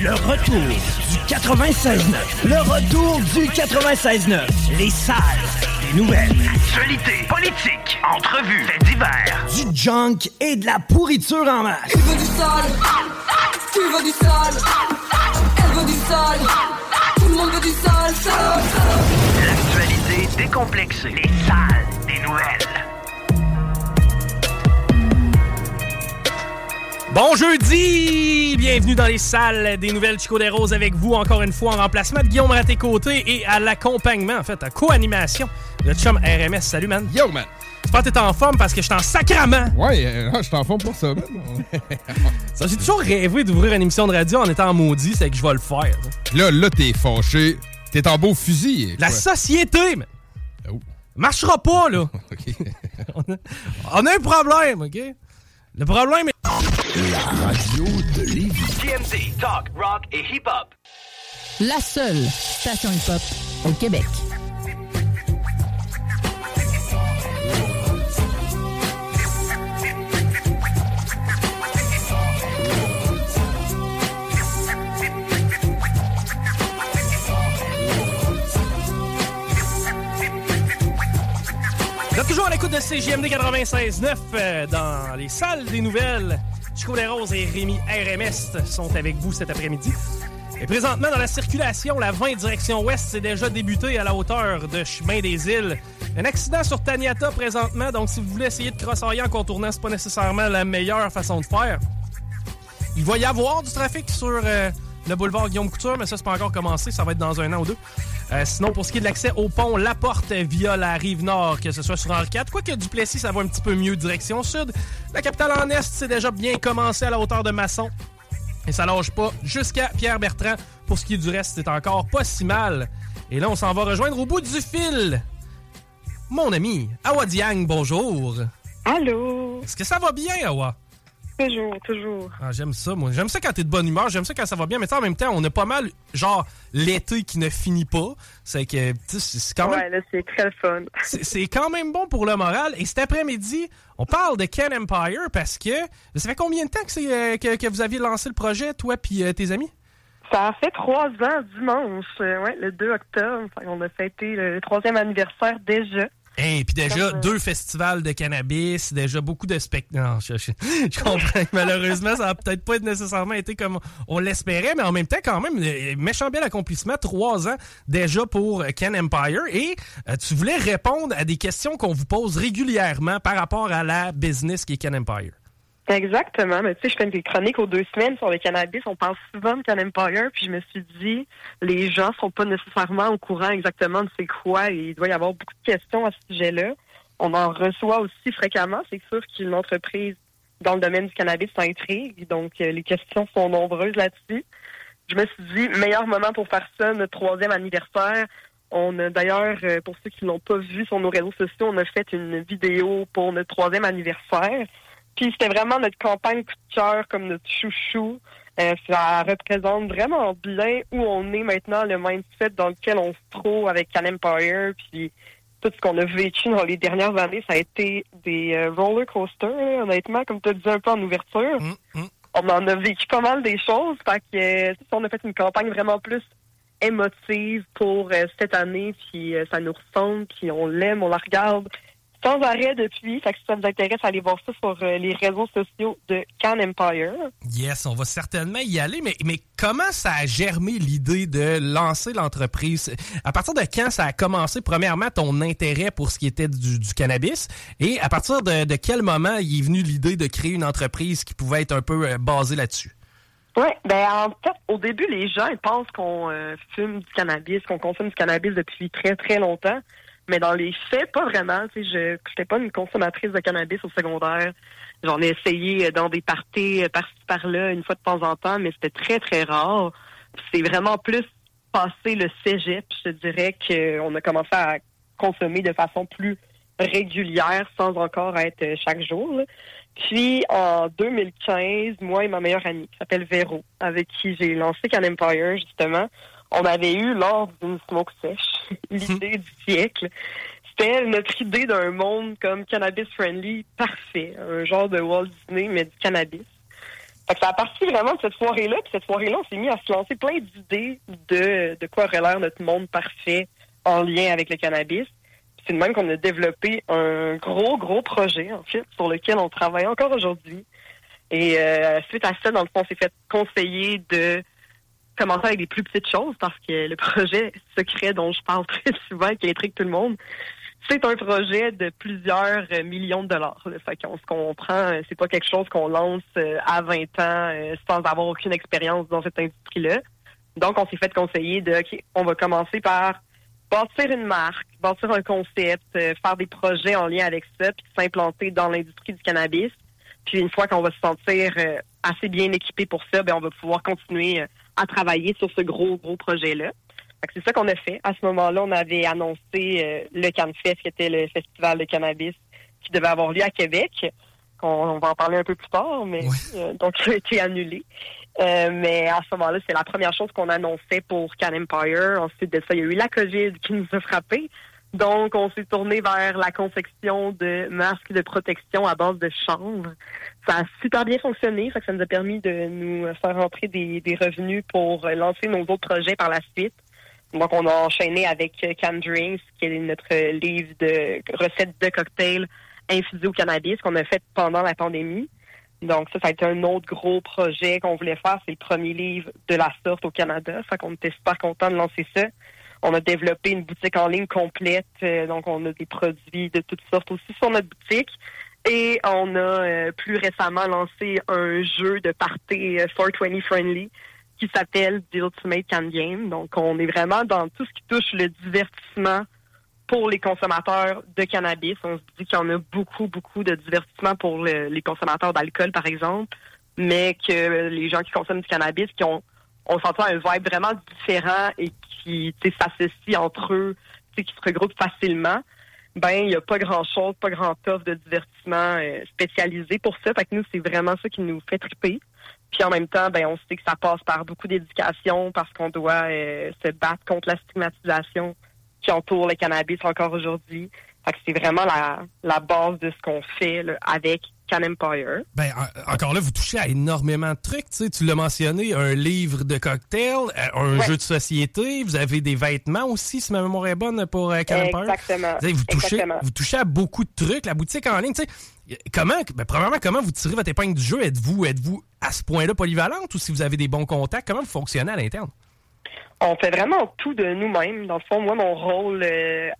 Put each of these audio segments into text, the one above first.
le retour du 96.9. Le retour du 96.9. Les salles des nouvelles. Actualité, politique, entrevues, faits divers. Du junk et de la pourriture en masse. Tu veux du sale Tu veux du sale Elle veut du sale Tout le monde veut du sale sale, sale. L'actualité décomplexée. Les salles des nouvelles. Bon jeudi! Bienvenue dans les salles des nouvelles Chico des Roses avec vous encore une fois en remplacement de Guillaume Raté-Côté et à l'accompagnement, en fait, à co-animation de chum RMS. Salut, man. Yo, man! J'espère que t'es en forme parce que je suis en sacrament. Ouais, euh, je suis en forme pour ça, man. Ça, J'ai toujours rêvé d'ouvrir une émission de radio en étant maudit, c'est que je vais le faire. là, là, t'es fâché. T'es en beau fusil. La quoi. société, man. Oh. Marchera pas, là. On a, on a un problème, OK? Le problème est... TMC, talk, rock et hip-hop. La seule station hip-hop au Québec. Vous êtes toujours à l'écoute de CGMD 96.9 euh, dans les salles des nouvelles. Chico Les Roses et Rémi RMS sont avec vous cet après-midi. Et présentement, dans la circulation, la 20 direction ouest s'est déjà débuté à la hauteur de Chemin des Îles. Un accident sur Taniata présentement, donc si vous voulez essayer de crossoyer en contournant, c'est pas nécessairement la meilleure façon de faire. Il va y avoir du trafic sur euh, le boulevard Guillaume Couture, mais ça, c'est pas encore commencé. Ça va être dans un an ou deux. Euh, sinon, pour ce qui est de l'accès au pont La Porte via la rive nord, que ce soit sur Henri IV, quoique Duplessis, ça va un petit peu mieux direction sud. La capitale en est, c'est déjà bien commencé à la hauteur de Masson. Et ça lâche pas jusqu'à Pierre-Bertrand. Pour ce qui est du reste, c'est encore pas si mal. Et là, on s'en va rejoindre au bout du fil. Mon ami, Awa Diang, bonjour. Allô? Est-ce que ça va bien, Awa? Toujours, toujours. Ah, j'aime ça, moi. J'aime ça quand t'es de bonne humeur, j'aime ça quand ça va bien, mais en même temps, on a pas mal, genre, l'été qui ne finit pas. C'est que, c'est quand même. Ouais, là, c'est très fun. C'est quand même bon pour le moral. Et cet après-midi, on parle de Ken Empire parce que. Ça fait combien de temps que, euh, que, que vous aviez lancé le projet, toi et tes amis? Ça a fait trois ans dimanche, euh, ouais, le 2 octobre. Qu'on a fêté le troisième anniversaire déjà. Et puis déjà, Comme, deux festivals de cannabis, déjà beaucoup de spectacles. Non, je, je- je comprends que malheureusement, ça a peut-être pas nécessairement été comme on l'espérait, mais en même temps, quand même, euh, méchant bel accomplissement, trois ans déjà pour Ken Empire. Et euh, tu voulais répondre à des questions qu'on vous pose régulièrement par rapport à la business qui est Ken Empire. Exactement. Mais tu sais, je fais des chroniques aux deux semaines sur le cannabis. On parle souvent de Can Empire, puis je me suis dit, les gens sont pas nécessairement au courant exactement de c'est quoi, et il doit y avoir beaucoup de questions à ce sujet-là. On en reçoit aussi fréquemment. C'est sûr qu'une entreprise dans le domaine du cannabis s'intrigue, donc euh, les questions sont nombreuses là-dessus. Je me suis dit, meilleur moment pour faire ça, notre troisième anniversaire. On a d'ailleurs, euh, pour ceux qui l'ont pas vu sur nos réseaux sociaux, on a fait une vidéo pour notre troisième anniversaire. Puis c'était vraiment notre campagne coup de cœur, comme notre chouchou. Euh, ça représente vraiment bien où on est maintenant, le mindset dans lequel on se trouve avec Can Empire. Puis tout ce qu'on a vécu dans les dernières années, ça a été des euh, roller coasters, honnêtement, comme tu as dit un peu en ouverture. On en a vécu pas mal des choses. Fait que euh, on a fait une campagne vraiment plus émotive pour cette année. Puis ça nous ressemble, puis on l'aime, on la regarde. Sans arrêt depuis. Fait que si ça vous intéresse, allez voir ça sur euh, les réseaux sociaux de Can Empire. Yes, on va certainement y aller, mais, mais comment ça a germé l'idée de lancer l'entreprise? À partir de quand ça a commencé, premièrement, ton intérêt pour ce qui était du, du cannabis? Et à partir de, de, quel moment il est venu l'idée de créer une entreprise qui pouvait être un peu euh, basée là-dessus? Oui, ben en fait, au début, les gens ils pensent qu'on euh, fume du cannabis, qu'on consomme du cannabis depuis très, très longtemps. Mais dans les faits, pas vraiment. Tu sais, je n'étais pas une consommatrice de cannabis au secondaire. J'en ai essayé dans des parties euh, par-ci par-là une fois de temps en temps, mais c'était très, très rare. C'est vraiment plus passé le cégep, je dirais, qu'on a commencé à consommer de façon plus régulière sans encore être euh, chaque jour. Puis en 2015, moi et ma meilleure amie, qui s'appelle Véro, avec qui j'ai lancé Can Empire, justement, on avait eu lors d'une smoke sèche l'idée du siècle. C'était notre idée d'un monde comme cannabis friendly parfait, un genre de Walt Disney mais du cannabis. Fait que ça a parti vraiment de cette soirée-là, puis cette soirée-là, on s'est mis à se lancer plein d'idées de, de quoi aurait l'air notre monde parfait en lien avec le cannabis. C'est de même qu'on a développé un gros, gros projet, en fait, sur lequel on travaille encore aujourd'hui. Et euh, suite à ça, dans le fond, on s'est fait conseiller de commencer avec des plus petites choses parce que le projet secret dont je parle très souvent, qui intrigue tout le monde, c'est un projet de plusieurs millions de dollars. Là. Qu'on se comprend, c'est pas quelque chose qu'on lance euh, à 20 ans euh, sans avoir aucune expérience dans cette industrie-là. Donc, on s'est fait conseiller de, OK, on va commencer par bâtir une marque, bâtir un concept, euh, faire des projets en lien avec ça, puis s'implanter dans l'industrie du cannabis. Puis une fois qu'on va se sentir assez bien équipé pour ça, ben on va pouvoir continuer à travailler sur ce gros, gros projet-là. C'est ça qu'on a fait. À ce moment-là, on avait annoncé euh, le CanFest, qui était le festival de cannabis qui devait avoir lieu à Québec. On, va en parler un peu plus tard, mais euh, donc il a été annulé. Euh, mais à ce moment-là, c'est la première chose qu'on annonçait pour Can Empire. Ensuite de ça, il y a eu la COVID qui nous a frappés. Donc, on s'est tourné vers la confection de masques de protection à base de chanvre. Ça a super bien fonctionné, ça, ça nous a permis de nous faire rentrer des, revenus pour lancer nos autres projets par la suite. Donc, on a enchaîné avec Can Drinks, qui est notre livre de recettes de cocktails infusés au cannabis qu'on a fait pendant la pandémie. Donc, ça, ça a été un autre gros projet qu'on voulait faire. C'est le premier livre de la sorte au Canada. Fait qu'on était super content de lancer ça. On a développé une boutique en ligne complète, euh, donc on a des produits de toutes sortes aussi sur notre boutique. Et on a euh, plus récemment lancé un jeu de party 420 euh, friendly qui s'appelle The Ultimate Can Game. Donc on est vraiment dans tout ce qui touche le divertissement pour les consommateurs de cannabis. On se dit qu'il y en a beaucoup, beaucoup de divertissement pour les consommateurs d'alcool, par exemple, mais que les gens qui consomment du cannabis, qui ont on s'entend un vibe vraiment différent et qui s'associe entre eux, qui se regroupent facilement, ben il n'y a pas grand-chose, pas grand offre de divertissement euh, spécialisé pour ça. Fait que nous, c'est vraiment ça qui nous fait triper. Puis en même temps, ben on sait que ça passe par beaucoup d'éducation parce qu'on doit euh, se battre contre la stigmatisation qui entoure le cannabis encore aujourd'hui. Fait que c'est vraiment la, la base de ce qu'on fait là, avec Can Empire. Ben, encore là, vous touchez à énormément de trucs. Tu, sais, tu l'as mentionné, un livre de cocktail, euh, un jeu de société, vous avez des vêtements aussi, si ma mémoire est bonne, pour euh, Can Empire. Exactement. Vous, touchez, vous touchez à beaucoup de trucs. La boutique en ligne, tu sais, comment, ben, premièrement, comment vous tirez votre épingle du jeu? Êtes-vous êtes-vous à ce point-là polyvalente ou si vous avez des bons contacts? Comment vous fonctionnez à l'interne? On fait vraiment tout de nous-mêmes. Dans le fond, moi, mon rôle euh,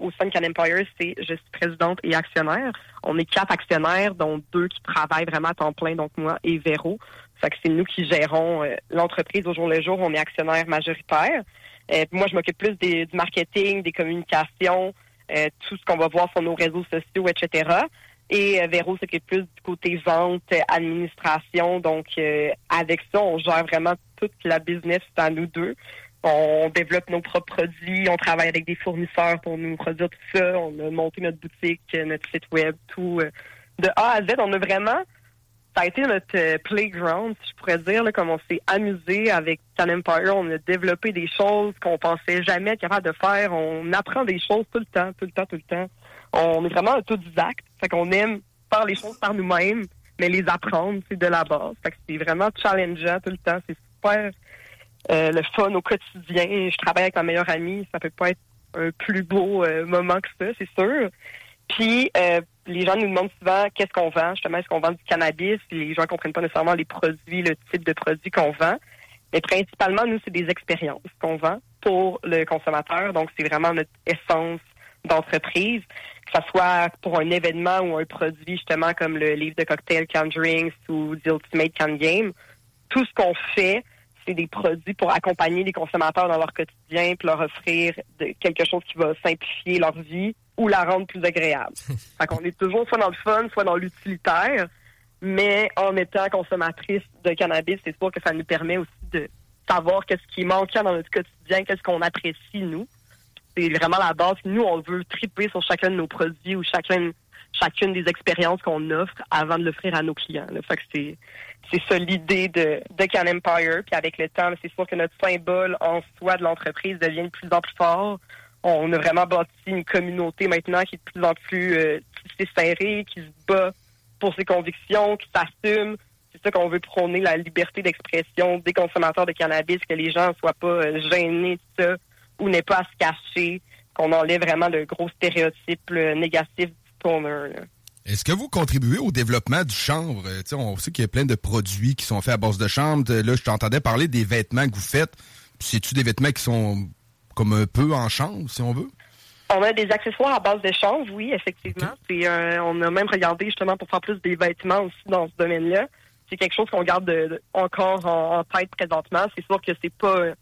au Sun Can Empire, c'est je suis présidente et actionnaire. On est quatre actionnaires, dont deux qui travaillent vraiment à temps plein, donc moi et Véro. Fait que c'est nous qui gérons euh, l'entreprise au jour le jour. On est actionnaire majoritaire. Euh, moi, je m'occupe plus du marketing, des communications, tout ce qu'on va voir sur nos réseaux sociaux, etc. Et Véro s'occupe plus du côté vente, administration. Donc, avec ça, on gère vraiment toute la business à nous deux. On développe nos propres produits, on travaille avec des fournisseurs pour nous produire tout ça. On a monté notre boutique, notre site web, tout euh, de A à Z. On a vraiment, ça a été notre euh, playground, si je pourrais dire, comme on s'est amusé avec Can Empire. On a développé des choses qu'on pensait jamais être capable de faire. On apprend des choses tout le temps, tout le temps, tout le temps. On est vraiment autodidacte. Fait qu'on aime faire les choses par nous-mêmes, mais les apprendre, c'est de la base. Fait que c'est vraiment challengeant tout le temps. C'est super euh, le fun au quotidien. Je travaille avec ma meilleure amie. Ça peut pas être un plus beau euh, moment que ça, c'est sûr. Puis euh, les gens nous demandent souvent qu'est-ce qu'on vend? Justement, est-ce qu'on vend du cannabis? Les gens comprennent pas nécessairement les produits, le type de produit qu'on vend. Mais principalement, nous, c'est des expériences qu'on vend pour le consommateur. Donc, c'est vraiment notre essence d'entreprise, que ce soit pour un événement ou un produit, justement, comme le livre de cocktail Can Drinks ou The Ultimate Can Game. Tout ce qu'on fait, c'est des produits pour accompagner les consommateurs dans leur quotidien, puis leur offrir de, quelque chose qui va simplifier leur vie ou la rendre plus agréable. fait qu'on est toujours soit dans le fun, soit dans l'utilitaire, mais en étant consommatrice de cannabis, c'est sûr que ça nous permet aussi de savoir qu'est-ce qui manquant dans notre quotidien, qu'est-ce qu'on apprécie, nous. C'est vraiment la base. Nous, on veut triper sur chacun de nos produits ou chacun, chacune des expériences qu'on offre avant de l'offrir à nos clients. Fait que c'est, ça l'idée de, de Empire. Puis avec le temps, c'est sûr que notre symbole en soi de l'entreprise devient de plus en plus fort. On a vraiment bâti une communauté maintenant qui est de plus en plus euh, serrée, qui se bat pour ses convictions, qui s'assume. C'est ça qu'on veut prôner, la liberté d'expression des consommateurs de cannabis, que les gens ne soient pas euh, gênés de ça ou n'aient pas à se cacher, qu'on enlève vraiment le gros stéréotype négatif là. Est-ce que vous contribuez au développement du chanvre? Euh, tu sais, on sait qu'il y a plein de produits qui sont faits à base de chanvre. Euh, Là, je t'entendais parler des vêtements que vous faites. C'est-tu des vêtements qui sont comme un peu en chanvre, si on veut? On a des accessoires à base de chanvre, oui, effectivement. C'est, euh, on a même regardé justement pour faire plus des vêtements aussi dans ce domaine-là. C'est quelque chose qu'on garde de- de- encore en, en tête présentement. C'est sûr que c'est pas euh,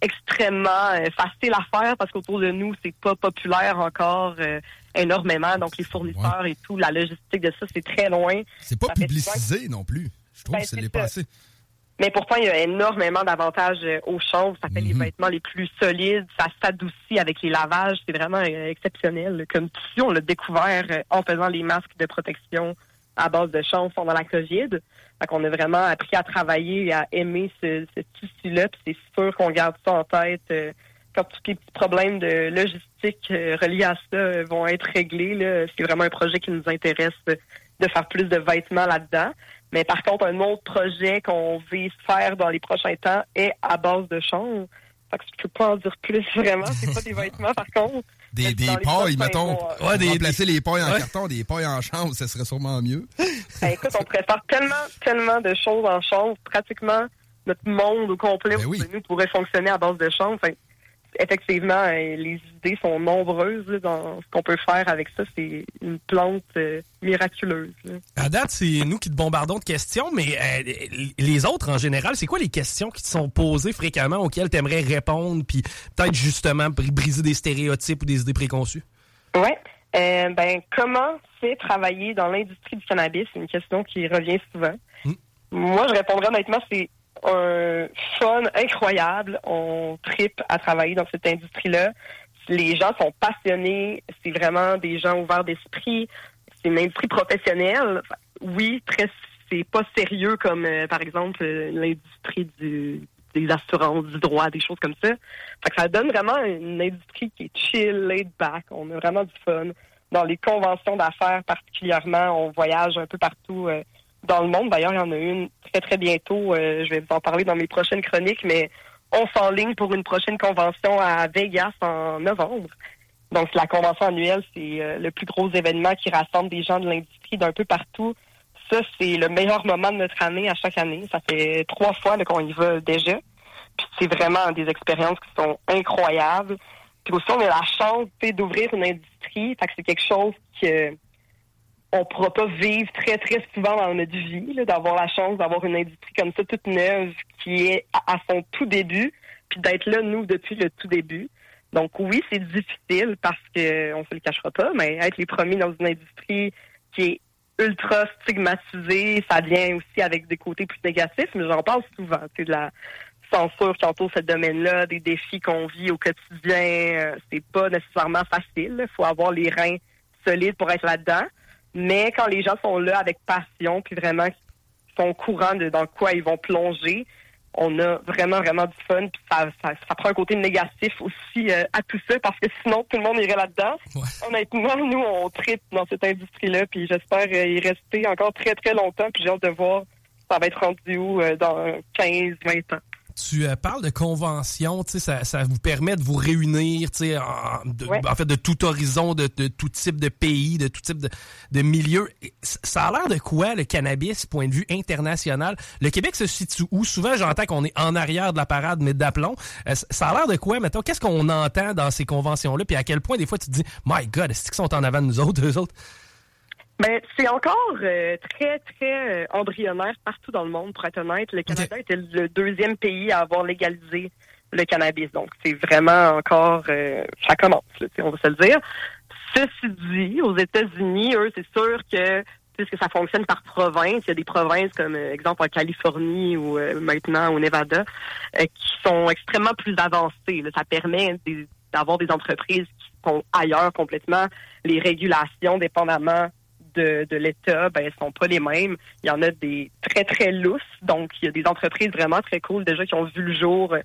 extrêmement euh, facile à faire parce qu'autour de nous, c'est pas populaire encore énormément. Donc les fournisseurs et tout, la logistique de ça, c'est très loin. C'est pas Ça publicisé non plus. Je trouve Ben, que c'est c'est les ça. passé. Mais pourtant, il y a énormément d'avantages euh, au chanvre. Ça fait les vêtements les plus solides. Ça s'adoucit avec les lavages. C'est vraiment euh, exceptionnel. Comme tissu, on l'a découvert euh, en faisant les masques de protection à base de chanvre pendant la COVID. Fait qu'on a vraiment appris à travailler et à aimer ce, ce tissu-là. C'est sûr qu'on garde ça en tête quand tous les petits problèmes de logistique euh, reliés à ça euh, vont être réglés. là. C'est vraiment un projet qui nous intéresse de faire plus de vêtements là-dedans. Mais par contre, un autre projet qu'on vise faire dans les prochains temps est à base de chanvre. Fait que je peux pas en dire plus vraiment. C'est pas des vêtements par contre. Des, des pailles, mettons. mois. Ouais, des, remplacer les pailles en carton, des pailles en chanvre, ça serait sûrement mieux. Ben, écoute, on pourrait faire tellement, tellement de choses en chanvre. Pratiquement notre monde au complet Ben autour de nous pourrait fonctionner à base de chanvre. Effectivement, euh, les idées sont nombreuses là, dans ce qu'on peut faire avec ça. C'est une plante euh, miraculeuse. là. À date, c'est nous qui te bombardons de questions, mais euh, les autres, en général, c'est quoi les questions qui te sont posées fréquemment auxquelles tu aimerais répondre, puis peut-être justement br- briser des stéréotypes ou des idées préconçues? Euh, ben, comment c'est travailler dans l'industrie du cannabis? C'est une question qui revient souvent. Moi, je répondrais honnêtement, c'est un fun incroyable. On tripe à travailler dans cette industrie-là. Les gens sont passionnés. C'est vraiment des gens ouverts d'esprit. C'est une industrie professionnelle. Oui, très, c'est pas sérieux comme, euh, par exemple, l'industrie du, des assurances, du droit, des choses comme ça. Fait ça donne vraiment une industrie qui est chill, laid back. On a vraiment du fun. Dans les conventions d'affaires particulièrement, on voyage un peu partout euh, dans le monde. D'ailleurs, il y en a une très, très bientôt. Euh, je vais vous en parler dans mes prochaines chroniques, mais on s'enligne pour une prochaine convention à Vegas en novembre. Donc, la convention annuelle, c'est euh, le plus gros événement qui rassemble des gens de l'industrie d'un peu partout. Ça, c'est le meilleur moment de notre année à chaque année. Ça fait trois fois qu'on y va déjà. Puis c'est vraiment des expériences qui sont incroyables. Puis aussi, on a la chance d'ouvrir une industrie. Fait que c'est quelque chose que on pourra pas vivre très, très souvent dans notre vie, d'avoir la chance d'avoir une industrie comme ça, toute neuve, qui est à, son tout début, puis d'être là, nous, depuis le tout début. Donc oui, c'est difficile parce que on se le cachera pas, mais être les premiers dans une industrie qui est ultra stigmatisée, ça vient aussi avec des côtés plus négatifs, mais j'en parle souvent, tu de la censure qui entoure ce domaine-là, des défis qu'on vit au quotidien, euh, c'est pas nécessairement facile. Il faut avoir les reins solides pour être là-dedans. Mais quand les gens sont là avec passion, puis vraiment sont au courant de dans quoi ils vont plonger, on a vraiment, vraiment du fun. Puis ça, ça, ça prend un côté négatif aussi euh, à tout ça, parce que sinon, tout le monde irait là-dedans. Honnêtement, nous, on tripe dans cette industrie-là, puis j'espère euh, y rester encore très, très longtemps. Puis j'ai hâte de voir ça va être rendu où euh, dans 15, 20 ans. Tu euh, parles de convention, tu sais, ça, ça vous permet de vous réunir, tu sais, en, de- Ouais. en fait, de tout horizon, de, de tout type de pays, de tout type de, de milieu. Ça a l'air de quoi, le cannabis, point de vue international? Le Québec se situe où? Souvent, j'entends qu'on est en arrière de la parade, mais d'aplomb. Euh, ça a l'air de quoi, mettons? Qu'est-ce qu'on entend dans ces conventions-là? Puis à quel point, des fois, tu te dis, My God, est-ce qu'ils sont en avant de nous autres, eux autres? Ben, c'est encore euh, très, très euh, embryonnaire partout dans le monde, pour être honnête. Le Canada était le deuxième pays à avoir légalisé le cannabis. Donc, c'est vraiment encore... euh, ça commence, là, on va se le dire. Ceci dit, aux États-Unis, eux, c'est sûr que puisque ça fonctionne par province, il y a des provinces comme, euh, exemple, en Californie ou euh, maintenant au Nevada, euh, qui sont extrêmement plus avancées. là. Ça permet d'avoir des entreprises qui sont ailleurs complètement. Les régulations, dépendamment de, l'État, ben, elles sont pas les mêmes. Il y en a des très, très lousses. Donc, il y a des entreprises vraiment très cool déjà qui ont vu le jour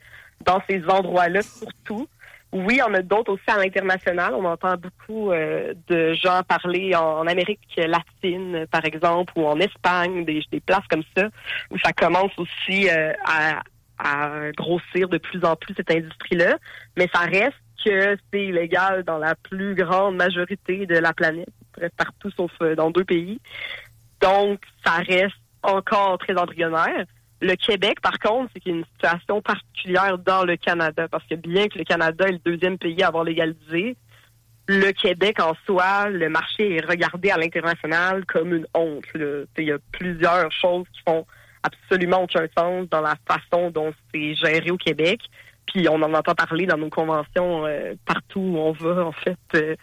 dans ces endroits-là surtout. Oui, on a d'autres aussi à l'international. On entend beaucoup euh, de gens parler en, Amérique latine, par exemple, ou en Espagne, des, places comme ça, où ça commence aussi euh, à grossir de plus en plus cette industrie-là. Mais ça reste que c'est illégal dans la plus grande majorité de la planète, presque partout sauf euh, dans deux pays. Donc, ça reste encore très embryonnaire. Le Québec, par contre, c'est une situation particulière dans le Canada, parce que bien que le Canada est le deuxième pays à avoir légalisé, le Québec en soi, le marché est regardé à l'international comme une honte. Il y a plusieurs choses qui font absolument aucun sens dans la façon dont c'est géré au Québec. Puis on en entend parler dans nos conventions euh, partout où on va, en fait. Euh,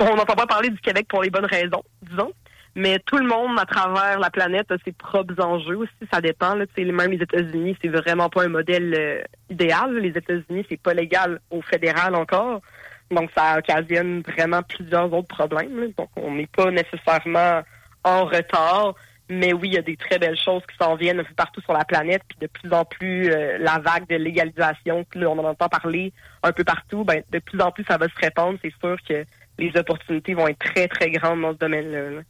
on n'entend pas parler du Québec pour les bonnes raisons, disons. Mais tout le monde à travers la planète a ses propres enjeux aussi. Ça dépend. Là, même les États-Unis, c'est vraiment pas un modèle euh, idéal. Les États-Unis, c'est pas légal au fédéral encore. Donc, ça occasionne vraiment plusieurs autres problèmes. là. Donc, on n'est pas nécessairement en retard. Mais oui, il y a des très belles choses qui s'en viennent un peu partout sur la planète. Puis de plus en plus, euh, la vague de légalisation, puis là, on en entend parler un peu partout. Ben, de plus en plus, ça va se répandre. C'est sûr que les opportunités vont être très, très grandes dans ce domaine-là.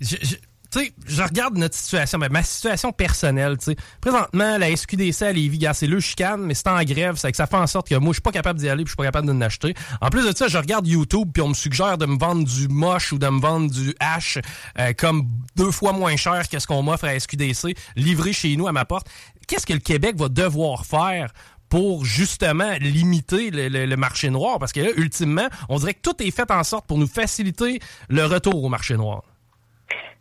je- tu je regarde notre situation, ben, ma situation personnelle, tu sais. Présentement, la SQDC à Lévis, c'est le chicane, mais c'est en grève, c'est que ça fait en sorte que moi, je suis pas capable d'y aller, puis je suis pas capable de l'acheter. En plus de ça, je regarde YouTube, puis on me suggère de me vendre du moche ou de me vendre du hash euh, comme deux fois moins cher que ce qu'on m'offre à SQDC, livré chez nous à ma porte. Qu'est-ce que le Québec va devoir faire pour justement limiter le, le- le marché noir? Parce que là, ultimement, on dirait que tout est fait en sorte pour nous faciliter le retour au marché noir.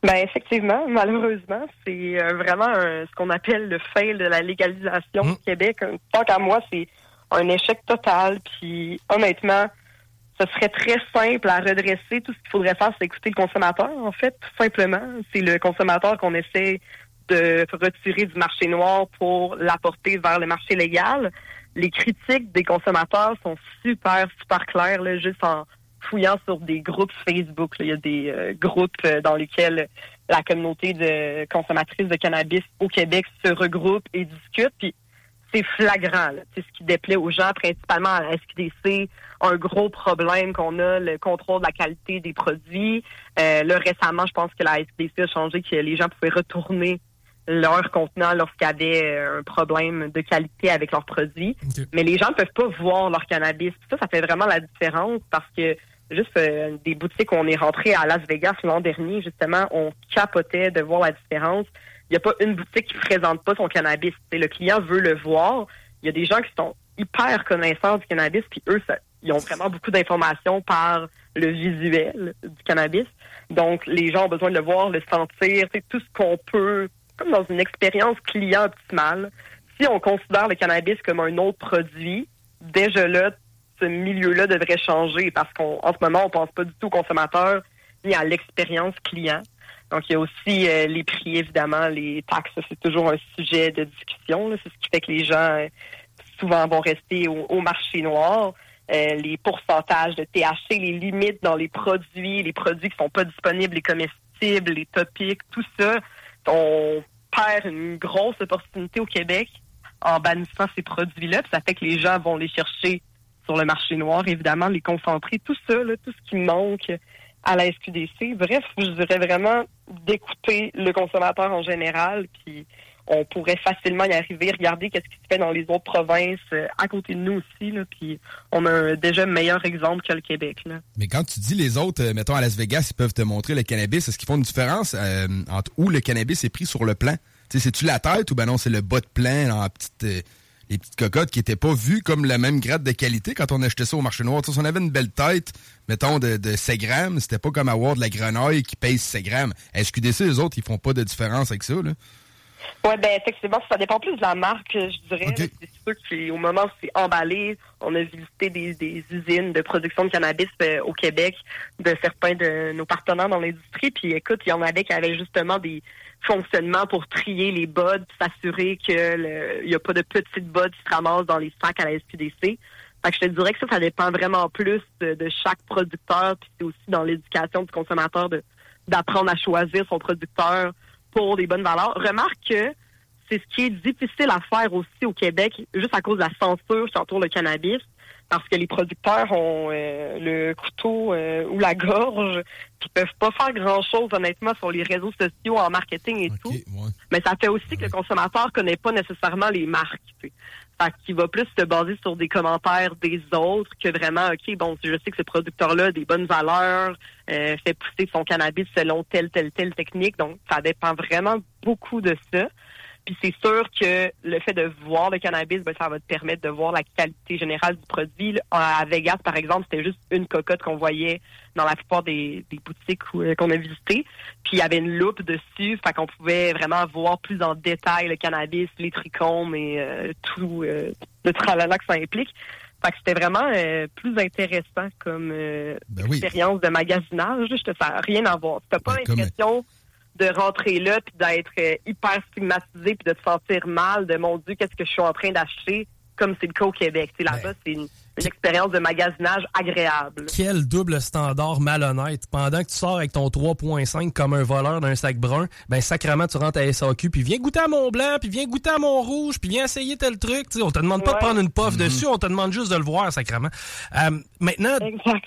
Ben effectivement, malheureusement, c'est euh, vraiment un- ce qu'on appelle le fail de la légalisation au Québec. Un- Tant qu'à moi, c'est un échec total. Puis honnêtement, ce serait très simple à redresser. Tout ce qu'il faudrait faire, c'est écouter le consommateur, en fait, tout simplement. C'est le consommateur qu'on essaie de retirer du marché noir pour l'apporter vers le marché légal. Les critiques des consommateurs sont super, super claires, là, juste en fouillant sur des groupes Facebook. là. Il y a des euh, groupes euh, dans lesquels la communauté de consommatrices de cannabis au Québec se regroupe et discute. Puis c'est flagrant. C'est ce qui déplaît aux gens, principalement à la SQDC. Un gros problème qu'on a, le contrôle de la qualité des produits. Euh, là, récemment, je pense que la SQDC a changé que les gens pouvaient retourner leur contenant lorsqu'il y avait euh, un problème de qualité avec leurs produits. Mais les gens ne peuvent pas voir leur cannabis. Ça, ça fait vraiment la différence parce que juste euh, des boutiques où on est rentré à Las Vegas l'an dernier, justement, on capotait de voir la différence. Il n'y a pas une boutique qui présente pas son cannabis. Tu sais, le client veut le voir. Il y a des gens qui sont hyper connaisseurs du cannabis, puis eux, ils ont vraiment beaucoup d'informations par le visuel du cannabis. Donc, les gens ont besoin de le voir, le sentir, tout ce qu'on peut, comme dans une expérience client optimale. Si on considère le cannabis comme un autre produit, déjà là, ce milieu-là devrait changer parce qu'en ce moment, on pense pas du tout au consommateur ni à l'expérience client. Donc, il y a aussi euh, les prix, évidemment, les taxes, c'est toujours un sujet de discussion. C'est ce qui fait que les gens, euh, souvent, vont rester au, marché noir. Euh, les pourcentages de THC, les limites dans les produits, les produits qui sont pas disponibles, les comestibles, les topiques, tout ça, on perd une grosse opportunité au Québec en bannissant ces produits-là. Ça fait que les gens vont les chercher sur le marché noir, évidemment, les concentrer, tout ça, tout ce qui manque à la SQDC. Bref, je dirais vraiment, d'écouter le consommateur en général, puis on pourrait facilement y arriver. Regarder qu'est-ce qui se fait dans les autres provinces euh, à côté de nous aussi, puis on a un déjà meilleur exemple que le Québec. Mais quand tu dis les autres, euh, mettons à Las Vegas, ils peuvent te montrer le cannabis, est-ce qu'ils font une différence euh, entre où le cannabis est pris sur le plan? C'est-tu la tête ou ben non, c'est le bas de plan, la petite, les petites cocottes qui étaient pas vues comme la même grade de qualité quand on achetait ça au marché noir. Si on avait une belle tête, mettons, de, de 7 grammes, c'était pas comme avoir de la grenaille qui pèse 7 grammes. SQDC, les autres, ils font pas de différence avec ça, là. Oui, ben effectivement, ça dépend plus de la marque, je dirais. C'est sûr qu'au moment où c'est emballé, on a visité des, des usines de production de cannabis euh, au Québec de certains de nos partenaires dans l'industrie. Puis écoute, il y en avait qui avaient justement des fonctionnements pour trier les buds, s'assurer qu'il n'y a pas de petites buds qui se ramassent dans les sacs à la SQDC. Fait que je te dirais que ça, ça dépend vraiment plus de, de chaque producteur. Puis c'est aussi dans l'éducation du consommateur de d'apprendre à choisir son producteur pour des bonnes valeurs. Remarque que c'est ce qui est difficile à faire aussi au Québec, juste à cause de la censure qui entoure le cannabis, parce que les producteurs ont euh, le couteau euh, ou la gorge, qui peuvent pas faire grand-chose honnêtement sur les réseaux sociaux, en marketing et tout. Mais ça fait aussi que le consommateur connaît pas nécessairement les marques. tu sais. Fait qu'il va plus se baser sur des commentaires des autres que vraiment, OK, bon, je sais que ce producteur-là a des bonnes valeurs, euh, fait pousser son cannabis selon telle, telle, telle technique. Donc, ça dépend vraiment beaucoup de ça. Puis c'est sûr que le fait de voir le cannabis, ben, ça va te permettre de voir la qualité générale du produit. À Vegas, par exemple, c'était juste une cocotte qu'on voyait dans la plupart des, des boutiques où- euh, qu'on a visitées. Puis il y avait une loupe dessus, fait qu'on pouvait vraiment voir plus en détail le cannabis, les trichomes et euh, tout euh, le tralala que ça implique. Fait que c'était vraiment euh, plus intéressant comme euh, expérience de magasinage. Je te n'a rien à voir. T'as pas l'impression de rentrer là puis d'être euh, hyper stigmatisé puis de te sentir mal de mon Dieu, qu'est-ce que je suis en train d'acheter? Comme c'est le cas au Québec. Là-bas, c'est une, une expérience de magasinage agréable. Quel double standard malhonnête. Pendant que tu sors avec ton 3.5 comme un voleur d'un sac brun, ben sacrément tu rentres à SAQ, puis viens goûter à mon blanc, puis viens goûter à mon rouge, puis viens essayer tel truc. Tu sais, on te demande pas de prendre une puff dessus, on te demande juste de le voir sacrément. Euh, maintenant,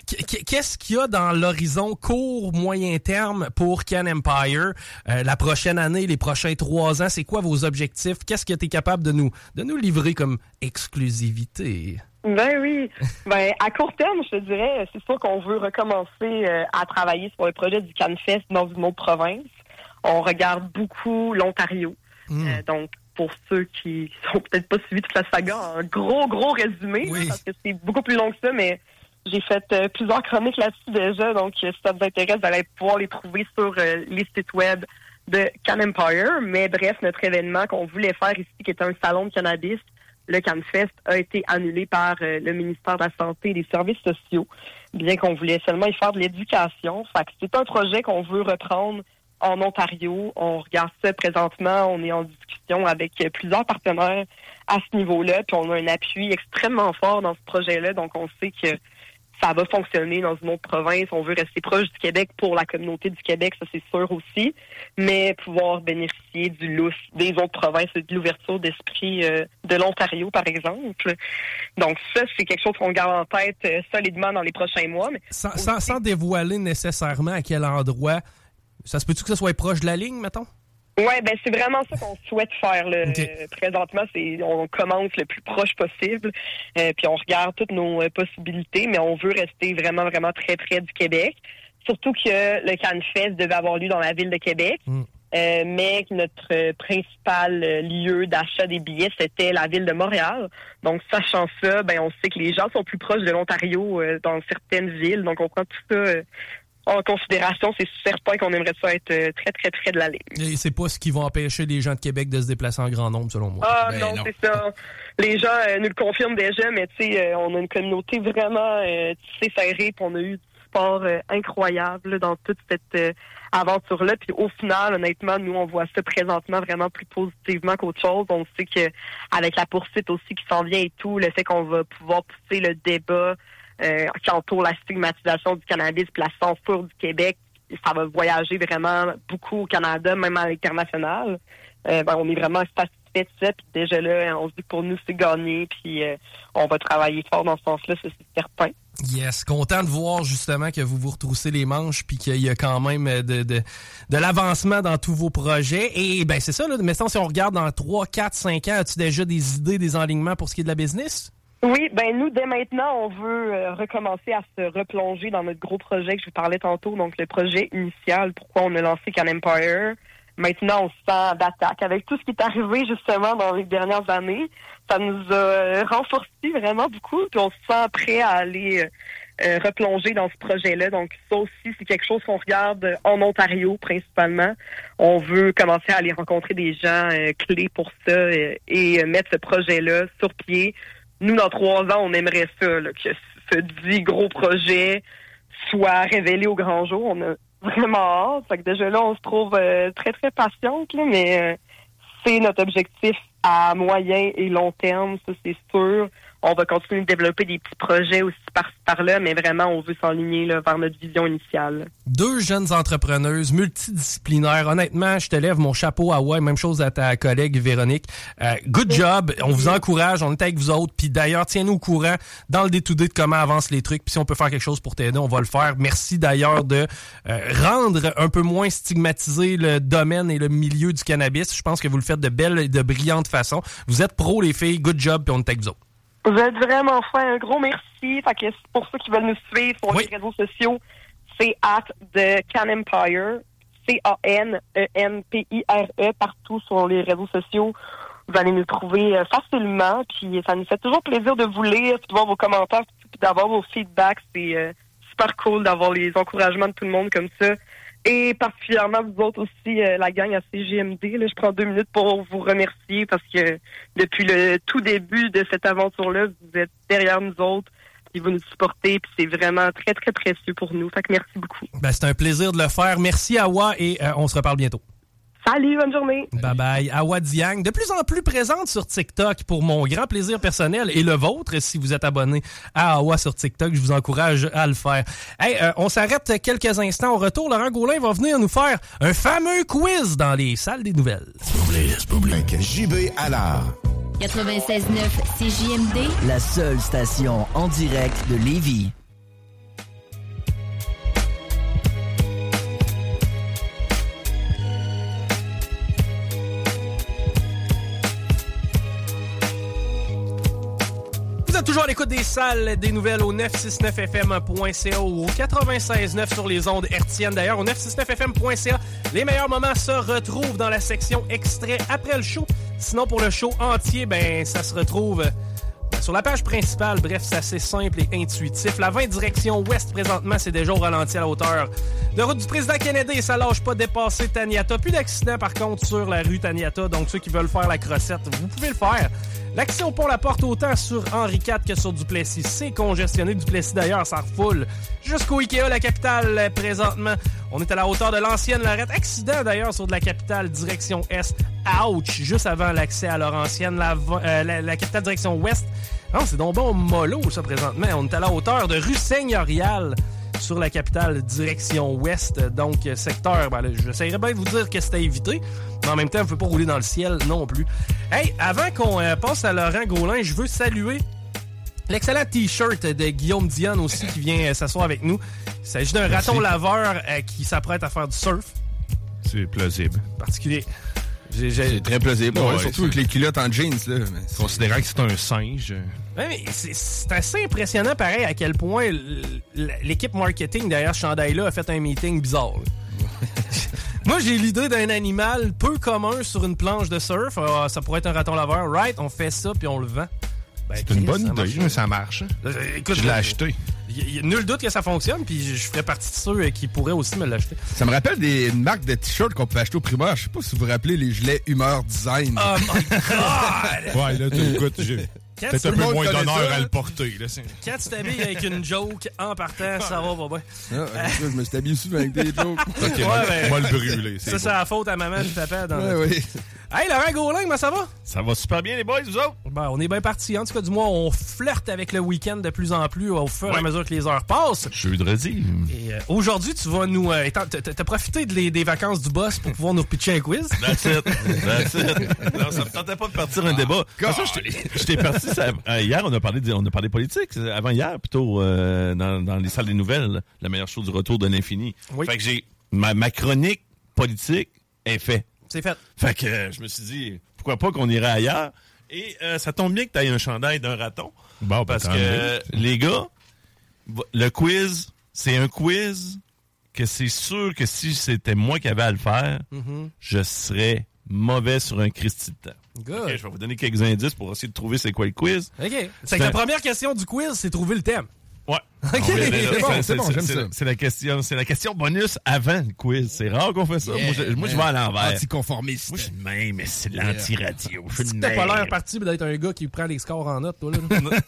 qu- qu- qu'est-ce qu'il y a dans l'horizon court, moyen terme pour Can Empire? Euh, la prochaine année, les prochains trois ans, c'est quoi vos objectifs? Qu'est-ce que tu es capable de nous, de nous livrer comme exclusivité? Ben oui. Ben à court terme, je te dirais, c'est sûr qu'on veut recommencer euh, à travailler sur le projet du CanFest dans une autre province. On regarde beaucoup l'Ontario. Euh, donc pour ceux qui sont peut-être pas suivis toute la saga, un gros gros résumé parce que c'est beaucoup plus long que ça, mais j'ai fait euh, plusieurs chroniques là-dessus déjà. Donc si ça vous intéresse, vous allez pouvoir les trouver sur euh, les sites web de Can Empire. Mais bref, notre événement qu'on voulait faire ici, qui est un salon de cannabis, le CanFest a été annulé par euh, le ministère de la Santé et des Services sociaux, bien qu'on voulait seulement y faire de l'éducation. C'est un projet qu'on veut reprendre en Ontario. On regarde ça présentement. On est en discussion avec euh, plusieurs partenaires à ce niveau-là. Puis on a un appui extrêmement fort dans ce projet-là. Donc on sait que ça va fonctionner dans une autre province. On veut rester proche du Québec pour la communauté du Québec, ça c'est sûr aussi, mais pouvoir bénéficier du lousse des autres provinces et de l'ouverture d'esprit euh, de l'Ontario, par exemple. Donc ça, c'est quelque chose qu'on garde en tête euh, solidement dans les prochains mois. Sans, sans- sans dévoiler nécessairement à quel endroit, ça se peut-tu que ça soit proche de la ligne, mettons? Ouais, ben c'est vraiment ça qu'on souhaite faire. Là. Présentement, c'est on commence le plus proche possible, euh, puis on regarde toutes nos euh, possibilités, mais on veut rester vraiment, vraiment très près du Québec. Surtout que le CanFest devait avoir lieu dans la ville de Québec, euh, mais que notre euh, principal euh, lieu d'achat des billets, c'était la ville de Montréal. Donc, sachant ça, ben on sait que les gens sont plus proches de l'Ontario euh, dans certaines villes, donc on prend tout ça euh, en considération. C'est certain qu'on aimerait ça être euh, très, très près de la ligne. Et c'est pas ce qui va empêcher les gens de Québec de se déplacer en grand nombre, selon moi. Ah Ben non, c'est ça. Les gens euh, nous le confirment déjà, mais tu sais, euh, on a une communauté vraiment euh, tissée serrée, puis on a eu du support euh, incroyable là, dans toute cette euh, aventure-là. Puis au final, honnêtement, nous, on voit ça présentement vraiment plus positivement qu'autre chose. On sait que avec la poursuite aussi qui s'en vient et tout, le fait qu'on va pouvoir pousser le débat euh, qui entoure la stigmatisation du cannabis puis la censure du Québec, ça va voyager vraiment beaucoup au Canada, même à l'international. Euh, ben, on est vraiment satisfait de ça. Puis déjà là, on se dit que pour nous, c'est gagné. Puis euh, on va travailler fort dans ce sens-là, c'est certain. Yes, content de voir justement que vous vous retroussez les manches puis qu'il y a quand même de, l'avancement dans tous vos projets. Et ben c'est ça, là, maintenant si on regarde dans 3, 4, 5 ans, as-tu déjà des idées, des enlignements pour ce qui est de la business? Oui, ben nous, dès maintenant, on veut euh, recommencer à se replonger dans notre gros projet que je vous parlais tantôt, donc le projet initial, pourquoi on a lancé Can Empire. Maintenant, on se sent d'attaque. Avec tout ce qui est arrivé justement dans les dernières années, ça nous a euh, renforcé vraiment beaucoup, puis on se sent prêt à aller euh, euh, replonger dans ce projet-là. Donc ça aussi, c'est quelque chose qu'on regarde en Ontario principalement. On veut commencer à aller rencontrer des gens euh, clés pour ça et mettre ce projet-là sur pied. Nous, dans trois ans, on aimerait ça, que ce dit gros projet soit révélé au grand jour. On a vraiment hâte. Fait que déjà là, on se trouve euh, très, très patiente, mais euh, c'est notre objectif à moyen et long terme, ça c'est sûr. On va continuer de développer des petits projets aussi par par-là, mais vraiment, on veut s'enligner là, vers notre vision initiale. Deux jeunes entrepreneuses multidisciplinaires. Honnêtement, je te lève mon chapeau à ouais, même chose à ta collègue Véronique. Euh, good job. On vous encourage. On est avec vous autres. Puis d'ailleurs, tiens-nous au courant dans le day-to-day de comment avancent les trucs. Puis si on peut faire quelque chose pour t'aider, on va le faire. Merci d'ailleurs de euh, rendre un peu moins stigmatisé le domaine et le milieu du cannabis. Je pense que vous le faites de belle et de brillante façon. Vous êtes pro, les filles. Good job. Puis on est avec vous autres. Vous êtes vraiment fin. Un gros merci. Fait que pour ceux qui veulent nous suivre sur les réseaux sociaux, c'est at the Can Empire. C-A-N-E-M-P-I-R-E partout sur les réseaux sociaux. Vous allez nous trouver euh, facilement. Puis ça nous fait toujours plaisir de vous lire, puis de voir vos commentaires, puis d'avoir vos feedbacks. C'est euh, super cool d'avoir les encouragements de tout le monde comme ça. Et particulièrement vous autres aussi, euh, la gang à CGMD. Là, je prends deux minutes pour vous remercier parce que depuis le tout début de cette aventure-là, vous êtes derrière nous autres, puis vous nous supportez, puis c'est vraiment très, très précieux pour nous. Fait que merci beaucoup. Ben, c'est un plaisir de le faire. Merci Awa et euh, on se reparle bientôt. Salut, bonne journée. Bye bye. Awa Diang, de plus en plus présente sur TikTok pour mon grand plaisir personnel et le vôtre. Si vous êtes abonné à Awa sur TikTok, je vous encourage à le faire. Hey, euh, on s'arrête quelques instants. Au retour, Laurent Gaulin va venir nous faire un fameux quiz dans les salles des nouvelles. JB Allard. 96.9 CJMD, La seule station en direct de Lévis. Vous êtes toujours à l'écoute des salles des nouvelles au 969fm.ca ou au 96.9 sur les ondes hertziennes. D'ailleurs, au 969fm.ca, les meilleurs moments se retrouvent dans la section extrait après le show. Sinon, pour le show entier, ben, ça se retrouve euh, sur la page principale. Bref, c'est assez simple et intuitif. La 20 direction ouest présentement, c'est déjà au ralenti à la hauteur de route du président Kennedy ça lâche pas dépasser Taniata. Plus d'accidents par contre sur la rue Taniata, donc ceux qui veulent faire la crossette, vous pouvez le faire. L'accès au pont La Porte autant sur Henri IV que sur Duplessis. C'est congestionné. Duplessis d'ailleurs, ça refoule jusqu'au Ikea, la capitale, euh, présentement. On est à la hauteur de l'ancienne Lorette. Accident d'ailleurs sur de la capitale direction Est. Ouch! Juste avant l'accès à Laurentienne, la, euh, la, la capitale direction Ouest. Non, c'est donc bon mollo, ça, présentement. On est à la hauteur de rue Seigneurial sur la capitale direction ouest, donc secteur. Ben, là, j'essaierais bien de vous dire que c'était évité, mais en même temps, on ne peut pas rouler dans le ciel non plus. Hey, avant qu'on euh, passe à Laurent Gaulin, je veux saluer l'excellent t-shirt de Guillaume Dion aussi qui vient euh, s'asseoir avec nous. Il s'agit d'un raton laveur euh, qui s'apprête à faire du surf. C'est plausible. Particulier. C'est très plausible. Ouais, Ouais, ouais, surtout avec les culottes en jeans. Là. Considérant que c'est un singe. Ouais, mais c'est- assez impressionnant, pareil, à quel point l'équipe marketing derrière ce chandail-là a fait un meeting bizarre. là. Moi, j'ai l'idée d'un animal peu commun sur une planche de surf. Ah, ça pourrait être un raton laveur. Right, on fait ça puis on le vend. Ben, C'est une bonne idée, marche. mais ça marche. Euh, écoute, Je l'ai acheté. Y a nul doute que ça fonctionne, puis je ferais partie de ceux euh, qui pourraient aussi me l'acheter. Ça me rappelle des une marque de t-shirts qu'on peut acheter au primeur. Je sais pas si vous vous rappelez les gilets Humeur Design. Oh my God! Ouais, là, tu- écoute, j'ai Quand peut-être un peu moins d'honneur à le porter. Là, Quand tu t'habilles avec une joke en partant, ça va pas bien. Ah, je me suis habillé souvent avec des jokes. Ok, Ouais, moi- ben- moi le brûler. Ça, c'est la faute à maman et papa. Dans Ouais, oui. Hey, Laurent Gaulin, comment ça va? Ça va super bien, les boys, vous autres? Ben, on est bien parti. En tout cas, du moins, on flirte avec le week-end de plus en plus au fur et à mesure que les heures passent. Jeudi. Et euh, aujourd'hui, tu vas nous. euh, t'as- profité de les- des vacances du boss pour pouvoir nous repitcher un quiz? That's it. That's it. Non, ça me tentait pas de partir un débat. Toute façon, j'étais- j'étais parti. ça- euh, hier, on a parlé de, on a parlé politique. c'est Avant hier, plutôt, euh, dans, dans les salles des nouvelles, la meilleure chose du retour de l'infini. Oui. Fait que j'ai. Ma, ma chronique politique est faite. C'est fait. Fait que euh, je me suis dit, pourquoi pas qu'on irait ailleurs? Et euh, ça tombe bien que tu aies un chandail d'un raton. Bon, parce tant que euh, les gars, le quiz, c'est un quiz que c'est sûr que si c'était moi qui avais à le faire, Mhm. je serais mauvais sur un Christy de temps. Good. Je vais vous donner quelques indices pour essayer de trouver c'est quoi le quiz. OK. C'est que la première question du quiz, c'est trouver le thème. Ouais. OK. C'est bon, c'est bon, j'aime ça. C'est la question, c'est la question bonus avant le quiz. C'est rare qu'on fait ça. Yeah, moi, je, moi, je vais à l'envers. Anticonformiste. Moi, je suis même, mais c'est l'anti-radio. Je suis T'as pas l'air parti d'être un gars qui prend les scores en note, toi, là.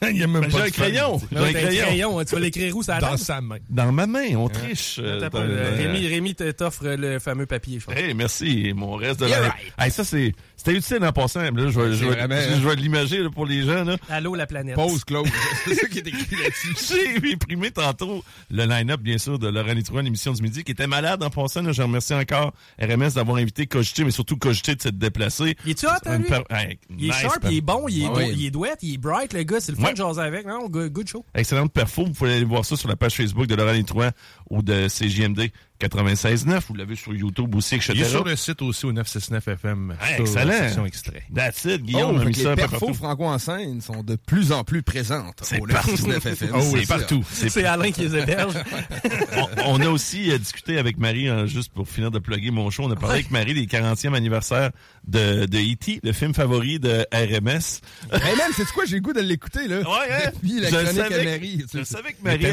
Il y a même Ben, pas j'ai de un crayon. Ben J'ai un un crayon. crayon, hein, tu vas l'écrire où, ça Dans table? sa main. Dans ma main, on triche. euh, dans- euh, Rémi, Rémi te- t'offre le fameux papier, je pense. Hey, merci. Mon reste de Yeah, la... right. Hey, ça, c'est... C'était utile en passant. Là, je vais, je vais, l'imager pour les gens. Là. Allô, la planète. Pause, Claude. c'est ça qui est écrit là-dessus. J'ai imprimé tantôt le line-up, bien sûr, de Laurent Litrouin, l'émission du midi, qui était malade en passant. là. Je remercie encore RMS d'avoir invité Cogité, mais surtout Cogité de s'être déplacé. Il est-tu hot, hein, Une lui? per- Hey, Il est nice, sharp, per- il est bon, il est, Ah oui. il est douette, il est bright, le gars. C'est le fun Ouais. de jaser avec. Non, good, show. Excellente perfo. Vous pouvez aller voir ça sur la page Facebook de Laurent Litrouin ou de CJMD 96.9. Vous l'avez sur YouTube aussi, etc. Il est sur le site aussi au 969 FM. Hey, sur la excellent. extrait. That's it. Guillaume Oh, mis ça les perfos partout. franco en scène sont de plus en plus présentes C'est au partout. 99 FM. Oh, c'est ça. partout. C'est Alain qui les héberge. on, on a aussi euh, discuté avec Marie, hein, juste pour finir de plugger mon show, on a parlé avec Marie des 40e anniversaire de, de E.T., le film favori de RMS. Hey man, c'est quoi, j'ai le goût de l'écouter, là? Ouais, hein? Puis la Je chronique savais à Marie. Je savais que Marie,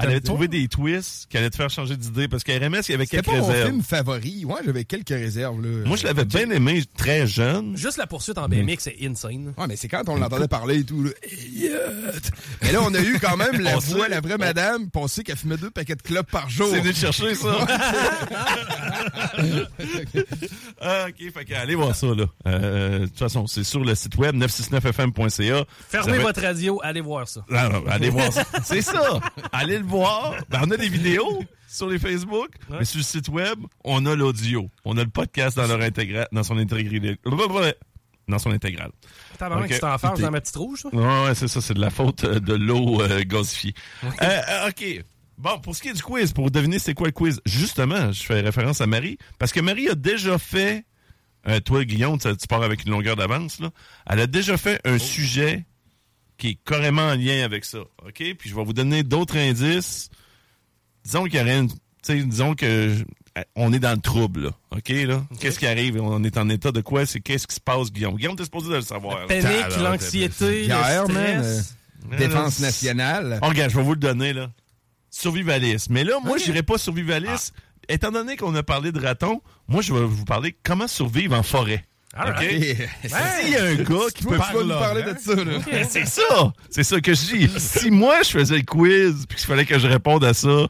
elle, avait trouvé des twists qui allaient te faire changer d'idée parce qu'à RMS, il y avait C'était quelques pas mon réserves. film favori. Ouais, j'avais quelques réserves, là. Moi, je l'avais bien aimé très jeune. Juste la poursuite en BMX, c'est insane. Ouais, mais c'est quand on l'entendait parler et tout, là. Mais là, on a eu quand même la voix, la vraie madame, sait qu'elle fumait deux paquets de clopes par jour. C'est venu te chercher, ça. ah, OK, fait que allez voir ça, là. Euh, de toute façon, c'est sur le site web 969fm.ca. Fermez votre radio, allez voir ça. Non, non, allez voir ça. C'est ça. Allez le voir. Ben, on a des vidéos sur les Facebook, mais sur le site web, on a l'audio. On a le podcast dans leur intégral, dans son intégralité. Dans son intégrale. Tabarnak, Ok. tu t'en farces dans ma petite rouge, ça? Ouais, ouais, c'est ça, c'est de la faute euh, de l'eau euh, gasifiée. Euh, euh, OK. Bon, pour ce qui est du quiz, pour deviner c'est quoi le quiz, justement, je fais référence à Marie, parce que Marie a déjà fait, euh, toi, Guillaume, tu, tu pars avec une longueur d'avance, là, elle a déjà fait un sujet qui est carrément en lien avec ça, OK? Puis je vais vous donner d'autres indices. Disons qu'il y aurait une... disons que je- on est dans le trouble, là. OK, là? Qu'est-ce qui arrive? On est en état de quoi? C'est qu'est-ce qui se passe, Guillaume? Guillaume, t'es supposé de le savoir. là. Panique, l'anxiété, le man. stress. euh, Défense nationale. Oh, regarde, je vais vous le donner, là. Survivalisme. Mais là, moi, je j'irai pas survivalisme. Étant donné qu'on a parlé de raton, moi, je vais vous parler comment survivre en forêt. Ah, OK? ouais. S'il y a un gars qui peut vas nous parler de ça, là. Ben, C'est ça! C'est ça que je dis. Si moi, je faisais le quiz puis qu'il fallait que je réponde à ça,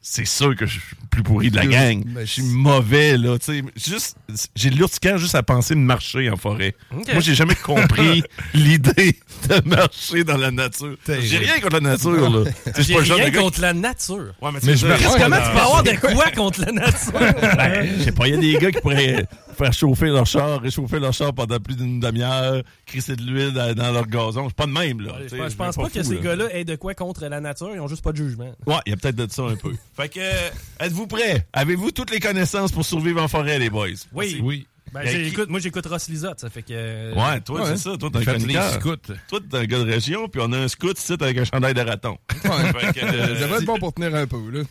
c'est sûr que je suis plus pourri de la gang. Ben, Je suis mauvais, là. tu sais. Juste, j'ai de l'urticaire juste à penser de marcher en forêt. Moi, j'ai jamais compris l'idée de marcher dans la nature. J'ai rien contre la nature, là. Tu sais, je suis J'ai pas rien contre la nature. Ouais, mais, Mais tu je me Comment tu peux avoir de quoi contre la nature? ben, je sais pas, il y a des gars qui pourraient faire chauffer leur char, réchauffer leur char pendant plus d'une demi-heure, crisser de l'huile dans, dans leur gazon. C'est pas de même, là. Je pense- je pense suis pas que fou, ces là. gars-là aient de quoi contre la nature, ils ont juste pas de jugement. Ouais, il y a peut-être de ça un peu. fait que, euh, êtes-vous prêts? Avez-vous toutes les connaissances pour survivre en forêt, les boys? Oui. Oui. Ben, moi, j'écoute Ross Lisotte, ça fait que... euh, Ouais, toi, Ouais. c'est ça. Toi, t'es un chroniqueur. scouts. Toi, t'es un gars de région, puis on a un scout ici avec un chandail de raton. Ouais. Fait que, euh, Ça devrait être bon pour tenir un peu, là.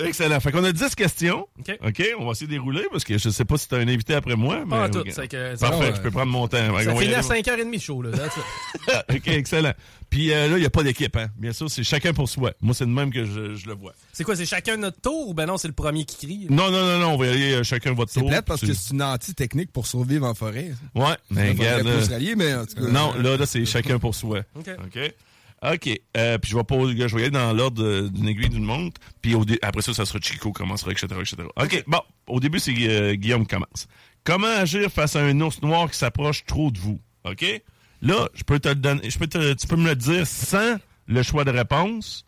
Excellent. Fait qu'on a 10 questions. OK. OK, on va essayer de dérouler parce que je sais pas si t'as un invité après moi. Mais... Pas en tout, OK. c'est que... ça- Parfait, ouais. je peux prendre mon temps. Ça va finit à aller. 5h30 le show, là. OK, excellent. Puis euh, là, il n'y a pas d'équipe, hein. Bien sûr, c'est chacun pour soi. Moi, c'est de même que je, je le vois. C'est quoi, c'est chacun notre tour ou ben non, c'est le premier qui crie? Non, non, non, non, on va y aller euh, chacun votre C'est tour. plate parce C'est- que c'est une anti-technique pour survivre en forêt. Ouais, mais faudrait regarde. plus là. se rallier, mais en tout cas. Non, là, là c'est chacun pour soi. OK. OK? OK. Euh, puis je vais poser, je vais y aller dans l'ordre euh, d'une aiguille d'une montre. Puis au après ça, ça sera Chico qui commencera, etc., etc. OK. Bon, au début, c'est euh, Guillaume qui commence. Comment agir face à un ours noir qui s'approche trop de vous? OK? Là, je peux te le donner, je peux te- tu peux me le dire sans le choix de réponse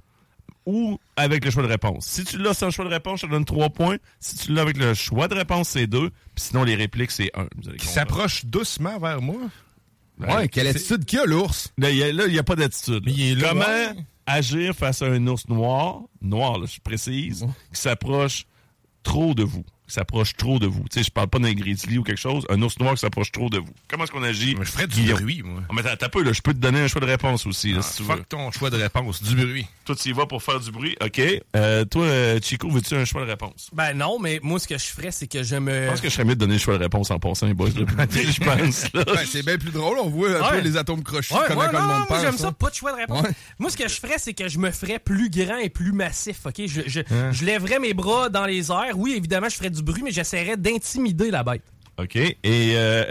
ou avec le choix de réponse. Si tu l'as sans le choix de réponse, je te donne trois points. Si tu l'as avec le choix de réponse, c'est deux. Puis sinon, les répliques, c'est un. Qui s'approche doucement vers moi. Ouais, quelle attitude qu'il a, l'ours? Là, il y a- là, il n'y a pas d'attitude. Mais il est là, Comment ouais. agir face à un ours noir, noir, là, je précise, qui s'approche trop de vous? Qui s'approche trop de vous. Tu sais, je parle pas d'un grizzly ou quelque chose. Un ours noir qui s'approche trop de vous. Comment est-ce qu'on agit? Mais je ferais du Guillaume? bruit, moi. Ah, mais t'as peu, là. Je peux te donner un choix de réponse aussi, là, si tu veux. Fuck ton choix de réponse, du bruit. Toi, tu y vas pour faire du bruit? OK. Euh, toi, euh, Chico, veux-tu un choix de réponse? Ben non, mais moi, ce que je ferais, c'est que je me... Je pense que je serais mieux de donner le choix de réponse en passant, les boys. je pense, là. Ben, c'est bien plus drôle, on voit un Ouais. peu les atomes crochus, Ouais, comment ouais, le non, monde non, moi, pense. j'aime ça, hein. pas de choix de réponse. Ouais. Moi, ce que je ferais, c'est que je me ferais plus grand et plus massif, OK? Je, je, Hein? je lèverais mes bras dans les airs. Oui, évidemment, je ferais du bruit, mais j'essaierais d'intimider la bête. OK. Et euh,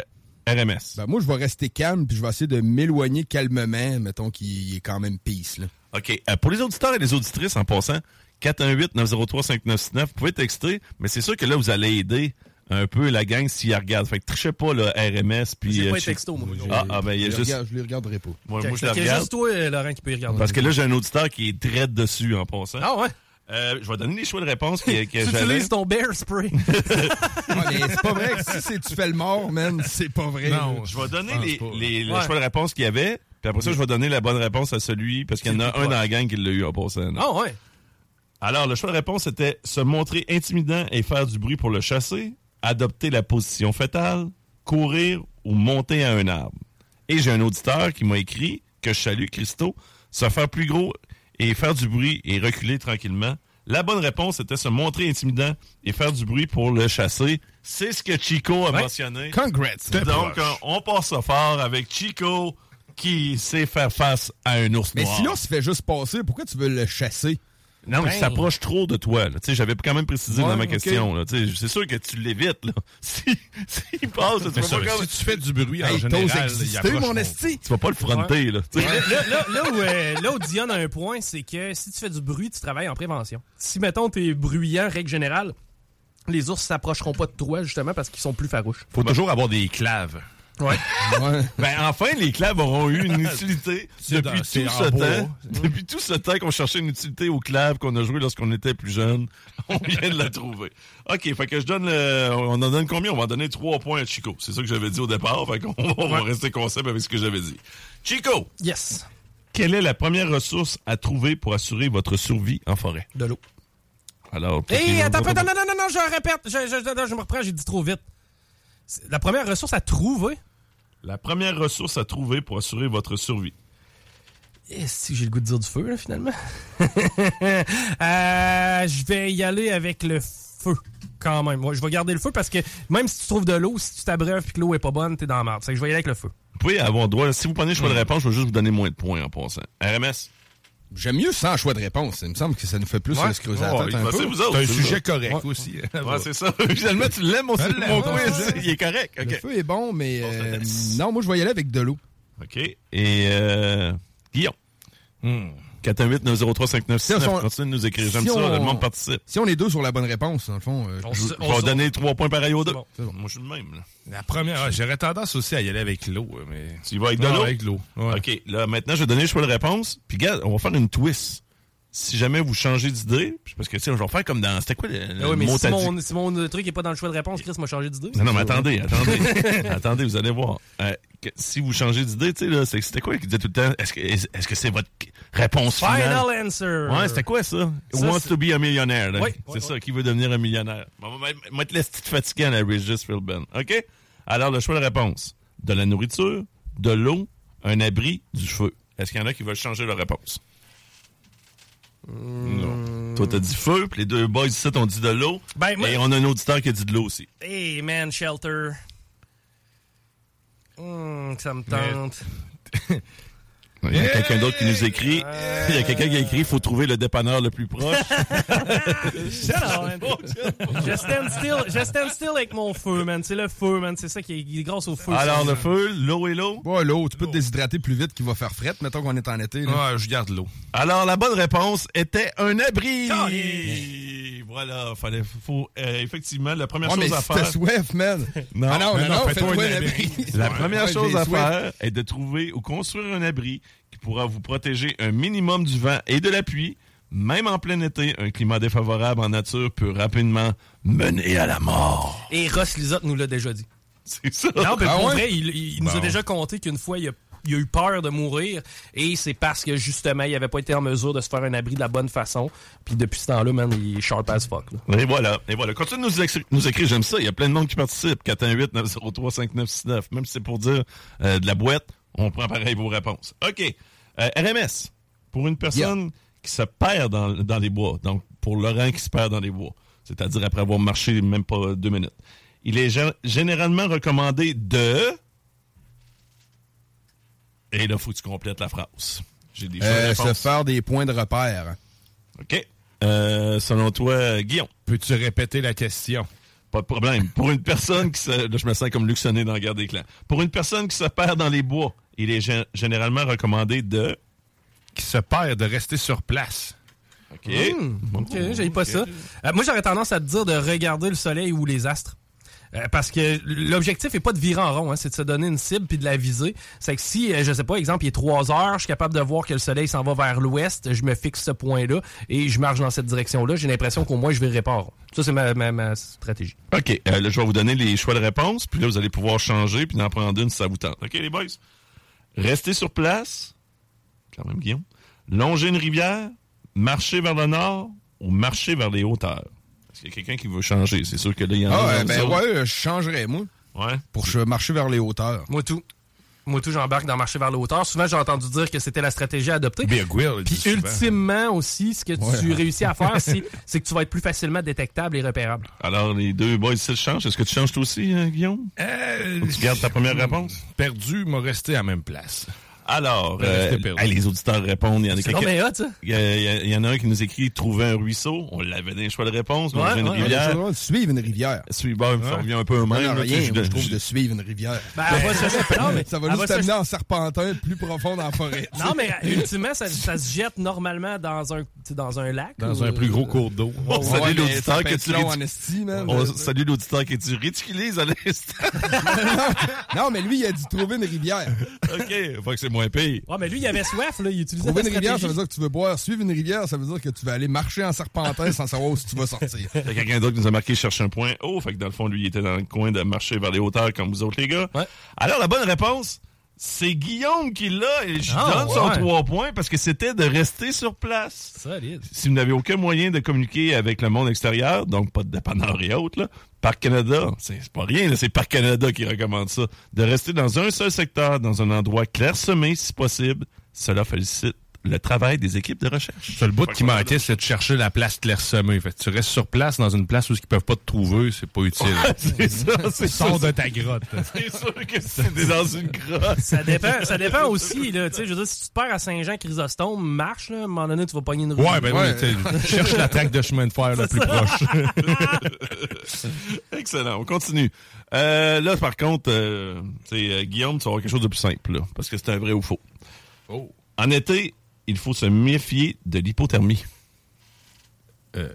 RMS. Ben, moi, je vais rester calme, puis je vais essayer de m'éloigner calmement, mettons qu'il est quand même peace, là. OK. Euh, pour les auditeurs et les auditrices, en passant, 418-903-5969, vous pouvez texter, mais c'est sûr que là, vous allez aider un peu la gang s'ils regardent. Fait que trichez pas, le RMS, puis... J'ai euh, pas un texto, moi. Ah, ah, ben, il y a je, les juste... regarde- je les regarderai pas. Moi, moi, je c'est regarde. juste toi, euh, Laurent, qui peut y regarder. Parce que là, j'ai un auditeur qui est très dessus, en passant. Ah ouais? Euh, je vais donner les choix de réponse que, que tu utilises ton bear spray. Ouais, c'est pas vrai que si c'est tu fais le mort, man, c'est pas vrai. Non. Je vais donner les, pas. les, les Ouais. choix de réponse qu'il y avait, puis après ça, je vais donner la bonne réponse à celui, parce qu'il y en a un dans la gang qui l'a eu en passant. Ah ouais? Alors, le choix de réponse était se montrer intimidant et faire du bruit pour le chasser, adopter la position fétale, courir ou monter à un arbre. Et j'ai un auditeur qui m'a écrit, que je salue, Christo, se faire plus gros et faire du bruit et reculer tranquillement. La bonne réponse était se montrer intimidant et faire du bruit pour le chasser. C'est ce que Chico a Ouais. mentionné. Congrats. Donc, euh, on ça fort avec Chico qui sait faire face à un ours Mais noir. si l'ours fait juste passer, pourquoi tu veux le chasser? Non, mais Ben. il s'approche trop de toi. là. Tu J'avais quand même précisé Ouais, dans ma question. là. Tu C'est sûr que tu l'évites. là. Si, s'il passe, tu Mais vas, ça, pas comme- si tu fais du bruit en Hey, général, mon esti? tu vas pas le fronter. Là, tu là, là, là où, euh, là où Dion a un point, c'est que si tu fais du bruit, tu travailles en prévention. Si, mettons, t'es bruyant, règle générale, les ours s'approcheront pas de toi, justement, parce qu'ils sont plus farouches. Faut toujours avoir des claves. Ouais. Ouais. Ben, enfin, les claves auront eu une utilité depuis dans- tout ce temps. Depuis tout ce temps qu'on cherchait une utilité aux claves qu'on a joué lorsqu'on était plus jeune. On vient de la trouver. OK, fait que je donne le... On en donne combien? On va en donner trois points à Chico. C'est ça que j'avais dit au départ. Fait qu'on on va rester concept avec ce que j'avais dit. Chico! Yes. Quelle est la première ressource à trouver pour assurer votre survie en forêt? De l'eau. Alors, Hé, attends, attends, non, non, non, non, je répète. Je, je, non, je me reprends, j'ai dit trop vite. La première ressource à trouver? La première ressource à trouver pour assurer votre survie. Eh, si j'ai le goût de dire du feu, là, finalement. Euh, je vais y aller avec le feu, quand même. Moi, je vais garder le feu parce que même si tu trouves de l'eau, si tu t'abreuves et que l'eau est pas bonne, t'es dans la merde. C'est que je vais y aller avec le feu. Vous pouvez avoir droit. Si vous prenez le choix de réponse, je vais juste vous donner moins de points en passant. RMS? J'aime mieux sans choix de réponse. Il me semble que ça nous fait plus Ouais. se creuser la Ouais, tête il un peu. c'est un sujet correct Ouais. aussi. Ouais, c'est ça. Finalement, tu l'aimes aussi, mon ouais, quiz. Il est correct. Le feu est bon, mais euh, non, moi je vais y aller avec de l'eau. OK. Et euh, Guillaume. Hmm. 418-903-5969. Si on- Continuez de nous écrire. J'aime si ça. on- Le monde participe. Si on est deux sur la bonne réponse, dans le fond, euh, On Je, on vais donner trois points pareils aux deux. bon. Moi, je suis le même. Là. La première, ah, j'aurais tendance aussi à y aller avec l'eau, mais. Tu y vas avec de Non, l'eau? avec l'eau. Ouais. OK. Là, maintenant, je vais donner le choix de réponse. Puis, gars, on va faire une twist. Si jamais vous changez d'idée, parce que, tu sais, je vais faire comme dans... C'était quoi le, le Ah oui, mais mot si mon, si mon truc est pas dans le choix de réponse, Chris m'a changé d'idée. Non, non, mais attendez, attendez. attendez, vous allez voir. Euh, que- si vous changez d'idée, tu sais, là, c'est- c'était quoi qui disait tout le temps? Est-ce que est-ce est-ce que c'est votre réponse finale? Final answer. Ouais, c'était quoi ça? Ça, Wants to be a millionaire. Oui, c'est oui, ça, qui veut devenir un millionnaire. Bon, Moi, moi, te laisse petite fatigant à Regis Philbin. OK? Alors, le choix de réponse. De la nourriture, de l'eau, un abri, du feu. Est-ce qu'il y en a qui veulent changer leur réponse? Non. Toi, t'as dit feu, puis les deux boys ici ont dit de l'eau. Ben, moi- Et on a un auditeur qui a dit de l'eau aussi. Hey, man, shelter. Hum, ça me tente. Il y a quelqu'un d'autre qui nous écrit. Il y a quelqu'un qui a écrit il faut trouver le dépanneur le plus proche. Shut up, man. je, stand still, je stand still avec mon feu, man. C'est le feu, man. C'est ça qui est, qui est grâce au feu. Alors, le feu, l'eau et l'eau? Ouais, l'eau, tu peux te déshydrater plus vite qu'il va faire fret, mettons qu'on est en été. là. Ouais, je garde l'eau. Alors, la bonne réponse était un abri. Voilà, fallait, faut, euh, effectivement, la première Ouais, mais chose à faire. soif, man. Non, Ah non, non, non, non, fais-toi un abri. abri. La première ouais, chose à faire est de trouver ou construire un abri pourra vous protéger un minimum du vent et de la pluie. Même en plein été, un climat défavorable en nature peut rapidement mener à la mort. Et Ross Lisotte nous l'a déjà dit. C'est ça. Non, mais Ah pour ouais? vrai, il, il nous a déjà conté qu'une fois, il a, il a eu peur de mourir. Et c'est parce que, justement, il avait pas été en mesure de se faire un abri de la bonne façon. Puis depuis ce temps-là, man, il est sharp as fuck. là. Et voilà, et voilà. Continue de nous, écri- nous écrire, j'aime ça. Il y a plein de monde qui participe. 418-903-5969. Même si c'est pour dire euh, de la boîte, on prend pareil vos réponses. OK. Euh, RMS, pour une personne qui se perd dans, dans les bois, donc pour Laurent qui se perd dans les bois, c'est-à-dire après avoir marché même pas deux minutes, il est gé- généralement recommandé de... Et là, faut que tu complètes la phrase. J'ai des Euh, se faire des points de repère. OK. Euh, selon toi, Guillaume? Peux-tu répéter la question? Pas de problème. Pour une personne qui se... Là, je me sens comme Luc Sonnet dans la guerre des clans. Pour une personne qui se perd dans les bois, il est gé- généralement recommandé de... Qui se perd de rester sur place. OK. Hmm, OK, j'ai pas ça. Euh, moi, j'aurais tendance à te dire de regarder le soleil ou les astres. Euh, parce que l'objectif est pas de virer en rond, hein, c'est de se donner une cible puis de la viser. C'est que si, euh, je sais pas, exemple, il est 3 heures, je suis capable de voir que le soleil s'en va vers l'ouest, je me fixe ce point-là et je marche dans cette direction-là, j'ai l'impression qu'au moins je vais pas en rond. Ça, c'est ma, ma- ma stratégie. OK. Euh, là, je vais vous donner les choix de réponse, puis là, vous allez pouvoir changer, puis d'en prendre une si ça vous tente. OK, les boys? Restez sur place, quand même, Guillaume. Longer une rivière, marcher vers le nord ou marcher vers les hauteurs. Est-ce qu'il y a quelqu'un qui veut changer? C'est sûr que là, il y en Ah, a. ouais, dans ben ouais, je changerais, moi. Ouais. Pour ch- marcher vers les hauteurs. Moi tout. Moi tout, j'embarque dans marcher vers le hauteur. Souvent, j'ai entendu dire que c'était la stratégie il Puis ultimement aussi, ce que tu réussis à faire, c'est c'est que tu vas être plus facilement détectable et repérable. Alors, les deux boys, s'ils changent, est-ce que tu changes toi aussi, hein, Guillaume? Euh, Ou tu gardes ta première réponse? Perdu, m'a resté à la même place. Alors, Ben, euh, hey, les auditeurs répondent. Il y en a ça? Il y, a- il en a un qui nous écrit trouver un ruisseau. On l'avait dans les choix de réponse. Ouais, longer une ouais, rivière. ouais, suivre une rivière. Suivre, bon, ça revient un peu au même. Non, là, rien, tu sais, moi, je je- trouve, je- de suivre une rivière. Ben, non, mais- ça va se- t'amener en serpentin plus profond dans la forêt. Non, mais ultimement, ça, ça se jette normalement dans un, dans un lac. Dans ou- un plus gros cours d'eau. On Ouais, salue l'auditeur que tu. On salue l'auditeur que tu ridiculises à l'instant. non, mais lui, il a dit trouver une rivière. OK, faut que c'est moins pire. Ouais, mais lui, il avait soif, là. Il utilisait Trouver une rivière, ça veut dire que tu veux boire. Suivre une rivière, ça veut dire que tu vas aller marcher en serpentin sans savoir où tu vas sortir. Il y a quelqu'un d'autre qui nous a marqué cherche un point haut. Fait que dans le fond, lui, il était dans le coin de marcher vers les hauteurs comme vous autres, les gars. Alors, la bonne réponse, c'est Guillaume qui l'a. Et je Ah, donne son trois points parce que c'était de rester sur place. Solide. Si vous n'avez aucun moyen de communiquer avec le monde extérieur, donc pas de dépanneur et autres, là, Parc Canada, c'est pas rien, c'est Parc Canada qui recommande ça, de rester dans un seul secteur, dans un endroit clairsemé si possible. Cela félicite le travail des équipes de recherche. C'est le bout qui manquait, c'est de chercher la place clairsemée. Fait tu restes sur place dans une place où ils peuvent pas te trouver, c'est pas utile. c'est ça, c'est Sors de ta grotte. C'est sûr que c'est dans une grotte. Ça dépend, ça dépend aussi, là. Tu sais, je veux dire, si tu te perds à Saint-Jean-Chrysostome, marche, là. À un moment donné, tu vas pogner une rue. Ouais, ben oui, tu sais, cherche la traque de chemin de fer le plus proche. Excellent, on continue. Euh, là, par contre, euh, euh, Guillaume, tu vas avoir quelque chose de plus simple, là, parce que c'est un vrai ou faux. Oh. En été, il faut se méfier de l'hypothermie. Euh,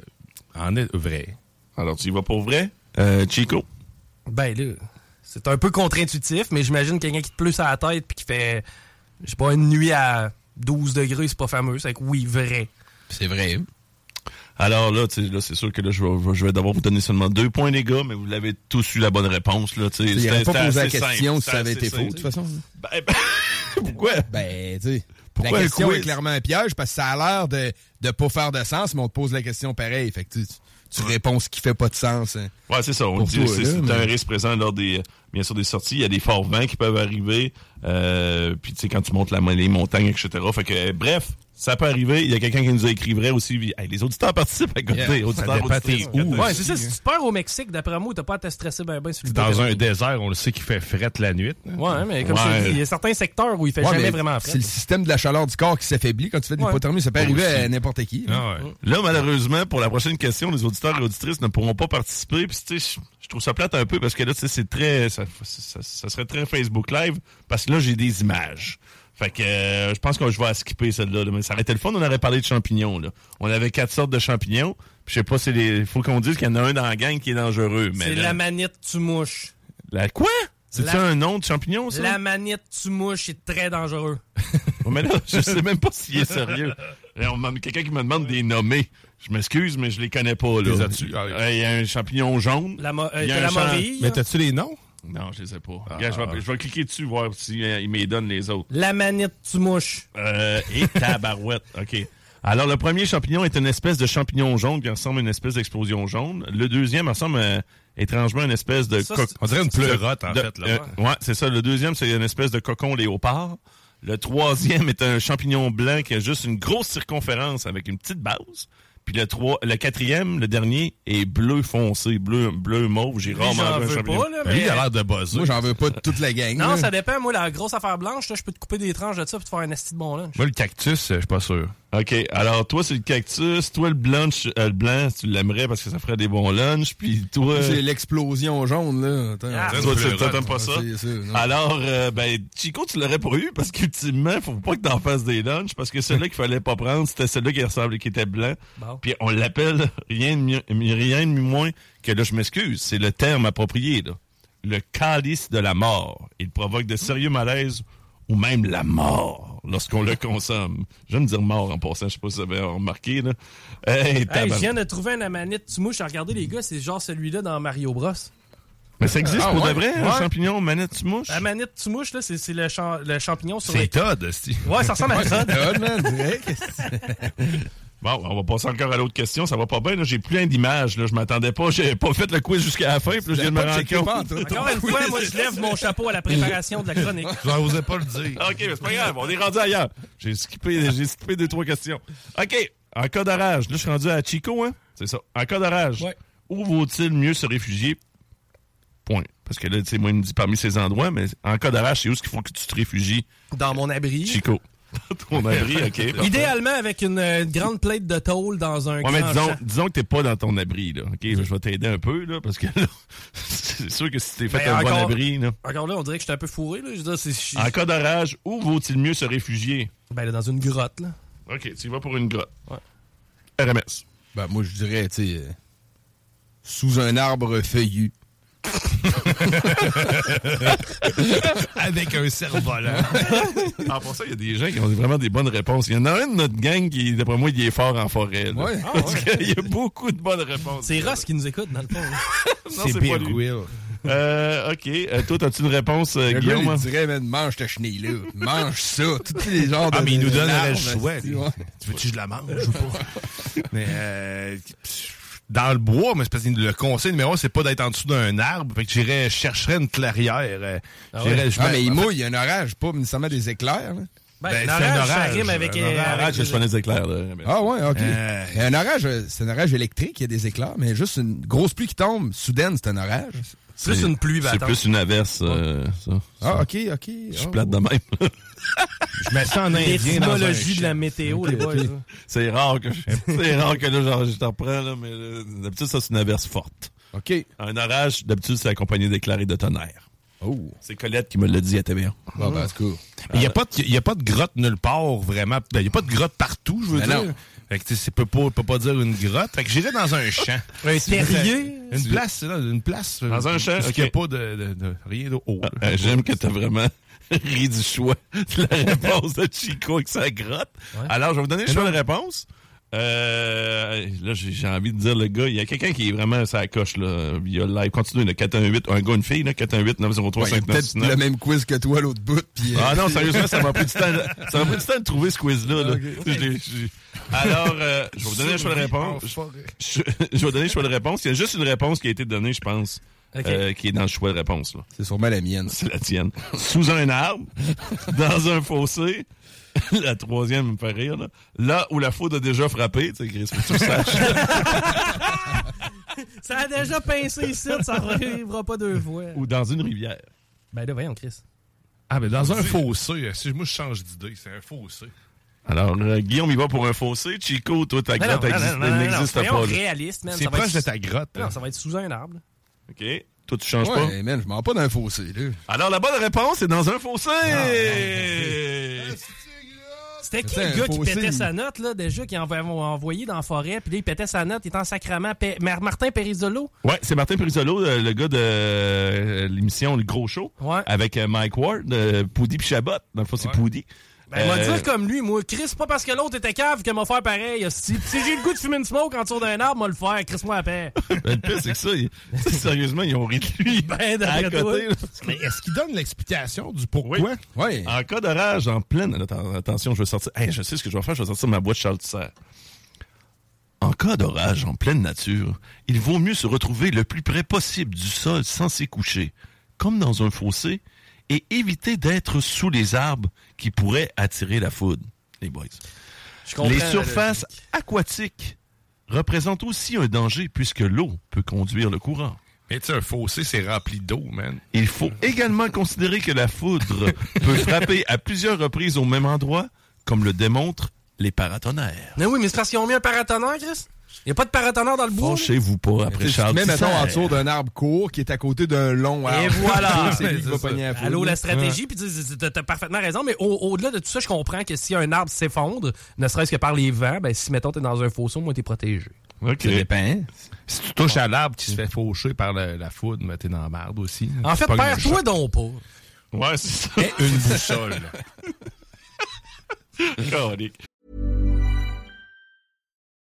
en est vrai. Alors, tu y vas pour vrai? Euh, Chico? Ben là, c'est un peu contre-intuitif, mais j'imagine quelqu'un qui te pleut à la tête puis qui fait, je sais pas, une nuit à 12 degrés, c'est pas fameux. C'est que oui, vrai. C'est vrai. Alors là, là, c'est sûr que là, je vais, je vais d'abord vous donner seulement deux points, les gars, mais vous l'avez tous eu la bonne réponse, là, tu pas posé la question simple, si ça avait été faux, de toute façon. Ben, ben, pourquoi? Ben, tu sais. Pourquoi la question est clairement un piège parce que ça a l'air de ne pas faire de sens, mais on te pose la question pareil. Fait que tu, tu réponds ce qui fait pas de sens. hein. Ouais, c'est ça. On dit c'est mais- un risque présent lors des, bien sûr, des sorties. Il y a des forts vents qui peuvent arriver. Euh, puis tu sais, quand tu montes la, les montagnes, etc. Fait que, bref, ça peut arriver. Il y a quelqu'un qui nous a écrit vrai aussi. Hey, les auditeurs participent à côté. Yeah, auditeurs, où. quatre- Ouais, c'est ça. Si tu te perds au Mexique, d'après moi, t'as pas à te stresser ben ben sur le Dans un désert, on le sait qu'il fait frette la nuit. Ouais, mais comme je Ouais. te dis, il y a certains secteurs où il fait Ouais, jamais mais vraiment C'est frais. le système de la chaleur du corps qui s'affaiblit quand tu fais de Ouais. l'hypothermie. Ça peut arriver Aussi. à n'importe qui. là. Ah ouais. Là, malheureusement, pour la prochaine question, les auditeurs et auditrices ne pourront pas participer. Puis, tu sais, je- je trouve ça plate un peu parce que là, tu sais, c'est très, ça, ça, ça serait très Facebook Live parce que là, j'ai des images. Fait que euh, je pense que je vais skipper celle-là. là. Mais ça aurait été le fun, on aurait parlé de champignons. Là. On avait quatre sortes de champignons. Puis je sais pas, c'est les. faut qu'on dise qu'il y en a un dans la gang qui est dangereux. C'est la manite tu mouches. La quoi? C'est La- ça un nom de champignon, ça? La manite tu mouches, c'est très dangereux. Mais là, je sais même pas s'il est sérieux. Là, on m'a- Quelqu'un qui me demande des nommés. Je m'excuse, mais je les connais pas. Là. Ah, oui. Euh, Il y a un champignon jaune. La, mo- euh, Il y a un la champ- morille. Mais t'as-tu les noms? Non, je les sais pas. Ah. Regarde, je, vais, je vais cliquer dessus, voir s'il me donne les autres. La manite tu mouches. Euh, et tabarouette. OK. Alors, le premier champignon est une espèce de champignon jaune qui ressemble à une espèce d'explosion jaune. Le deuxième ressemble euh, étrangement à une espèce de... Ça, On dirait une pleurote, en de- fait. Là. euh, ouais, c'est ça. Le deuxième, c'est une espèce de cocon léopard. Le troisième est un champignon blanc qui a juste une grosse circonférence avec une petite base. Puis le trois, le quatrième, le dernier, est bleu foncé, bleu, bleu mauve. J'ai Lui, rarement j'en vu un pas, là, Lui, mais... il a l'air de buzzer. Moi, j'en veux pas de toute la gang. Non, là. ça dépend. Moi, la grosse affaire blanche, là, je peux te couper des tranches de ça pour te faire un esti de bon lunch. Moi, le cactus, euh, je suis pas sûr. OK. Alors, toi, c'est le cactus. Toi, le blanc, euh, le blanc, tu l'aimerais parce que ça ferait des bons lunchs. Puis toi... C'est l'explosion jaune, là. Attends. Ah, Toi, tu- t'aimes pas ça? Alors, euh, ben, Chico, tu l'aurais pas eu parce qu'ultimement, faut pas que t'en fasses des lunchs parce que celui-là qu'il fallait pas prendre, c'était celui-là qui ressemblait, qui était blanc. Bon. Puis on l'appelle rien de mieux, rien de moins que, là, je m'excuse, c'est le terme approprié, là. Le calice de la mort. Il provoque de sérieux malaises ou même la mort lorsqu'on le consomme. J'aime dire mort en passant, je sais pas si vous avez remarqué, là. Hey, Hey, je viens de trouver un amanite tu mouches. Regardez, les gars, c'est genre celui-là dans Mario Bros. Mais ça existe Ah, pour ouais? de vrai, un champignon manette tu mouches? La manite tu mouches, là, c'est c'est le, champ- le champignon sur C'est le... Todd, Steve. Ouais, ça ressemble à ça. Todd, man, direct. Bon, on va passer encore à l'autre question. Ça va pas bien. là. J'ai plein d'images. Là. Je m'attendais pas. J'ai pas fait le quiz jusqu'à la fin. Puis là, je viens de me Pas rendre compte. Encore une fois, moi, je lève mon chapeau à la préparation de la chronique. J'en osais pas le dire. OK, mais c'est pas grave. On est rendu ailleurs. J'ai skippé, j'ai skippé deux, trois questions. OK. En cas d'orage, là, je suis rendu à Chico, hein? C'est ça. En cas d'orage, Ouais. où vaut-il mieux se réfugier? Point. Parce que là, tu sais, moi, il me dit parmi ces endroits, mais en cas d'orage, c'est où est-ce qu'il faut que tu te réfugies? Dans mon abri. Chico. Ton abri, OK. Idéalement avec une, euh, grande plate de tôle dans un Ouais, mais disons, champ. disons que t'es pas dans ton abri, là. OK, je vais t'aider un peu, là, parce que là, c'est sûr que si t'es fait Ben, un bon abri, là. Encore là, on dirait que je suis un peu fourré. Là. Je veux dire, c'est... En cas d'orage, où vaut-il mieux se réfugier? Ben, là, dans une grotte, là. OK, tu y vas pour une grotte. Ouais. RMS. Ben, moi, je dirais, tu sais, euh, sous un arbre feuillu. Avec un cerf-volant. En pour ça, il y a des gens qui ont vraiment des bonnes réponses. Il y en a un de notre gang qui, d'après moi, il est fort en forêt. là. Ouais. Parce qu'il y a beaucoup de bonnes réponses. C'est Ross qui nous écoute, dans le fond. Non, C'est pas lui. Will. Euh, OK. Euh, toi, as-tu une réponse, euh, Le gars, Guillaume? il dirait, man, mange ta chenille-là. Mange ça. Tous les genres de. Ah, mais il nous donnerait le choix. Tu veux-tu que je la mange ou pas? mais euh, dans le bois, mais c'est parce que le conseil numéro un, c'est pas d'être en dessous d'un arbre. Fait que j'irais, je chercherais une clairière. euh, j'irais- je Ah, mais il mouille, il y a un orage, pas nécessairement des éclair. là. Ben, Ben, un c'est orage, un ça orage, rime avec... un orage, avec je connais des éclairs. Là. Ah ouais, ok. Euh. Et un orage, c'est un orage électrique, il y a des éclairs, mais juste une grosse pluie qui tombe, soudaine, c'est un orage. Plus une pluie C'est battante. plus une averse, euh, ça. Ah, ok, ok. Je suis Ah, plate de même. je me sens en indien dans un L'étymologie de la météo, les boys. c'est rare que je, c'est rare que là, genre, je t'en reprends, là, mais là, d'habitude, ça, c'est une averse forte. Ok. Un orage, d'habitude, c'est accompagné d'éclairs et de tonnerre. Oh. C'est Colette qui me l'a dit à TVA. Bon, ben, c'est cool. Il n'y a, pas de- il y a pas de grotte nulle part, vraiment. Ben, Il n'y a pas de grotte partout, je veux Ben dire. non. Fait que, tu sais, peut pas, peut pas dire une grotte. Fait que j'irais dans un champ. Un terrier? Une place, là, une place. Dans un champ, Parce qu'il n'y a ok. pas de, de, de- rien. Oh, Ah, euh, J'aime que t'as vraiment ri du choix de la réponse de Chico avec sa grotte. Alors, je vais vous donner le choix de réponse. Euh, là, j'ai envie de dire le gars, il y a quelqu'un qui est vraiment sa coche là, via le live. Continue, le 418, un gars, une fille, là, 418 903 Ouais, il y a peut-être le 5969. même quiz que toi, l'autre bout. Puis, euh, Ah non, sérieusement, ça m'a pris du temps. Ça m'a pris du temps de trouver ce quiz-là. là. Je Alors, euh, je vais vous donner le choix de réponse. Je, vais vous donner le choix de réponse. Il y a juste une réponse qui a été donnée, je pense, euh, qui est dans le choix de réponse. Là. C'est sûrement la mienne. C'est la tienne. Sous un arbre, dans un fossé. La troisième me fait rire. Là, là où la faute a déjà frappé. Tu sais, Chris, faut que tu saches. Ça a déjà pincé ici, ça arrivera pas deux fois. ou dans une rivière. Ben là, voyons, Chris. Ah, mais dans un fossé. Si moi, je change d'idée, c'est un fossé. Alors, euh, Guillaume, il va pour un fossé. Chico, toi, ta Ben grotte n'existe pas. réaliste. C'est proche être de ta grotte. Non, ça va être sous un arbre. OK. Toi, tu changes pas? Ouais, man, je m'en pas d'un fossé, là. Alors, la bonne réponse est dans un fossé! C'était quel un gars qui pétait sa note, là, déjà, qui envoyait envoyé dans la forêt, puis là, il pétait sa note, il était en sacrament. Martin Périsolo. Ouais, c'est Martin Perisolo, euh, le gars de euh, l'émission Le Gros Show, avec euh, Mike Ward, Poudy puis Chabot. Dans le fond, c'est Poudy. Ben, m'a Euh, dire comme lui, moi, Chris, c'est pas parce que l'autre était cave que m'a faire pareil. Si, si j'ai le goût de fumer une smoke en dessous d'un arbre, m'a le faire. Chris-moi à paix. Le pire, c'est que ça, sérieusement, ils ont ri de lui. Ben, à côté. Mais est-ce qu'il donne l'explication du pourquoi? Oui. En cas d'orage, en pleine. Atten- Attention, je vais sortir. Hey, je sais ce que je vais faire, je vais sortir ma boîte Charles Tisser. En cas d'orage en pleine nature, il vaut mieux se retrouver le plus près possible du sol sans s'y coucher, comme dans un fossé, et éviter d'être sous les arbres qui pourraient attirer la foudre. Les boys. Je comprends Les surfaces aquatiques représentent aussi un danger puisque l'eau peut conduire le courant. Mais tu sais, un fossé, c'est rempli d'eau, man. Il faut également considérer que la foudre peut frapper à plusieurs reprises au même endroit, comme le démontrent les paratonnerres. Mais oui, mais c'est parce qu'ils ont mis un paratonnerre, Chris? Il a pas de paratonnerre dans le bois? Penchez-vous pas après Charles mets, mettons, en dessous d'un arbre court qui est à côté d'un long arbre. Et voilà. c'est lui qui va pogner la foudre. Allô, la stratégie, puis tu sais, t'as t'as parfaitement raison, mais au- au-delà de tout ça, je comprends que si un arbre s'effondre, ne serait-ce que par les vents, ben si, mettons, t'es dans un fossé, au moins t'es protégé. OK. Ça dépend. Si tu touches à l'arbre qui se fait faucher par la foudre, mais t'es dans la merde aussi. En fait, perds-toi donc pas. Ouais, c'est ça. Une boussole.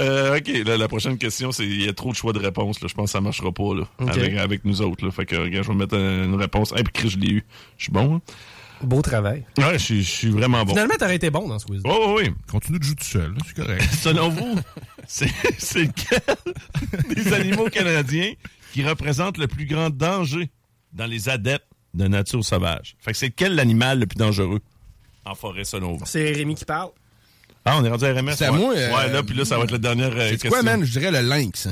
Euh, OK, là, la prochaine question, c'est il y a trop de choix de réponses. Là. Je pense que ça marchera pas là, avec, avec nous autres. Là. Fait que, regarde, je vais mettre une réponse. Puis, Chris, je l'ai eu. Je suis bon. hein? Beau travail. Ouais, je suis- je suis vraiment bon. Finalement, t'aurais été bon dans ce quiz. Oh, oui, oui. Continue de jouer tout seul, là, c'est correct. Selon vous, c'est c'est lequel des animaux canadiens qui représente le plus grand danger dans les adeptes de nature sauvage? Fait que c'est quel l'animal le plus dangereux en forêt, selon vous? C'est Rémi qui parle. Ah, on est rendu à RMS? C'est à moi, euh, Ouais, là, puis là, ça va être la dernière euh, C'est question. quoi, man? Je dirais le lynx.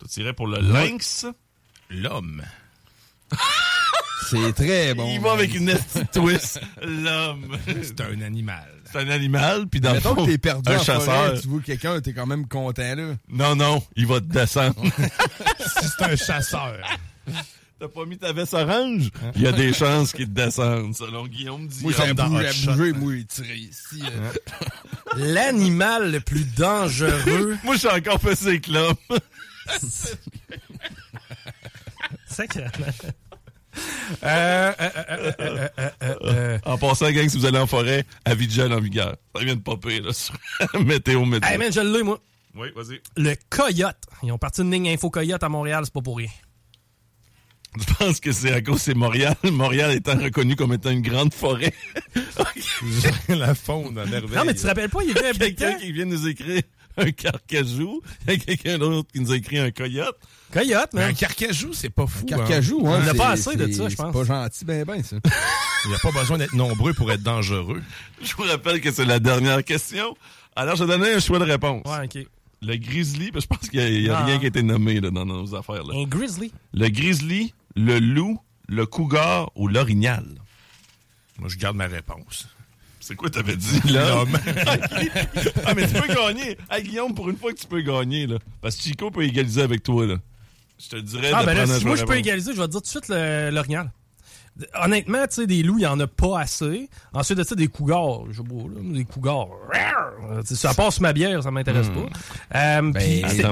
Tu dirais pour le lynx? L'homme. C'est très bon. Il va avec une petite twist. L'homme. C'est un animal. C'est un animal, puis dans le fond, que t'es perdu un en chasseur. forêt, tu vois quelqu'un, t'es quand même content, là. Non, non, il va te descendre. si c'est un chasseur. T'as pas mis ta veste orange? Il y a des chances qu'il te descende, selon Guillaume dit. Moi, a bougé, à bouger, moi, il tirait ici. euh. L'animal le plus dangereux. Moi, je suis encore fait avec l'homme. Sacrément. Euh, euh, euh. En passant, gang, si vous allez en forêt, avis de gel en vigueur. Ça vient de popper, là, sur météo, météo. Hey man, je l'ai, moi. Oui, vas-y. Le Coyote. Ils ont parti une ligne Info Coyote à Montréal, c'est pas pour rien. Je pense que c'est à cause c'est Montréal. Montréal étant reconnu comme étant une grande forêt. la faune en merveille. Non, mais tu te rappelles pas, il y avait un Quelqu'un quelqu'un qui vient nous écrire un carcajou. Il y a quelqu'un d'autre qui nous a écrit un coyote. Coyote, Mais un man. carcajou, c'est pas fou. hein. Carcajou, hein. On n'a pas assez de ça, je pense. C'est pas gentil, ben, ben, ça. Il n'y a pas besoin d'être nombreux pour être dangereux. Je vous rappelle que c'est la dernière question. Alors, je vais donner un choix de réponse. Ouais, ok. Le grizzly, parce que je pense qu'il n'y a, Ah. rien qui a été nommé là, dans nos affaires. Là. Un grizzly. Le grizzly, le loup, le cougar ou l'orignal? Moi, je garde ma réponse. C'est quoi t'avais dit là? ah, mais tu peux gagner. Hey, Guillaume, pour une fois que tu peux gagner, là. Parce que Chico peut égaliser avec toi, là. Je te dirais Ah, de ben là, si moi je peux égaliser, je vais te dire tout de suite l'orignal. Honnêtement, tu sais, des loups, il y en a pas assez. Ensuite de ça, des cougars. Je pas, là, des cougars. Euh, Ça passe ma bière, ça m'intéresse Hmm. pas. Euh, puis attends c'est-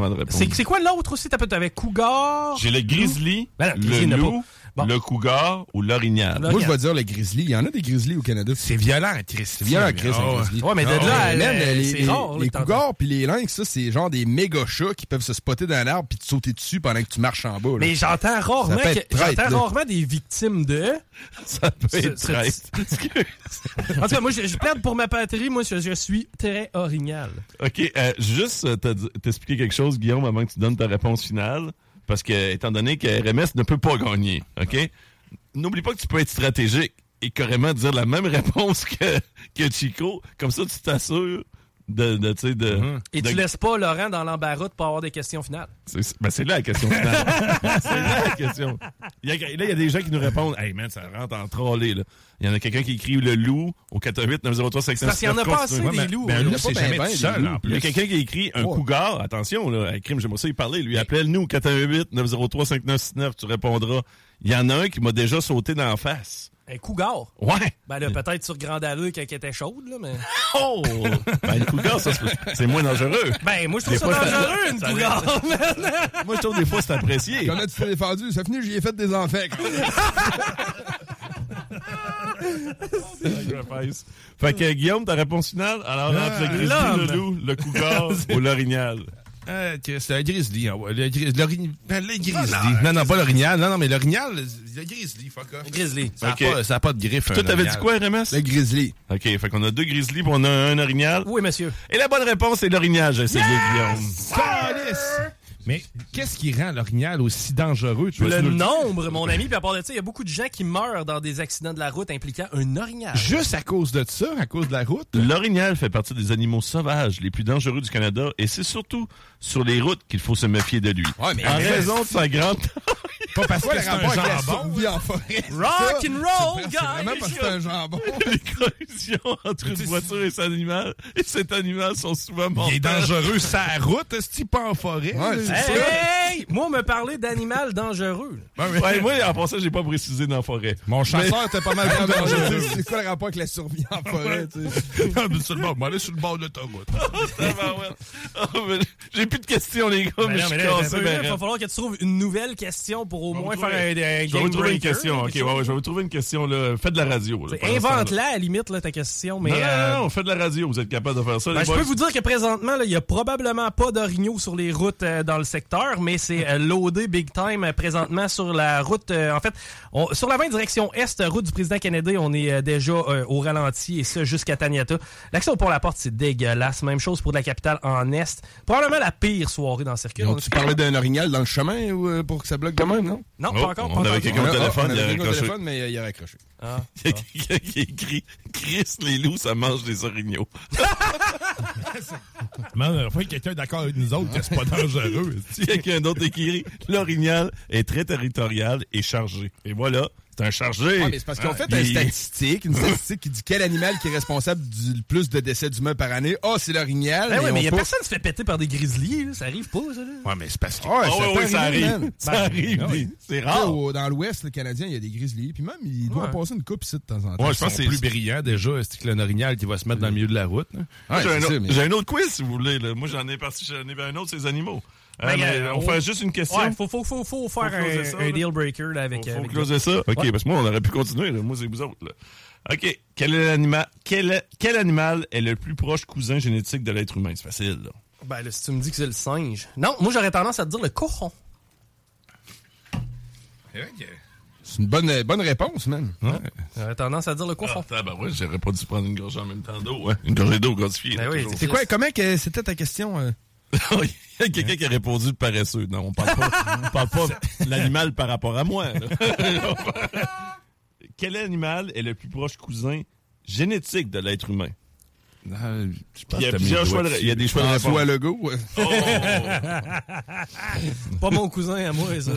quoi l'autre aussi? T'as peut-être avec cougar. J'ai le grizzly, Ben, le a le cougar ou l'orignal. Moi, je vais dire le grizzly. Il y en a des grizzlies au Canada. C'est violent, Chris. C'est violent, Chris, Ah grizzly. Ouais, mais de là à- man, les, c'est les- rare, là, les cougars puis les lynx, ça, c'est genre des méga chats qui peuvent se spotter dans l'arbre puis te sauter dessus pendant que tu marches en bas. là. Mais j'entends rarement, j'entends rarement des victimes de. Ça peut être. En tout cas, moi, je, je plaide pour ma patrie. Moi, je, je suis très orignal. OK, euh, juste euh, te- t'expliquer quelque chose, Guillaume, avant que tu donnes ta réponse finale. Parce que, étant donné que RMS ne peut pas gagner, OK? N'oublie pas que tu peux être stratégique et carrément dire la même réponse que, que Chico. Comme ça, tu t'assures de, de, de... Et de- tu laisses pas Laurent dans l'embarras pour avoir des questions finales. C'est ben, c'est là la question finale. c'est là la question. Il y a- là, il y a des gens qui nous répondent Hey man, ça rentre en trollé. Il y en a quelqu'un qui écrit le loup au 418 903 C'est parce qu'il y en a pas assez, des loups. Ben, Il y en loup, a c'est pas jamais ben, tout seul. Il y a quelqu'un qui écrit un Ouais. cougar. Attention, là, crime, j'aimerais ça y parler. Lui, appelle-nous au 418 903 5969 tu répondras. Il y en a un qui m'a déjà sauté dans la face. Un cougar. Ouais. Ben là, peut-être sur Grande Allure quand elle était chaude, là, mais. Oh! ben, le cougar, ça, c'est- c'est moins dangereux. Ben, moi, je trouve Des ça fois, dangereux, une ça- cougar, man. Moi, je trouve des fois, c'est apprécié. Comment tu t'es défendu? Ça finit, j'y ai fait des enfants. Sacrifice. Fait que Guillaume, ta réponse finale? Alors, entre le grizzly, le loup, le cougar ou l'orignal? Euh, c'est un grizzly. hein, ouais, Le, gris- ben, le grizzly. Non, non, pas l'orignal. Non, non, mais l'orignal, le grizzly, fuck off. Grizzly. Ça n'a pas, ça a pas de griffe. Toi, t'avais dit quoi, RMS? Le grizzly. OK, fait qu'on a deux grizzlies, puis on a un orignal. Oui, monsieur. Et la bonne réponse, c'est l'orignal, j'ai essayé, Guillaume. Mais qu'est-ce qui rend l'orignal aussi dangereux? Tu Le nombre, mon ami, puis à part de ça, il y a beaucoup de gens qui meurent dans des accidents de la route impliquant un orignal. Juste à cause de ça, à cause de la route? L'orignal fait partie des animaux sauvages les plus dangereux du Canada et c'est surtout sur les routes qu'il faut se méfier de lui. Ouais, mais en reste- raison de sa grande Pas parce que c'est un jambon. survie en forêt? Rock and roll, guys! C'est vraiment parce que c'est un jambon. les collisions entre une voiture et cet animal et cet animal sont souvent mortels. Il est dangereux la route, est-ce pas en forêt? Ouais, c'est ça. Hey! Moi, on me parlait d'animal dangereux. moi, en passant, j'ai pas précisé dans la forêt. Mon chasseur était pas mal dangereux. je C'est quoi le rapport avec la survie en forêt? tu sais? Non, mais sur le bord, moi, aller sur le bord de l'autoroute. Oh, mais J'ai plus de questions, les gars, mais, Ben je suis mais cassé. attends, ben, il va falloir que tu trouves une nouvelle question pour au Je vais moins faire un, Je vais vous trouver une question. Ok, ouais, je vais vous trouver une question. Là. Faites de la radio. Invente-la à la limite, là, ta question. Mais, non, non, euh, non, on fait de la radio. Vous êtes capable de faire ça, ben, les je boys? peux vous dire que présentement, là, il y a probablement pas d'orignaux sur les routes euh, dans le secteur, mais c'est euh, loadé big time euh, présentement sur la route. euh, en fait, on- sur la 20 direction est, route du président Kennedy, on est euh, déjà euh, au ralenti et ça jusqu'à Taniata. L'accès au pont La Porte, c'est dégueulasse. Même chose pour la capitale en est. Probablement la pire soirée dans le circuit. Ont-tu parlé d'un orignal dans le chemin ou, euh, pour que ça bloque de même, non? Non, Oh, pas encore. on pas avait encore. quelqu'un au Ah, téléphone, on il a avait quelqu'un au raccroché. téléphone, mais euh, il a raccroché. Ah, Il y a quelqu'un qui écrit Chris, les loups, ça mange des orignaux. Mais on aurait quelqu'un d'accord avec nous autres que c'est pas dangereux. Il y a quelqu'un d'autre qui écrit L'orignal est très territorial et chargé. Et voilà, c'est un chargé. Ah, mais c'est parce qu'on fait Il- une statistique, une statistique qui dit quel animal qui est responsable du plus de décès d'humains par année. Ah, c'est l'orignal. Ben oui, mais il y a on personne qui se fait péter par des grizzlies. là. Ça arrive pas, ça. là. Ouais, mais c'est parce que. Ah, Ah ouais, peut ouais, ça arrive. Ça Ben, arrive. ah oui. des- C'est rare. au- Dans l'Ouest, le Canadien, il y a des grizzlies. Puis même, il doit Ouais. passer une coupe ici de temps en temps. Ouais, Je pense que c'est plus brillant déjà, c'est que le orignal qui va se mettre dans le milieu de la route. Ouais, j'ai, un autre, ça, mais- j'ai un autre quiz, si vous voulez. Moi, j'en ai parti, j'en ai un autre, c'est les animaux. Euh, Ben, mais euh, on fait juste une question. Ouais, faut, faut, faut, faut faire Faut un, ça, un deal breaker là, avec. Faut, faut avec closer ça. OK, Ouais. parce que moi, on aurait pu continuer. là. Moi, c'est vous autres. là. OK. Quel, est quel, quel animal est le plus proche cousin génétique de l'être humain? C'est facile, là. Ben là, si tu me dis que c'est le singe. Non, moi j'aurais tendance à te dire le cochon. C'est une bonne, bonne réponse, man. J'aurais tendance à dire le cochon. Ah, ben ouais, j'aurais pas dû prendre une gorgée en même temps d'eau. Hein? Une gorgée d'eau gasifiée. Ben oui. C'est quoi, comment que c'était ta question? euh? Il y a quelqu'un qui a répondu de paresseux. Non, on parle pas, on parle pas de l'animal par rapport à moi. là. Quel animal est le plus proche cousin génétique de l'être humain? Euh, je pense Il y a que t'as mis plusieurs le choix de- il y a des choix de François réponse. Legault. ouais. Pas mon cousin à moi, ça.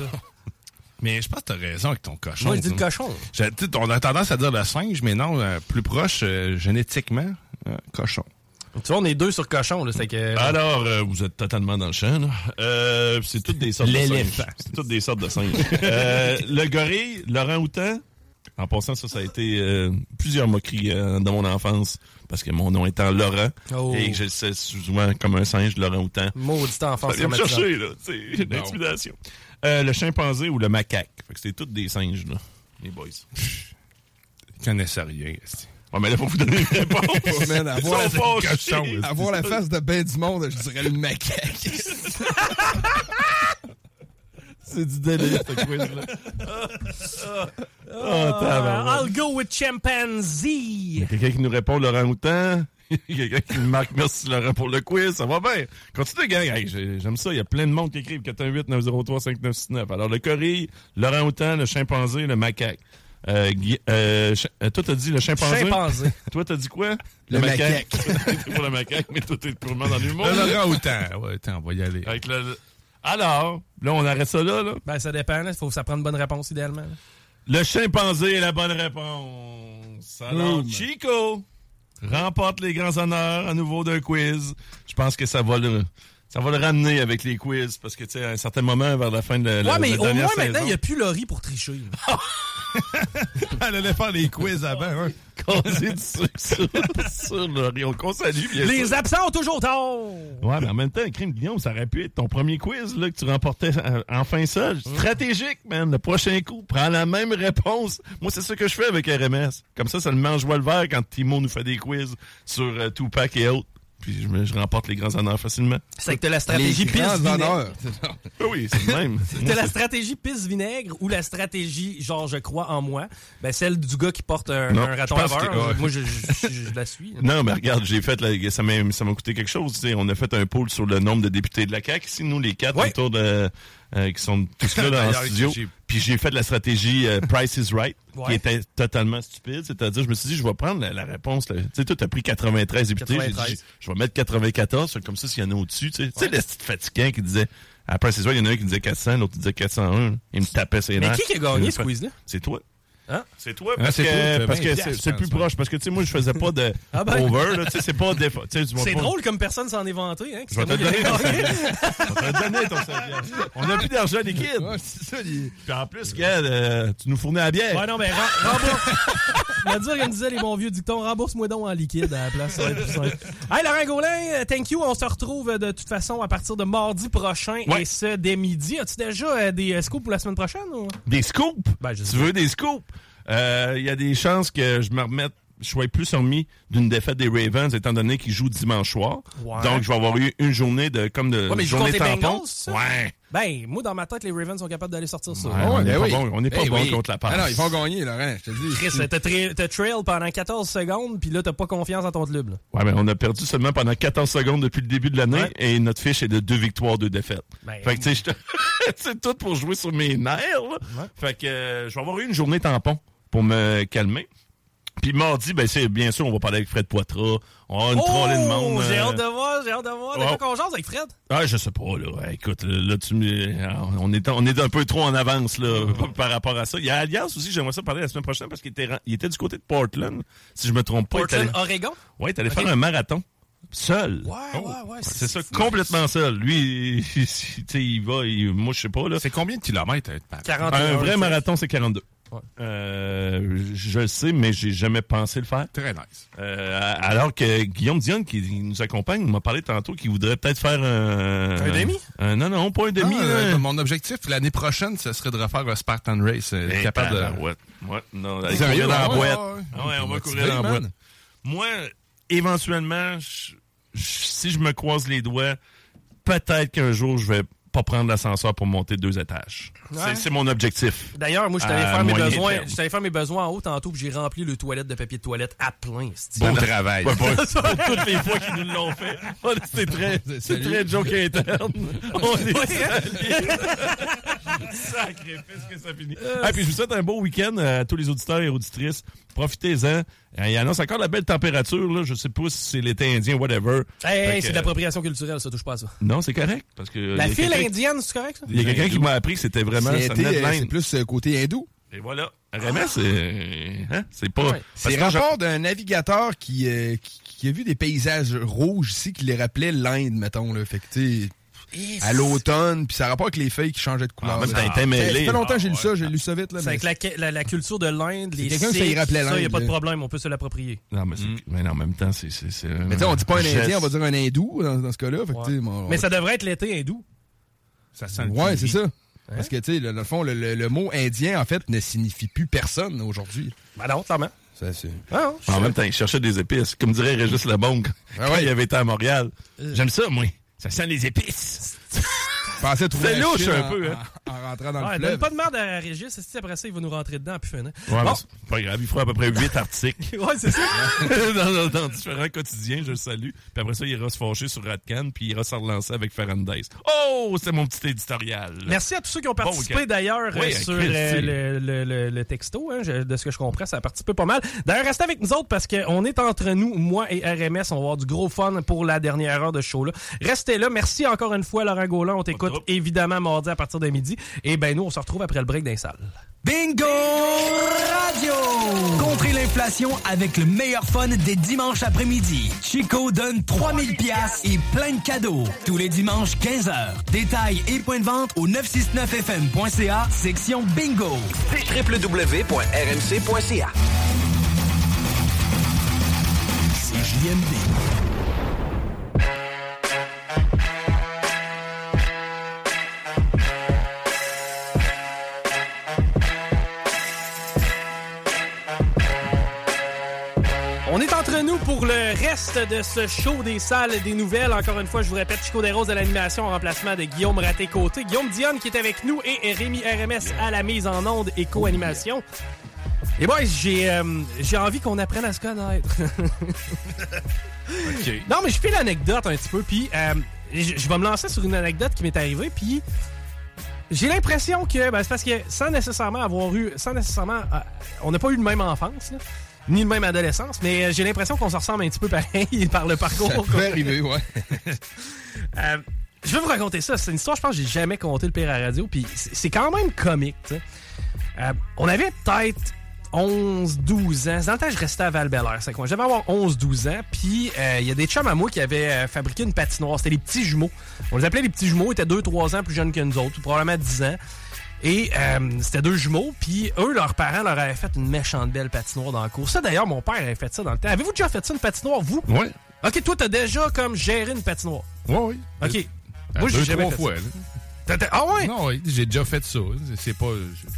Mais je pense que t'as raison avec ton cochon. Moi, je dis le cochon. J'ai- tu sais, On a tendance à dire le singe, mais non, euh, plus proche euh, génétiquement, euh, cochon. Tu vois, on est deux sur cochon, là. C'est que. Alors, euh, vous êtes totalement dans le champ. là. Euh, c'est toutes des sortes de L'éléphant. singes. C'est toutes des sortes de singes. Euh, le gorille, l'orang-outan, En passant, ça, ça a été euh, plusieurs moqueries euh, dans mon enfance, parce que mon nom étant Laurent, Oh. et que je sais souvent comme un singe, Laurent Houtan. Maudite enfance Ça vient me chercher, là. C'est une intimidation. Euh, le chimpanzé ou le macaque? Fait que c'est tous des singes, là, les boys. Ils connaissent rien. Ouais, mais là, faut vous donner une réponse. Man, Ils avoir, la, avoir la face de ben du monde, je dirais le macaque. C'est du délire, ce quiz-là. Oh. I'll go with chimpanzee. Il y a quelqu'un qui nous répond Laurent Houtan. Il y a quelqu'un qui nous marque merci Laurent pour le quiz. Ça va bien. Continue, gang. Hey, j'ai- J'aime ça. Il y a plein de monde qui écrivent 418-903-5969. Alors, le corille, Laurent Houtan, le chimpanzé, le macaque. Euh, euh, euh, toi, t'as dit le chimpanzé? Chimpanzé. Toi, t'as dit quoi? Le macaque. T'es pour le macaque, mais toi, t'es purement dans l'humour. Le Laurent Houtan. Ouais, attends, on va y aller. Avec le- le- Alors, là, on arrête ça là, là. Ben, ça dépend. Il faut que ça prenne une bonne réponse, idéalement. là. Le chimpanzé est la bonne réponse. Alors, Boom. Chico remporte les grands honneurs à nouveau d'un quiz. Je pense que ça va le, ça va le ramener avec les quiz parce que, tu sais, à un certain moment, vers la fin de la, la- Ouais, mais la au moins, maintenant, il n'y a plus Laurie pour tricher. Elle allait faire les quiz avant. Hein? causer du sucre sur, sur Laurie. On qu'on salue, bien Les sûr. absents ont toujours tort. Ouais, mais en même temps, crime Guillaume, ça aurait pu être ton premier quiz là, que tu remportais euh, enfin seul. Stratégique, man. Le prochain coup, prends la même réponse. Moi, c'est ça que je fais avec RMS. Comme ça, ça le mange le vert quand Timo nous fait des quiz sur euh, Tupac et autres. Puis je, me- je remporte les grands honneurs facilement. C'est que t'as la stratégie Les pisse grands vinaigre. honneurs. Ah oui, c'est le même. T'as la stratégie pisse vinaigre ou la stratégie genre je crois en moi? Ben celle du gars qui porte un, Non, un raton laveur. que- ouais. Moi je, je- je la suis. Non, mais regarde, j'ai fait, la- ça m'a ça m'a coûté quelque chose. On a fait un poll sur le nombre de députés de la CAQ. Ici, nous, les quatre, Ouais. autour de, euh, qui sont tous là dans le studio. j'ai- Puis j'ai fait la stratégie euh, Price is Right, Ouais. qui était totalement stupide. C'est-à-dire, je me suis dit, je vais prendre la, la réponse. Tu sais, toi, t'as pris 93 députés. J'ai 93. dit, je vais mettre 94. fait Comme ça, s'il y en a au-dessus. Tu sais, le petit fatigant qui disait, à Price is Right, il y en a un qui disait 400, l'autre qui disait 401. Il me tapait ses Mais nerfs. qui qui a gagné ce quiz-là? C'est toi. Hein? C'est toi, Ah, parce que, toi, parce que c'est je plus proche. Parce que, tu sais, moi, je faisais pas de Ah ben. over, là. Tu sais, c'est pas vas C'est pas- drôle comme personne s'en est vanté. Hein, Je vais te donner ton. Je vais te donner ton salaire. On a plus d'argent liquide. Ouais, ça, Puis en plus, regarde, euh, tu nous fournis à la bière. Ouais, non, mais rem- rembourse. On va dire, comme disaient les bons vieux dictons, rembourse-moi donc en liquide à la place. Ça va être plus simple. Hey, Laurent Gaulin, euh, thank you. On se retrouve euh, de toute façon à partir de mardi prochain Ouais. et ce dès midi. As-tu déjà des scoops pour la semaine prochaine? Ou? Des scoops? Ben, je sais tu veux des scoops? Euh, Il y a des chances que je me remette, je sois plus remis d'une défaite des Ravens, étant donné qu'ils jouent dimanche soir. Ouais. Donc, je vais avoir eu une journée de, comme de, Ouais, mais journée tampon. Bengals? Ouais. Ben, moi, dans ma tête, les Ravens sont capables d'aller sortir ça. Ouais, on n'est ben pas oui. bon, on n'est pas bon oui. contre la passe. Ah non, ils vont gagner, Laurent, je te dis. Chris, t'as tra- t'as trail pendant 14 secondes, puis là, t'as pas confiance en ton club. Là. Ouais, mais on a perdu seulement pendant 14 secondes depuis le début de l'année Ouais. et notre fiche est de deux victoires, deux défaites. Ben, fait que, tu sais, c'est tout pour jouer sur mes nerfs, là. Fait que euh, je vais avoir eu une journée tampon pour me calmer. Puis mardi, ben c'est bien sûr, on va parler avec Fred Poitras. On va une trollée de monde. Oh, J'ai euh, hâte de voir, j'ai hâte de voir. De oh. qu'on jase avec Fred? Ah, je sais pas, là. Écoute, là, là, tu me- on est, on est un peu trop en avance, là, par rapport à ça. Il y a Alliance aussi, j'aimerais ça parler la semaine prochaine parce qu'il était, il était du côté de Portland, si je me trompe pas. Il est Portland, allé- Oregon? Ouais, t'allais Ok. faire un marathon. Seul. Ouais, ouais, ouais. C'est ça, complètement seul. Lui, il, tu sais, il va, il- moi, je sais pas, là. C'est combien de kilomètres? euh, par- 41, Un vrai c'est- marathon, c'est 42. Ouais. Euh, je le sais, mais j'ai jamais pensé le faire. Très nice. Euh, alors que Guillaume Dion, qui nous accompagne, m'a parlé tantôt qu'il voudrait peut-être faire un... Un demi? un- non, non, pas un demi. Là. euh, mon objectif l'année prochaine, ce serait de refaire un Spartan Race. Eh, capable de... Ouais, non, courir dans la ouais, boîte. ouais, ouais. Ah ouais, on va courir dans la man. boîte. Moi, éventuellement, je- je- si je me croise les doigts, peut-être qu'un jour, je vais pas prendre l'ascenseur pour monter deux étages. Ouais. C'est- mon objectif. D'ailleurs, moi, je t'allais À faire mes besoins. Je faire mes besoins en haut tantôt, puis j'ai rempli le toilette de papier de toilette à plein. Bon travail. Ouais, pour, pour toutes les fois qu'ils nous l'ont fait. C'est très, très joke interne. On est. Sacrifice que ça finit. Ah, puis je vous souhaite un beau week-end à tous les auditeurs et auditrices. Profitez-en. Euh, Il annonce encore la belle température. Là. Je sais pas si c'est l'été indien, whatever. Hey, que, c'est de l'appropriation culturelle, ça touche pas à ça. Non, c'est correct. Parce que La file indienne, c'est correct, ça? Il y a quelqu'un qui m'a appris que c'était vraiment C'est euh, plus euh, côté hindou. Et voilà. RMS, c'est hein, c'est pas. Ouais. C'est rapport d'un navigateur qui, euh, qui, qui a vu des paysages rouges ici qui les rappelaient l'Inde, mettons. Là. Fait que, tu sais, à l'automne, puis ça a rapport avec les feuilles qui changeaient de couleur. En même temps, Ça- il était mêlé. Ça fait longtemps que j'ai lu Ah, ça, j'ai lu ça vite. Là, C'est mais avec la, la- la culture de l'Inde, les quelqu'un qui rappelait ça, il n'y a l'Inde, pas de problème, on peut se l'approprier. Non, mais, mais en même temps, c'est. c'est Mais tu sais, on dit pas un geste. Indien, on va dire un hindou dans, dans ce cas-là. On- Mais ça devrait être l'été hindou. Ça sent Ouais, c'est ça. Parce que, tu sais, le- dans le fond, le, le- le mot indien, en fait, ne signifie plus personne aujourd'hui. Ben non, clairement. Ça, c'est... Ah, non, En même temps, il cherchait des épices. Comme dirait Régis Lebon quand Ah ouais. il avait été à Montréal. Euh. J'aime ça, moi. Ça sent les épices. Pensais trouver C'est louche un peu, hein. En, en rentrant dans Ouais, le donne fleuve. pas de merde à Régis, si après ça, il va nous rentrer dedans puis finir. Ouais, Bon. c'est pas grave. Il fera à peu près 8 articles. Ouais, c'est ça. dans, dans- dans différents quotidiens, je le salue. Puis après ça, il ira se fâcher sur Radcan, puis il ira se relancer avec Ferrandaise. Oh, c'est mon petit éditorial. Merci à tous ceux qui ont Bon participé d'ailleurs Oui, euh, sur euh, le, le- le- le texto. hein, je- de ce que je comprends, ça a participé pas mal. D'ailleurs, restez avec nous autres parce qu'on est entre nous, moi et RMS. On va avoir du gros fun pour la dernière heure de ce show-là. Restez là. Merci encore une fois, Laurent Gaulin. On t'écoute évidemment mardi à partir de midi. Et ben nous, on se retrouve après le break d'un salle. Bingo Radio! Contrez l'inflation avec le meilleur fun des dimanches après-midi. Chico donne 3000 pièces et plein de cadeaux. Tous les dimanches 15h. Détails et points de vente au 969fm.ca, section Bingo. www.rmc.ca. C'est pour le reste de ce show des salles des nouvelles. Encore une fois, je vous répète, Chico Desroses à l'animation en remplacement de Guillaume Raté-Côté. Guillaume Dionne qui est avec nous et Rémi RMS à la mise en onde et co-animation. Et moi, j'ai euh, j'ai envie qu'on apprenne à se connaître. Non, mais je fais l'anecdote un petit peu, puis euh, je je vais me lancer sur une anecdote qui m'est arrivée, puis j'ai l'impression que ben, c'est parce que sans nécessairement avoir eu, sans nécessairement, euh, on n'a pas eu le même enfance, là, ni le même adolescence, mais euh, j'ai l'impression qu'on se ressemble un petit peu pareil par le parcours. Ça peut arriver, ouais. Euh, je vais vous raconter ça. C'est une histoire, je pense, que j'ai jamais compté le pire à la radio. Puis c'est quand même comique, tu sais. Euh, on avait peut-être 11, 12 ans. C'est dans le temps que je restais à val c'est quoi? J'avais avoir 11, 12 ans. Puis euh, il y a des chums à moi qui avaient fabriqué une patinoire. C'était les petits jumeaux. On les appelait les petits jumeaux. Ils étaient 2, 3 ans plus jeunes que nous autres, probablement 10 ans. Et euh, c'était deux jumeaux, puis eux, leurs parents leur avaient fait une méchante belle patinoire dans le cours. Ça, d'ailleurs, mon père avait fait ça dans le temps. Avez-vous déjà fait ça, une patinoire, vous? Oui. OK, toi, t'as déjà comme géré une patinoire. Oui, oui. OK. À Moi, j'ai jamais trois fait fois. ça. là. Ah ouais? Non, oui, j'ai déjà fait ça. C'est pas,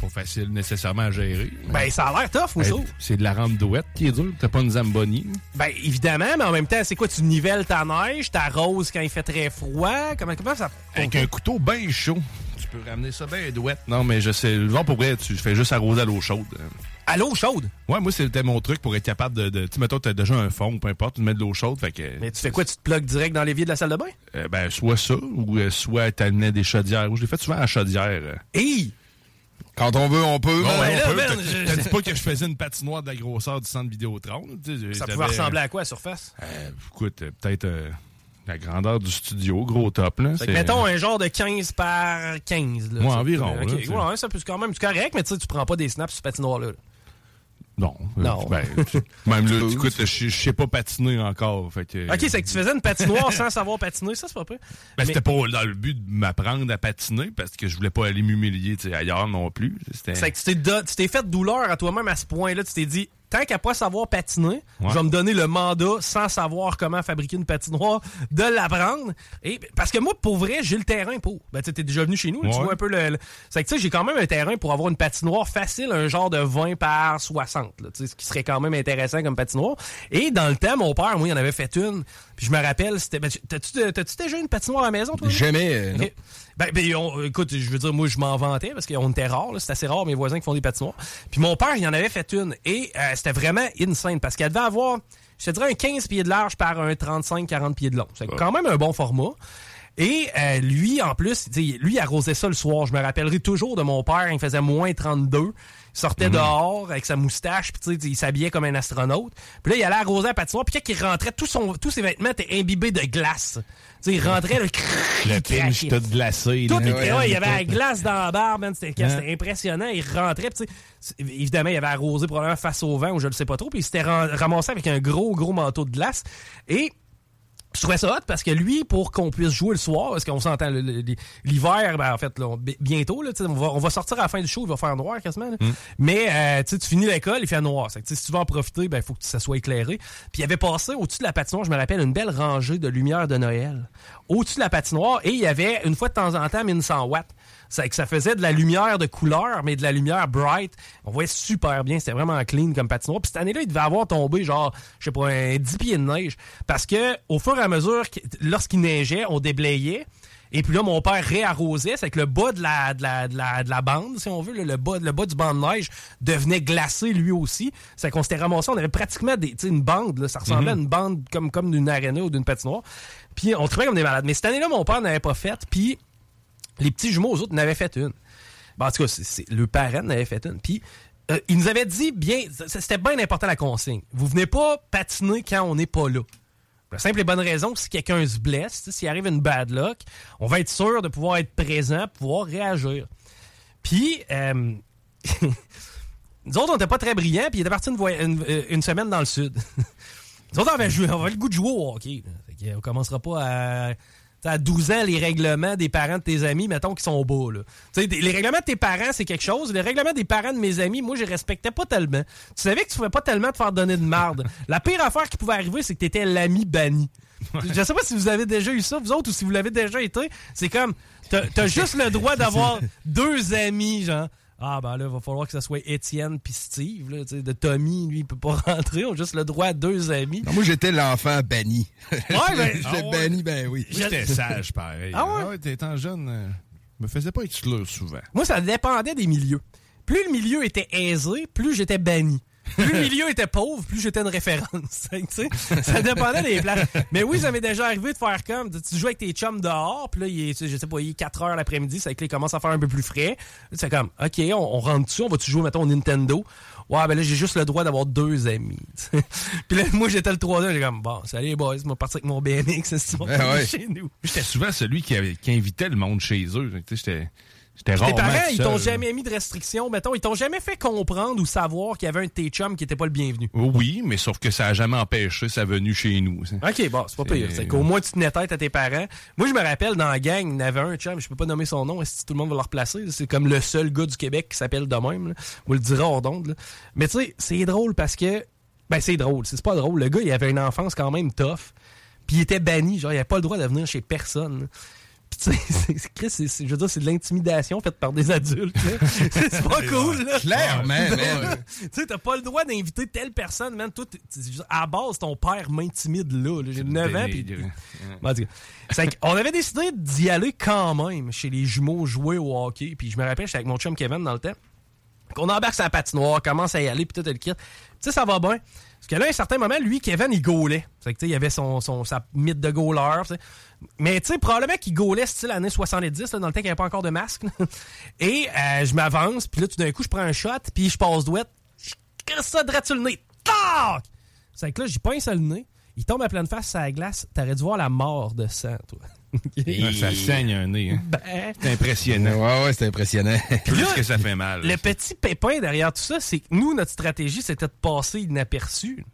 pas facile nécessairement à gérer. Ben, ça a l'air tough, trouve. C'est de la rampe douette qui est dure. T'as pas une Zamboni. Ben, évidemment, mais en même temps, c'est quoi? Tu nivelles ta neige, t'arroses quand il fait très froid? Comment, comment ça... Avec un couteau bien chaud. Tu peux ramener ça bien douette. Non, mais je sais. Genre, pour vrai, tu fais juste arroser à l'eau chaude. À l'eau chaude? Ouais, moi, c'était mon truc pour être capable de. de tu sais, mettons, t'as déjà un fond, peu importe, tu mets de l'eau chaude. Fait que. Mais tu fais quoi? Tu te plugues direct dans l'évier de la salle de bain? Euh, ben, soit ça, ou euh, soit t'amenais des chaudières. Moi, je l'ai fait souvent à la chaudière. euh. Hey! Quand on veut, on peut. Bon, ouais, là, on peut. T'as- je- dit pas que je faisais une patinoire de la grosseur du centre Vidéotron. Ça pouvait ressembler à quoi, à surface? Euh, écoute, peut-être euh, la grandeur du studio, gros top. Là, Fait que mettons un genre de 15 par 15. Là, Ouais, Ça- environ, Ok, là, c'est- ouais, ça peut quand même c'est correct, mais tu sais, tu prends pas des snaps sur ce patinoire-là. là. Non. euh, Non. ben, tu- même là, écoute, je sais pas patiner encore. Fait que, Ok, c'est que tu faisais une patinoire sans savoir patiner, ça, c'est pas peu. Ben, c'était pas dans le but de m'apprendre à patiner parce que je voulais pas aller m'humilier ailleurs non plus. C'est que tu t'es do- tu t'es fait douleur à toi-même à ce point-là. Tu t'es dit, tant qu'à pas savoir patiner, Ouais. je vais me donner le mandat sans savoir comment fabriquer une patinoire, de l'apprendre. Et parce que moi, pour vrai, j'ai le terrain pour. Ben, tu sais, t'es déjà venu chez nous, tu vois un peu le. le- C'est que tu sais, j'ai quand même un terrain pour avoir une patinoire facile, un genre de 20 par 60, là, tu sais, ce qui serait quand même intéressant comme patinoire. Et dans le temps, mon père, moi, il en avait fait une. Puis je me rappelle, c'était. ben, T'as-tu t'as-tu déjà une patinoire à la maison, toi? Jamais, euh. Ben, ben, écoute, je veux dire, moi, je m'en vantais parce qu'on était rares. là. C'est assez rare, mes voisins qui font des patinoires. Puis mon père, il en avait fait une. Et euh, c'était vraiment insane parce qu'elle devait avoir, je te dirais, un 15 pieds de large par un 35-40 pieds de long. C'est quand même un bon format. Et euh, lui, en plus, lui, il arrosait ça le soir. Je me rappellerai toujours de mon père. Il faisait moins 32. Il sortait dehors avec sa moustache, puis tu sais, il s'habillait comme un astronaute. Puis là, il allait arroser la patinoire. Puis quand il rentrait, tout son, tous ses vêtements étaient imbibés de glace. Tu sais, il rentrait, Le il pinch craquait. tout glacé. Tout était, ouais, il y avait la glace dans la barbe, man. C'était Hein? impressionnant. Il rentrait, puis tu sais, c'est- évidemment, il avait arrosé probablement face au vent ou je ne sais pas trop, puis il s'était ram- ramassé avec un gros, gros manteau de glace. Et je trouvais ça hot parce que lui, pour qu'on puisse jouer le soir, parce qu'on s'entend l'hiver, ben, en fait, là, on- bientôt, là, on, va, on va sortir à la fin du show, il va faire noir quasiment. là. Mais euh, tu finis l'école, il fait noir. Que, si tu veux en profiter, il faut que ça soit éclairé. Puis il avait passé au-dessus de la patinoire, je me rappelle, une belle rangée de lumière de Noël. Au-dessus de la patinoire, et il y avait une fois de temps en temps 1100 watts. C'est que ça faisait de la lumière de couleur, mais de la lumière bright. On voyait super bien. C'était vraiment clean comme patinoire. Puis cette année-là, il devait avoir tombé genre, je sais pas, un 10 pieds de neige. Parce que au fur et à mesure, lorsqu'il neigeait, on déblayait. Et puis là, mon père réarrosait. C'est que le bas de la, de la, de la, de la bande, si on veut, là, le, bas, le bas du banc de neige devenait glacé lui aussi. C'est qu'on s'était ramassé. On avait pratiquement des, tu sais, une bande. Là, ça ressemblait à une bande comme, comme d'une aréna ou d'une patinoire. Puis on trouvait comme des malades. Mais cette année-là, mon père n'avait pas fait. Puis les petits jumeaux, aux autres, n'avaient fait une. Ben, en tout cas, le parent n'avait fait une. Puis, euh, il nous avait dit bien, c'était bien important la consigne. Vous venez pas patiner quand on n'est pas là. La simple et bonne raison, si quelqu'un se blesse, s'il arrive une bad luck, on va être sûr de pouvoir être présent, pouvoir réagir. Puis, euh, nous autres, on n'était pas très brillants, puis il était parti une, euh, semaine dans le sud. nous autres, on avait, on avait le goût de jouer au hockey. on commencera pas à... À 12 ans, les règlements des parents de tes amis, mettons, qui sont beaux. Là. T'sais, les règlements de tes parents, c'est quelque chose. Les règlements des parents de mes amis, moi, je les respectais pas tellement. Tu savais que tu pouvais pas tellement te faire donner de marde. La pire affaire qui pouvait arriver, c'est que t'étais l'ami banni. Je sais pas si vous avez déjà eu ça, vous autres, ou si vous l'avez déjà été. C'est comme, t'as t'as juste le droit d'avoir deux amis, genre. Ah, ben là, il va falloir que ce soit Étienne puis Steve, là, tu sais, de Tommy, lui, il peut pas rentrer. On a juste le droit à deux amis. Non, moi, j'étais l'enfant banni. Ouais, ben, J'étais ah ouais. banni, ben oui. J'étais sage, pareil. Ah ouais? Étant jeune, euh, je me faisais pas exclure souvent. Moi, ça dépendait des milieux. Plus le milieu était aisé, plus j'étais banni. Plus le milieu était pauvre, plus j'étais une référence. ça dépendait des places. Mais oui, ça m'est déjà arrivé de faire comme, tu joues avec tes chums dehors, puis là, il est, je sais pas, il est 4 heures l'après-midi, c'est que là, il commence à faire un peu plus frais. C'est comme, OK, on, on rentre dessus, on va-tu jouer, mettons, au Nintendo? Ouais, ben là, j'ai juste le droit d'avoir deux amis. puis là, moi, j'étais le troisième, j'ai comme, bon, salut les boys, moi, partir avec mon BMX, c'est bon, Ben ouais. chez nous. J'étais souvent celui qui, avait- qui invitait le monde chez eux. J'étais Tes parents, ils t'ont jamais mis de restrictions, mettons, ils t'ont jamais fait comprendre ou savoir qu'il y avait un de tes chums qui était pas le bienvenu. Oui, mais sauf que ça a jamais empêché sa venue chez nous. ça. OK, bon, c'est pas pire. C'est qu'au moins, tu tenais tête à tes parents. Moi, je me rappelle, dans la gang, il y en avait un chum, je peux pas nommer son nom, si tout le monde va le replacer? C'est comme le seul gars du Québec qui s'appelle de même. là. On le dira hors d'onde. Mais tu sais, c'est drôle parce que... Ben, c'est drôle. C'est pas drôle. Le gars, il avait une enfance quand même tough. Puis il était banni. Genre, il avait pas le droit de venir chez personne. là. Tu sais, je veux dire, c'est de l'intimidation faite par des adultes. c'est pas cool, là. Clairement, man. tu sais, t'as pas le droit d'inviter telle personne, man. Toi, à la base, ton père m'intimide là. là. J'ai 9 ans, puis... qu'on avait décidé d'y aller quand même chez les jumeaux jouer au hockey. Puis je me rappelle, j'étais avec mon chum Kevin dans le temps. Qu'on embarque la patinoire, commence à y aller, puis tout le kit. Tu sais, ça va bien. Que là, à un certain moment, lui, Kevin, il gaulait. C'est que, il avait son, son, sa mythe de gauleur. tu sais. Mais, tu sais, probablement qu'il gaulait style années 70, là, dans le temps qu'il n'y avait pas encore de masque. Et euh, je m'avance, puis là, tout d'un coup, je prends un shot, puis je passe douette. Je ça droit sur le nez. Tac! C'est que là, j'y pince le nez. Il tombe à pleine face sur la glace. T'aurais dû voir la mort de sang, toi. Ah, Ça saigne un nez. Hein. Ben, C'est impressionnant. Ouais, ouais, c'est impressionnant. Plus là, que ça fait mal. Le petit pépin derrière tout ça, c'est que nous, notre stratégie, c'était de passer inaperçu.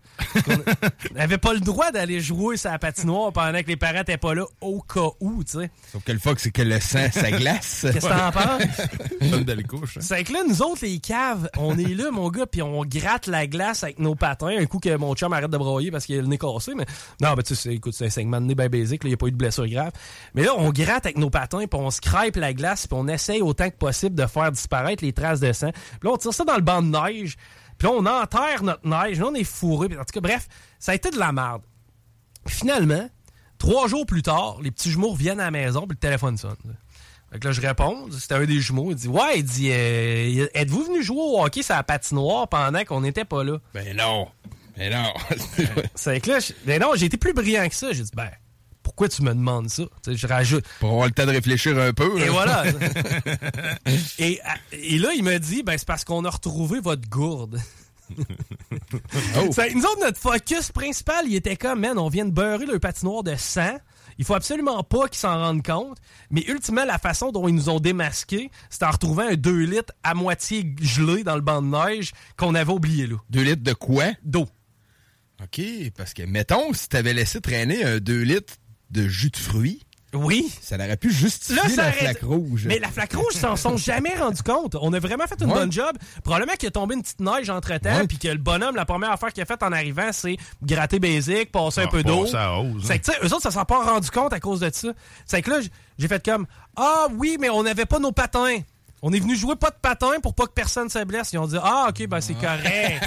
On n'avait pas le droit d'aller jouer sur la patinoire pendant que les parents n'étaient pas là au cas où, tu sais. Sauf que le fuck, c'est que le sang, ça glace. Qu'est-ce que t'en penses? Belle couche. hein. C'est que là, nous autres, les caves, on est là, mon gars, puis on gratte la glace avec nos patins. Un coup que mon chum arrête de broyer parce qu'il a le nez cassé. Mais non, ben tu sais, écoute, c'est un segment de nez bien basique. Il n'y a pas eu de blessure grave. Mais là, on gratte avec nos patins, puis on scrape la glace, puis on essaye autant que possible de faire disparaître les traces de sang. Puis là, on tire ça dans le banc de neige. Puis là, on enterre notre neige. Là, on est fourré. En tout cas, bref, ça a été de la merde. Finalement, trois jours plus tard, les petits jumeaux reviennent à la maison, puis le téléphone sonne. Fait que là, je réponds. C'était un des jumeaux. Il dit Ouais, il dit euh, Êtes-vous venu jouer au hockey sur la patinoire pendant qu'on n'était pas là? Ben non. Ben non. C'est que là, je- ben non, j'ai été plus brillant que ça. J'ai dit Ben, pourquoi tu me demandes ça? Je rajoute. Pour avoir le temps de réfléchir un peu. Et là. voilà. et, et là, il me dit, ben, c'est parce qu'on a retrouvé votre gourde. Oh. Ça- nous autres, notre focus principal, il était comme, man, on vient de beurrer le patinoire de sang. Il faut absolument pas qu'ils s'en rendent compte. Mais ultimement, la façon dont ils nous ont démasqués, c'est en retrouvant un 2 litres à moitié gelé dans le banc de neige qu'on avait oublié là. 2 litres de quoi? D'eau. OK, parce que, mettons, si t'avais laissé traîner un 2 litres de jus de fruits, Oui. ça aurait pu justifier Là, ça la aurait- flaque rouge. Mais la flaque rouge, ils s'en sont jamais rendus compte. On a vraiment fait une Ouais. bonne job. Probablement qu'il a tombé une petite neige entre-temps, puis que le bonhomme, la première affaire qu'il a faite en arrivant, c'est gratter basic, passer un Ah, peu d'eau. hausse, hein. C'est que, tu sais, eux autres, ça s'en pas rendu compte à cause de ça. C'est que là, j'ai fait comme, ah oui, mais on n'avait pas nos patins. On est venu jouer pas de patins pour pas que personne se blesse. Ils ont dit, ah, ok, ben c'est correct.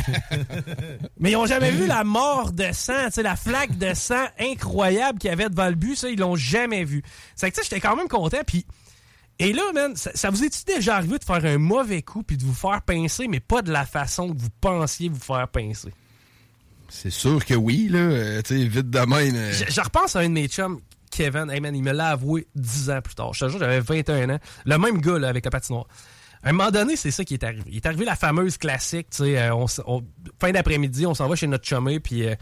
Mais ils ont jamais vu la mort de sang, tu sais, la flaque de sang incroyable qu'il y avait devant le but. Ça, ils l'ont jamais vu. C'est que, tu sais, j'étais quand même content. Puis, et là, man, ça, ça vous est-tu déjà arrivé de faire un mauvais coup puis de vous faire pincer, mais pas de la façon que vous pensiez vous faire pincer? C'est sûr que oui, là. euh, tu sais, vite de même. euh, Je, je repense à un de mes chums, Kevin. Hey man, il me l'a avoué 10 ans plus tard. Je te jure, j'avais 21 ans. Le même gars, là, avec la patinoire. À un moment donné, c'est ça qui est arrivé. Il est arrivé la fameuse classique, tu sais, euh, fin d'après-midi, on s'en va chez notre chumé, puis euh,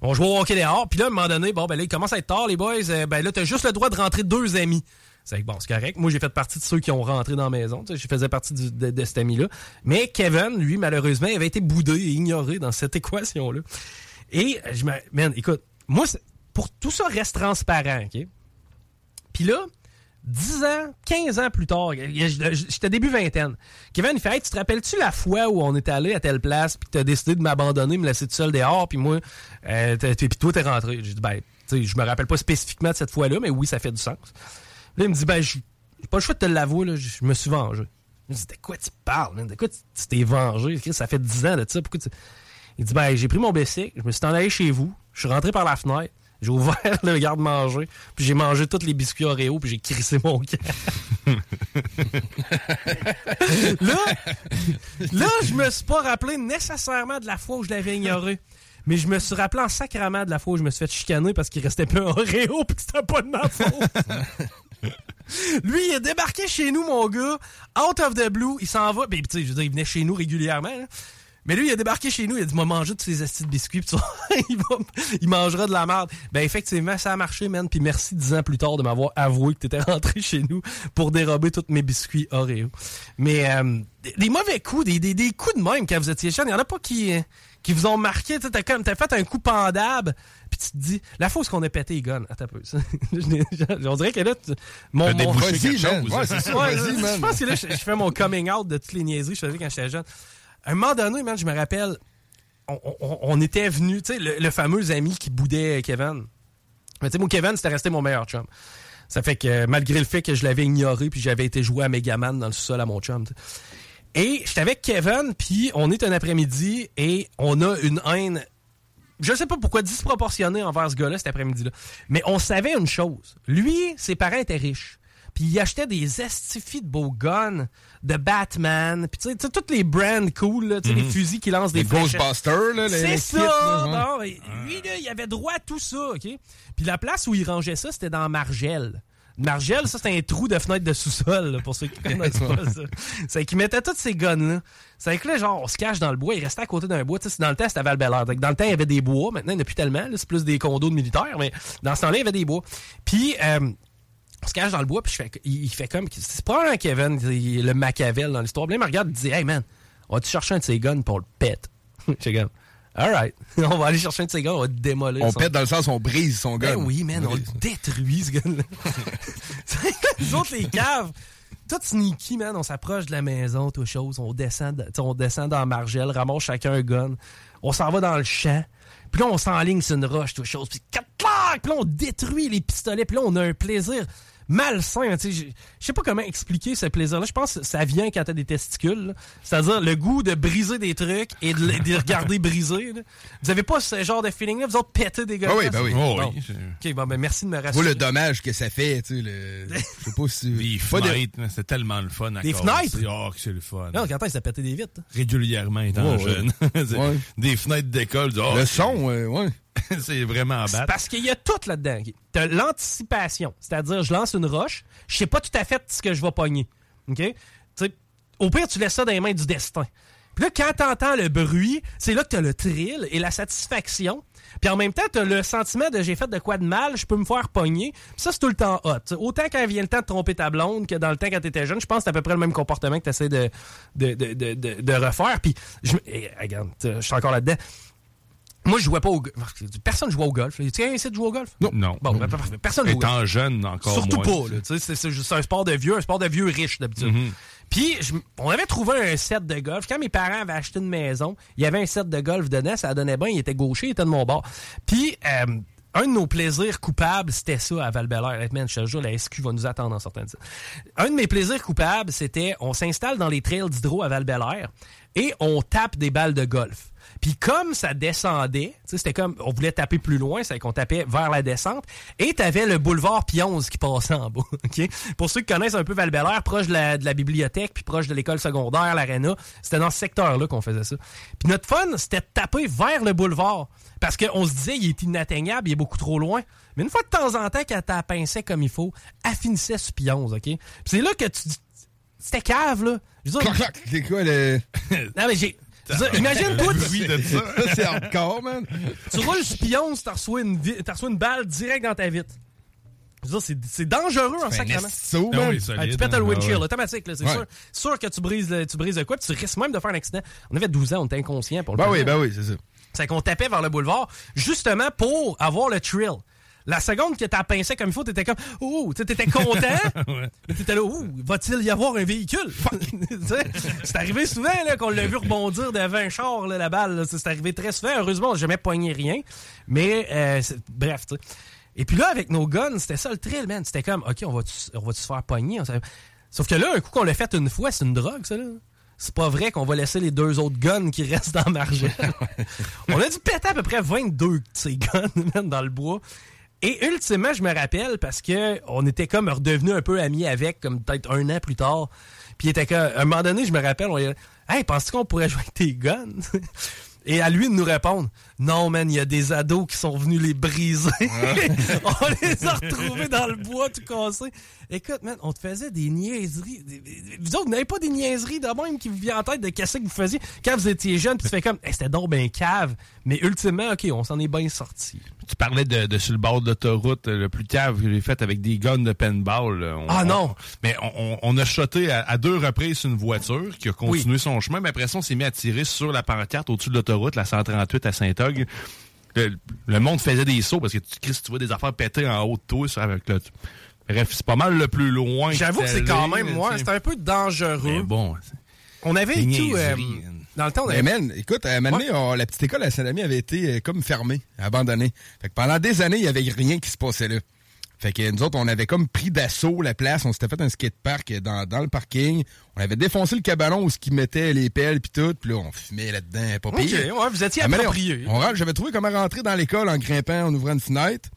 on joue au hockey dehors. Puis là, à un moment donné, bon, ben là, il commence à être tard, les boys. euh, ben là, t'as juste le droit de rentrer deux amis. C'est bon, c'est correct. Moi, j'ai fait partie de ceux qui ont rentré dans la maison. Je faisais partie de, cet ami-là. Mais Kevin, lui, malheureusement, avait été boudé et ignoré dans cette équation-là. Et je me. Man, écoute, moi, pour tout ça reste transparent, OK? Puis là, 10 ans, 15 ans plus tard, j'étais début vingtaine. Kevin, il fait tu te rappelles-tu la fois où on est allé à telle place, puis t'as décidé de m'abandonner, me laisser tout seul dehors, puis moi, euh, puis toi, t'es rentré? J'ai dit Ben, tu je me rappelle pas spécifiquement de cette fois-là, mais oui, ça fait du sens. Là, il me dit Ben, j'ai pas le choix de te l'avouer, je me suis vengé. Je me dis De quoi tu parles? De quoi tu t'es vengé? Ça fait 10 ans de ça. Pourquoi tu. Il dit Ben, j'ai pris mon bicycle, je me suis en allé chez vous, je suis rentré par la fenêtre. J'ai ouvert le garde-manger, puis j'ai mangé tous les biscuits Oreo, puis j'ai crissé mon camp. là, là, je me suis pas rappelé nécessairement de la fois où je l'avais ignoré. Mais je me suis rappelé en sacrament de la fois où je me suis fait chicaner parce qu'il restait plus un Oreo puis que c'était pas de ma faute. Lui, il est débarqué chez nous, mon gars, out of the blue, il s'en va. Ben, tu sais, je veux dire, il venait chez nous régulièrement. là. Mais lui, il a débarqué chez nous, il a dit, m'a mangé tous ces astis de biscuits, pis il, va- il mangera de la merde. Ben, effectivement, ça a marché, man. Puis merci dix ans plus tard de m'avoir avoué que t'étais rentré chez nous pour dérober tous mes biscuits Oreo. Mais, euh, des, des mauvais coups, des, des, des coups de même quand vous étiez jeune, il y en a pas qui, euh, qui vous ont marqué. Tu sais, t'as comme, t'as fait un coup pendable, puis tu te dis, la où qu'on a pété les guns, attends un peu, On dirait que là, tu- mon, mon- débouché Vas-y. Ouais. Ouais. Je pense que là, je, je fais mon coming out de toutes les niaiseries que je faisais quand j'étais jeune. Un moment donné, man, je me rappelle, on, était venu, tu sais, le, fameux ami qui boudait Kevin. Mais tu sais, moi, Kevin, c'était resté mon meilleur chum. Ça fait que malgré le fait que je l'avais ignoré puis j'avais été jouer à Megaman dans le sous-sol à mon chum. Et j'étais avec Kevin, puis on est un après-midi et on a une haine je sais pas pourquoi disproportionnée envers ce gars-là cet après-midi-là. Mais on savait une chose. Lui, ses parents étaient riches. Puis il achetait des estifis de beaux guns, de Batman, puis tu sais, toutes les brands cool, là, tu sais, Mhm. les fusils qui lancent des Les. Ghostbusters, là, les- C'est les ça! là, bon, lui, là, il avait droit à tout ça, OK? Puis la place où il rangeait ça, c'était dans Margelle. Margelle, ça, c'était un trou de fenêtre de sous-sol, là, pour ceux qui connaissent pas ça. C'est qu'il mettait tous ces guns-là. C'est que là, genre, on se cache dans le bois, il restait à côté d'un bois. Dans le temps, c'était val Dans le temps, il y avait des bois. Maintenant, il n'y en a plus tellement. C'est plus des condos de militaires, mais dans ce temps-là, il y avait des bois. Puis, euh, on se cache dans le bois, puis je fais, il, il fait comme. C'est probablement Kevin, il le Machiavel dans l'histoire. Puis il me regarde et dit Hey man, on va-tu chercher un de ces guns pour le pète J'ai comme Alright, on va aller chercher un de ces guns, on va le démolir. On son- pète dans le sens, on brise son ben gun. oui, man, on le détruit, ce gars-là. Nous autres, les caves, tout sneaky, man, on s'approche de la maison, tout chose, on descend, on descend dans Margelle, ramasse chacun un gun, on s'en va dans le champ, puis là, on s'enligne sur une roche, tout chose, puis puis là, on détruit les pistolets, puis là, on a un plaisir malsain, tu sais, je sais pas comment expliquer ce plaisir-là, je pense que ça vient quand t'as des testicules, c'est-à-dire le goût de briser des trucs et de, les- de les regarder briser, là. Vous avez pas ce genre de feeling-là, vous autres pétez des gars Ah oui, ben oui. Oh, Bon. oui. Ok, bon, ben merci de me rassurer. le dommage que ça fait, tu sais. le- Je sais pas si. Les de- fenêtres, là, c'est tellement le fun. Des fenêtres? Oh, que c'est le fun. Non, quand que ça pété des vitres? hein? Régulièrement étant Ouais, ouais. jeune. Ouais. Des fenêtres d'école. oh, Le c'est- son, euh, ouais. c'est vraiment bad. parce qu'il y a tout là-dedans. T'as l'anticipation. C'est-à-dire, je lance une roche, je sais pas tout à fait ce que je vais pogner. OK? Au pire, tu laisses ça dans les mains du destin. Puis là, quand t'entends le bruit, c'est là que t'as le thrill et la satisfaction. Puis en même temps, t'as le sentiment de j'ai fait de quoi de mal, je peux me faire pogner. Puis ça, c'est tout le temps hot. T'sais, autant quand vient le temps de tromper ta blonde que dans le temps quand t'étais jeune, je pense que c'est à peu près le même comportement que t'essaies de, de, de, de, refaire. Puis, je, eh, regarde, je suis encore là-dedans. Moi, je jouais pas au golf. Personne jouait au golf. Tu sais, essayer de jouer au golf? Non. Non. Bon, ben, personne jouait. Étant jeune, encore Surtout moins. pas, là. Tu sais, c'est- juste un sport de vieux, un sport de vieux riche, d'habitude. Mhm. Puis, je- on avait trouvé un set de golf. Quand mes parents avaient acheté une maison, il y avait un set de golf dedans, ça donnait bien, il était gaucher, il était de mon bord. Puis, euh, un de nos plaisirs coupables, c'était ça à val Man, je te jure, la SQ va nous attendre en sortant de ça. Un de mes plaisirs coupables, c'était on s'installe dans les trails d'hydro à val et on tape des balles de golf. Puis comme ça descendait, tu sais, c'était comme on voulait taper plus loin, c'est qu'on tapait vers la descente, et t'avais le boulevard Pionze qui passait en bas. ok? Pour ceux qui connaissent un peu val proche de la, de la bibliothèque, puis proche de l'école secondaire, l'aréna, c'était dans ce secteur-là qu'on faisait ça. Puis notre fun, c'était de taper vers le boulevard. Parce qu'on se disait, il est inatteignable, il est beaucoup trop loin. Mais une fois de temps en temps, quand t'as pincé comme il faut, elle finissait sur Pionze, OK? Puis c'est là que tu... C'était cave, là. Je veux dire- Cloc, cloc. C'est quoi le. non, mais j'ai. Imagine-toi, Le tu- de ça. C'est hardcore, man. tu roules sur Pionze, t'as reçu une, reçu une balle direct dans ta vitre. C'est, dangereux en saut, man. Ah oui, solide, tu pètes le windshield, Ah ouais. automatique, là, c'est Ouais. sûr. sûr que tu brises, le, tu brises de quoi, puis tu risques même de faire un accident. On avait 12 ans, on était inconscient pour le Ben oui, ben oui, c'est ça. C'est qu'on tapait vers le boulevard, justement pour avoir le thrill. La seconde que t'as pincé comme il faut, t'étais comme, ouh, tu sais, t'étais content. Mais t'étais là, ouh, va-t-il y avoir un véhicule? C'est arrivé souvent, là, qu'on l'a vu rebondir devant un char, là, la balle. là. C'est arrivé très souvent. Heureusement, on n'a jamais pogné rien. Mais, euh, bref, tu sais. Et puis là, avec nos guns, c'était ça le thrill, man. C'était comme, OK, on va-tu on va se faire pogner? Sauf que là, un coup qu'on l'a fait une fois, c'est une drogue, ça, là. C'est pas vrai qu'on va laisser les deux autres guns qui restent dans la margelle. on a dû péter à peu près 22 de ces guns, man, dans le bois. Et ultimement, je me rappelle parce que on était comme redevenus un peu amis avec, comme peut-être un an plus tard. Puis il était comme, à un moment donné, je me rappelle, on est Hey, penses-tu qu'on pourrait jouer avec tes guns? Et à lui de nous répondre Non, man, il y a des ados qui sont venus les briser. on les a retrouvés dans le bois tout cassé. Écoute, man, on te faisait des niaiseries. Vous autres, vous n'avez pas des niaiseries de même qui vous vient en tête de qu'est-ce que vous faisiez quand vous étiez jeune, puis tu fais comme Hey, c'était donc ben cave. Mais ultimement, OK, on s'en est bien sorti. Tu parlais de, de sur le bord de l'autoroute, euh, le plus cave que j'ai fait avec des guns de paintball. On- Ah, non! on- mais on, a shoté à, à deux reprises une voiture qui a continué son chemin, mais après ça, on s'est mis à tirer sur la pancarte au-dessus de l'autoroute, la 138 à Le, le monde faisait des sauts parce que tu, Chris, tu vois des affaires péter en haut de toi ça, avec le. Bref, c'est pas mal le plus loin. J'avoue que c'est quand même, moi, c'est un peu dangereux. Mais bon, On avait tout. euh, niaiseries, dans le temps, on Mais avait. man, écoute, à un moment donné, on- la petite école à Saint-Ami avait été euh, comme fermée, abandonnée. Fait que pendant des années, il y avait rien qui se passait là. Fait que nous autres, on avait comme pris d'assaut la place. On s'était fait un skatepark dans, dans le parking. On avait défoncé le cabanon où ce qui mettait les pelles puis tout. Puis là, on fumait là-dedans. Pas Ok, pire. ouais, vous étiez approprié. J'avais trouvé comment rentrer dans l'école en grimpant, en ouvrant une fenêtre.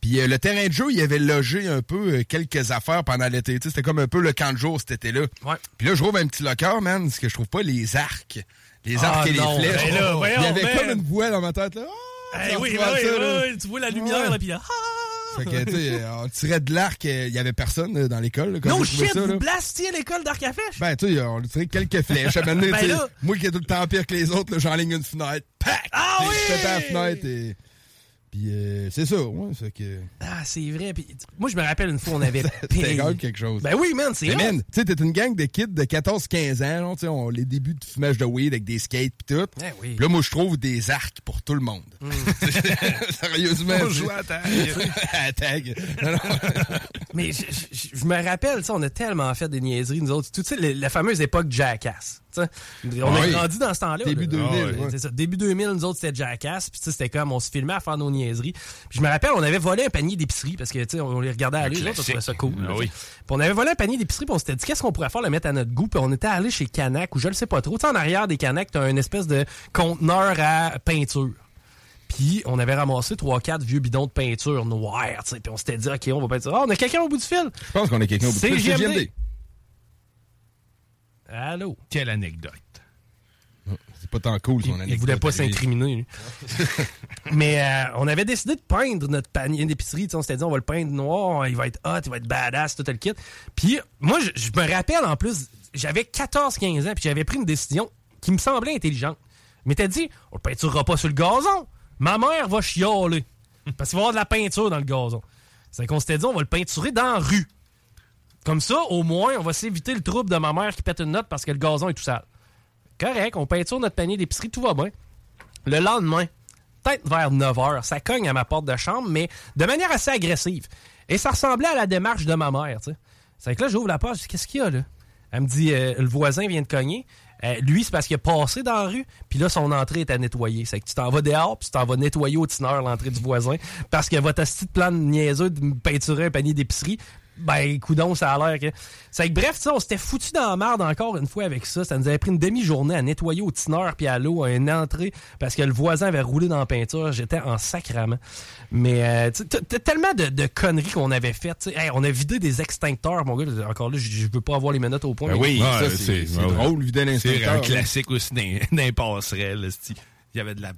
Puis euh, le terrain de jeu, il avait logé un peu euh, quelques affaires pendant l'été. C'était comme un peu le camp de jour cet été-là. Puis là, je trouve un petit locker, man, ce que je trouve pas les arcs. Les Ah, arcs et non, les flèches. ben là, voyons, il y avait man. comme une voix dans ma tête. Là. Ah, Eh ça oui, ben oui, oui, tu vois la lumière, Ouais. là, puis là, Fait que, tu sais, on tirait de l'arc, euh, il y avait personne euh, dans l'école. là, quand No j'ai trouvé shit, vous blastiez l'école d'arc à flèche? Ben, tu sais, on tirait quelques flèches. À Ben là- moi qui est tout le temps pire que les autres, j'enligne une fenêtre. Pac! Ah oui! Je la fenêtre et... Puis euh, c'est ça, ouais, c'est que... Ah, c'est vrai. Puis, moi, je me rappelle une fois, on avait C'était quelque chose. Ben oui, man, c'est Mais hot. man, tu sais, t'es une gang de kids de 14-15 ans, tu sais, on- les débuts de fumage de weed avec des skates pis tout. Eh oui. Mm. Puis là, moi, je trouve des arcs pour tout le monde. Sérieusement. On joue à tag. à tag. Non, non. Mais je, je- je me rappelle, tu sais, on a tellement fait des niaiseries, nous autres. Tu sais, la fameuse époque Jackass. Sais. On a grandi dans ce temps-là. Début là. 2000, Ah ça. Début 2000, nous autres, c'était Jackass. Puis tu sais, c'était comme, on se filmait à faire nos niaiseries. Puis je me rappelle, on avait volé un panier d'épicerie parce que, on les regardait aller. autres, on trouvait ça cool. Ah là, oui. Puis on avait volé un panier d'épicerie, puis on s'était dit, qu'est-ce qu'on pourrait faire, le mettre à notre goût? Puis on était allé chez Canac, ou je le sais pas trop. Tu en arrière des Canac, t'as une espèce de conteneur à peinture. Puis on avait ramassé 3-4 vieux bidons de peinture noire, tu sais. Puis on s'était dit, OK, on va peinture. Ah, on a quelqu'un au bout du fil. Je pense qu'on a quelqu'un au bout de C'est fil. C'est GMD. Allô? Quelle anecdote. C'est pas tant cool, son Il anecdote. voulait pas s'incriminer. lui. Mais euh, on avait décidé de peindre notre panier d'épicerie. On s'était dit, on va le peindre noir, il va être hot, il va être badass, tout le kit. Puis moi, je, je me rappelle en plus, j'avais 14-15 ans, puis j'avais pris une décision qui me semblait intelligente. Je m'étais dit, on le peinturera pas sur le gazon. Ma mère va chialer. Parce qu'il va y avoir de la peinture dans le gazon. C'est qu'on s'était dit, on va le peinturer dans la rue. Comme ça, au moins, on va s'éviter le trouble de ma mère qui pète une note parce que le gazon est tout sale. Correct, on peinture notre panier d'épicerie, tout va bien. Le lendemain, peut-être vers 9 h. Ça cogne à ma porte de chambre, mais de manière assez agressive. Et ça ressemblait à la démarche de ma mère, tu sais. C'est que là, j'ouvre la porte, je dis, qu'est-ce qu'il y a, là? Elle me dit, euh, le voisin vient de cogner. Euh, lui, c'est parce qu'il a passé dans la rue, puis là, son entrée est à nettoyer. C'est que tu t'en vas dehors, puis tu t'en vas nettoyer au tineur l'entrée du voisin, parce que votre plan de niaiseux de me peinturer un panier d'épicerie, ben, coudon, ça a l'air que. C'est que bref, tu sais, on s'était foutu dans la merde encore une fois avec ça. Ça nous avait pris une demi-journée à nettoyer au tineur puis à l'eau, à une entrée, parce que le voisin avait roulé dans la peinture. J'étais en sacrament. Mais, euh, tu sais, t'as- t'as tellement de, de conneries qu'on avait faites. Hey, on a vidé des extincteurs, mon gars. Encore là, je veux pas avoir les menottes au point. Ben mais- oui, c'est- c'est drôle, vider un C'est instincteur, un classique aussi d'un passerelle. Il y avait de la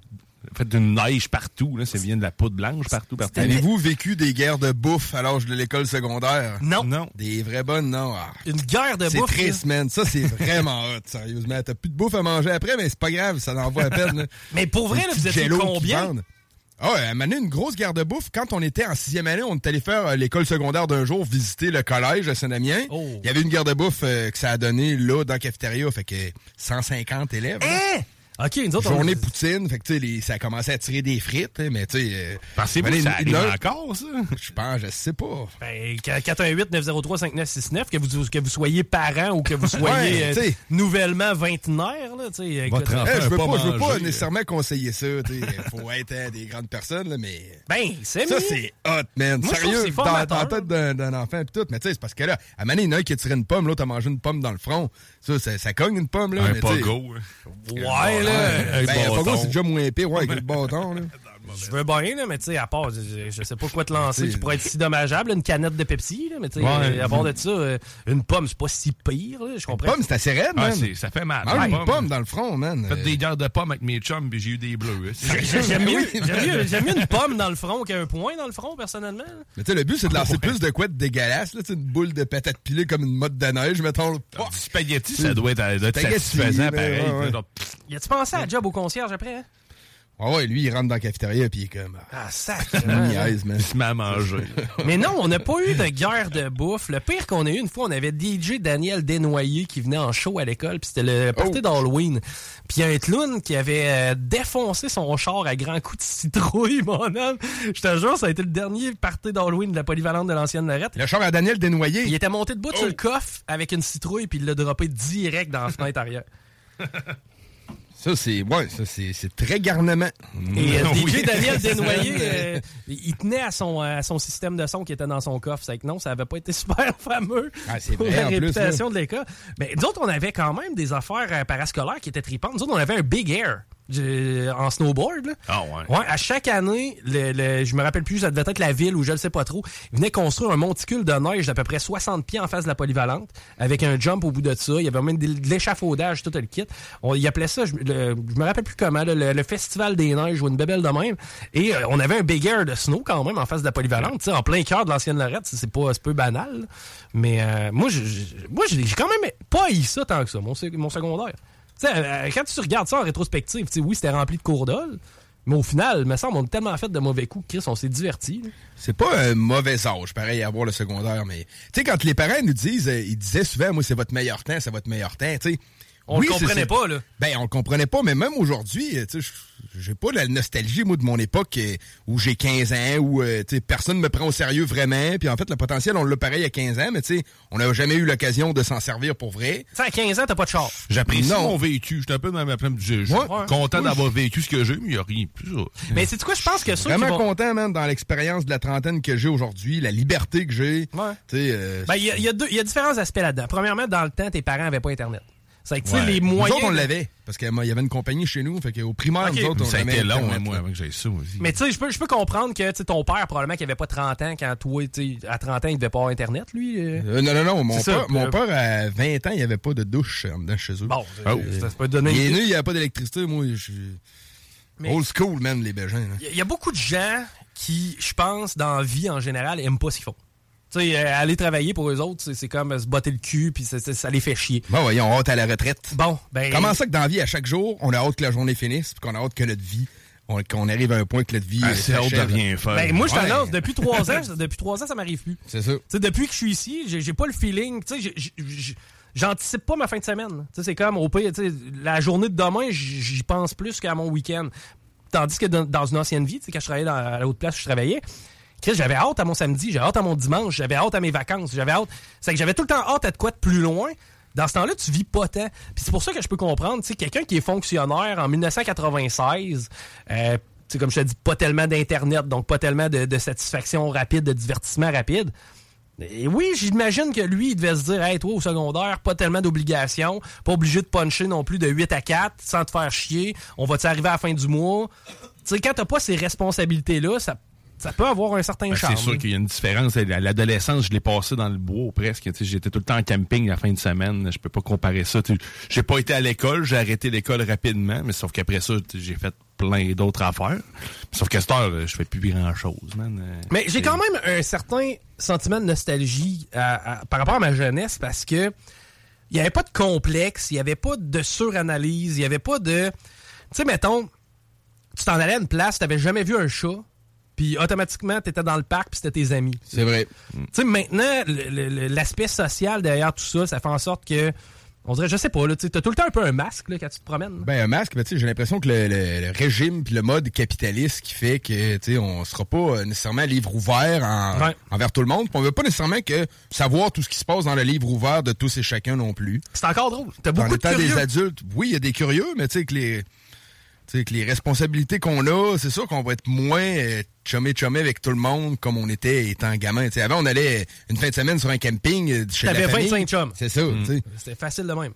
fait d'une neige partout. Là. Ça vient de la poudre blanche partout. partout. Avez-vous vécu des guerres de bouffe à l'âge de l'école secondaire? Non. Non. Des vraies bonnes, non. Ah, Une guerre de C'est bouffe. triste, man. Ça, c'est vraiment hot, sérieusement. T'as plus de bouffe à manger après, mais c'est pas grave, ça en vaut à peine. là. Mais pour vrai, là, vous qui combien? Ah ouais, elle m'a donné une grosse guerre de bouffe. Quand on était en sixième année, on est allé faire euh, l'école secondaire d'un jour, visiter le collège à Saint-Damien. Oh. Il y avait une guerre de bouffe euh, que ça a donné là, dans la cafétéria. Fait que 150 élèves. Hein? OK, nous autres, on- Journée poutine, fait que tu sais, les- ça a commencé à tirer des frites, hein, mais tu sais. euh, Pensez-vous que ça une- arrive encore, ça? Je pense, je sais pas. Ben, 418-903-5969, que vous, que vous soyez parent ou que vous soyez Ouais, euh, nouvellement vingtenaire. Là, tu sais, écoute, Votre euh, enfant Eh, je veux pas pas, je veux pas nécessairement conseiller ça. tu sais. faut être euh, des grandes personnes, là, mais. Ben, c'est Ça, c'est hot, man. Moi, Sérieux, dans, dans la tête d'un enfant pis tout. Mais tu sais, c'est parce que là, à un moment donné, il y en a un qui a tiré une pomme, l'autre a mangé une pomme dans le front. Ça, ça, ça cogne une pomme, là. Un pogo. Ouais, Ouais, là. Un ben, bâton. pogo, c'est déjà moins pire, ouais, avec le bâton, là. Je veux bien, là, mais tu sais, à part, je, je sais pas quoi te lancer qui pourrait être si dommageable. Une canette de Pepsi, là, mais tu sais, Ouais. à part de ça, euh, une pomme, c'est pas si pire, là, je comprends. Pomme, c'est assez raide, Ah, man. c'est- ça fait mal. Mange Une une pomme dans le front, man. Fait des guerres de pommes avec mes chums, puis j'ai eu des bleus. hein. J'aime mieux, mieux- une pomme dans le front qu'un point dans le front, personnellement. Mais tu sais, le but, c'est de lancer plus de quoi de dégueulasse, là. Tu une boule de patate pilée comme une motte de neige, mettons. Du spaghetti, ça doit être, ça doit être Spaghetti, satisfaisant, pareil. Y a-tu pensé à job au concierge après? Ah ouais, lui, il rentre dans la cafétéria, puis il est comme. Ah, Ah, sac. niaise, man. Il se met à manger. Mais non, on n'a pas eu de guerre de bouffe. Le pire qu'on a eu, une fois, on avait DJ Daniel Desnoyers qui venait en show à l'école, puis c'était le party Oh. d'Halloween. Puis il y a un clown qui avait euh, défoncé son char à grands coups de citrouille, mon homme. Je te jure, ça a été le dernier party d'Halloween de la polyvalente de l'ancienne Lorette. Le char à Daniel Desnoyers. Il était monté debout Oh. sur le coffre avec une citrouille, puis il l'a droppé direct dans la fenêtre arrière. Ça, c'est. Ouais, ça, c'est c'est très garnement. Et euh, Oui. DJ Daniel Desnoyers, euh, il tenait à son, à son système de son qui était dans son coffre. C'est que non, ça avait pas été super fameux Ah, pour vrai, la plus, réputation de l'école. Mais nous autres, on avait quand même des affaires euh, parascolaires qui étaient tripantes. Nous autres, on avait un Big Air euh, en snowboard. là. Ah ouais. Ouais, à chaque année, le, le- je me rappelle plus, ça devait être la ville ou je ne sais pas trop, ils venaient construire un monticule de neige d'à peu près 60 pieds en face de la polyvalente, avec un jump au bout de ça. Il y avait même de, l'échafaudage, tout le kit. On, ils appelaient ça, je, le- je me rappelle plus comment, le, le festival des neiges ou une bébelle de même. Et euh, on avait un big air de snow quand même en face de la polyvalente, en plein cœur de l'ancienne Lorette. C'est pas, c'est peu banal. Mais euh, moi, je- moi, j'ai quand même pas haï ça tant que ça, mon secondaire. Euh, quand tu regardes ça en rétrospective, oui, c'était rempli de cours d'ol, mais au final, il me semble, on a tellement fait de mauvais coups, Chris, on s'est divertis. là. C'est pas un mauvais âge, pareil, à avoir le secondaire, mais. Tu sais, quand les parents nous disent, euh, ils disaient souvent, moi, c'est votre meilleur temps, c'est votre meilleur temps, tu sais. On le comprenait pas, là. Ben, on le comprenait pas, mais même aujourd'hui, euh, tu sais, j'ai pas la nostalgie, moi, de mon époque euh, où j'ai 15 ans, où, euh, tu sais, personne me prend au sérieux vraiment. Puis en fait, le potentiel, on l'a pareil à 15 ans, mais tu sais, on n'a jamais eu l'occasion de s'en servir pour vrai. Tu sais, à 15 ans, t'as pas de char. J'apprécie Non. mon vécu. J'étais un peu dans ma pleine. Je je suis Ouais. content Oui. d'avoir vécu ce que j'ai, mais il n'y a rien plus. ça. Mais c'est quoi, je pense que ça. Vraiment vont- content, man, dans l'expérience de la trentaine que j'ai aujourd'hui, la liberté que j'ai. Ouais. Tu sais, euh, Ben, il y, a- il y a deux- il y a différents aspects là-dedans. Premièrement, dans le temps, tes parents avaient pas Internet. C'est que, tu sais, Ouais. les Nous moyens. autres, on l'avait. Parce qu'il y avait une compagnie chez nous. Fait qu'au primaire, Ok. nous autres, on Ça a été long, hein, moi, avant que j'aille ça aussi. Mais tu sais, je peux, je peux comprendre que tu sais, ton père, probablement, qui avait pas 30 ans quand toi, tu sais, à 30 ans, il devait pas avoir Internet, lui. euh. Euh, non, non, non. Mon C'est ça, père, mon euh, père, à 20 ans, il n'y avait pas de douche en dedans chez eux. Bon, Oh. ça, ça peut donner Il est né, il n'y avait pas d'électricité. Moi, je Mais- old school, man, les Bégins. Il y, y a beaucoup de gens qui, je pense, dans la vie en général, aiment pas ce qu'ils font. Tu sais, euh, aller travailler pour eux autres, c'est- comme euh, se botter le cul, puis ça, ça- ça les fait chier. Bon, voyons, on hâte à la retraite. Bon, ben. Comment ça que dans la vie, à chaque jour, on a hâte que la journée finisse, puis qu'on a hâte que notre vie, on- qu'on arrive à un point que notre vie. Ah, c'est hâte de s'achève. rien faire. Ben, moi, je Ouais. t'annonce, depuis trois ans, depuis trois ans, ça m'arrive plus. C'est ça. Tu sais, depuis que je suis ici, j'ai j'ai pas le feeling. J'anticipe pas ma fin de semaine. Tu sais, c'est comme, au pire, tu sais, la journée de demain, j'y pense plus qu'à mon week-end. tandis que dans, dans une ancienne vie, tu sais, quand je travaillais dans, à l'autre place où je travaillais, j'avais hâte à mon samedi, j'avais hâte à mon dimanche, j'avais hâte à mes vacances, j'avais hâte. C'est que j'avais tout le temps hâte à de quoi de plus loin. Dans ce temps-là, tu vis pas tant. Puis c'est pour ça que je peux comprendre, tu sais, quelqu'un qui est fonctionnaire en 1996, euh, sais, comme je te dis, pas tellement d'Internet, donc pas tellement de, de satisfaction rapide, de divertissement rapide. Et oui, j'imagine que lui, il devait se dire, hey, toi, au secondaire, pas tellement d'obligations, pas obligé de puncher non plus de 8 à 4 sans te faire chier. On va-tu arriver à la fin du mois? Tu sais, quand t'as pas ces responsabilités-là, ça, ça peut avoir un certain Ben, charme. c'est sûr qu'il y a une différence. À L'adolescence, je l'ai passé dans le bois presque. J'étais tout le temps en camping la fin de semaine. Je peux pas comparer ça. J'ai pas été à l'école. J'ai arrêté l'école rapidement. Mais sauf qu'après ça, j'ai fait plein d'autres affaires. Sauf qu'à cette heure, je fais plus grand-chose. man. Mais j'ai quand même un certain sentiment de nostalgie à- à- par rapport à ma jeunesse parce que il n'y avait pas de complexe, il n'y avait pas de suranalyse, il n'y avait pas de. Tu sais, mettons, tu t'en allais à une place, tu n'avais jamais vu un chat, puis automatiquement, tu étais dans le parc, puis c'était tes amis. C'est vrai. Tu sais, maintenant, l'aspect social derrière tout ça, ça fait en sorte que. On dirait, je sais pas, là, tu as tout le temps un peu un masque là, quand tu te promènes. Ben, un masque, ben, tu sais, j'ai l'impression que le, le- le régime puis le mode capitaliste qui fait que, tu on sera pas euh, nécessairement livre ouvert en- Ouais. envers tout le monde. Puis on veut pas nécessairement que savoir tout ce qui se passe dans le livre ouvert de tous et chacun non plus. C'est encore drôle. T'as En beaucoup de étant curieux. des adultes, oui, il y a des curieux, mais tu sais que les, tu sais que les responsabilités qu'on a, c'est sûr qu'on va être moins euh, chumé-chumé avec tout le monde comme on était étant gamin. Avant, on allait une fin de semaine sur un camping euh, chez la T'avais famille. 25 chums. C'est ça, sais. C'était facile de même.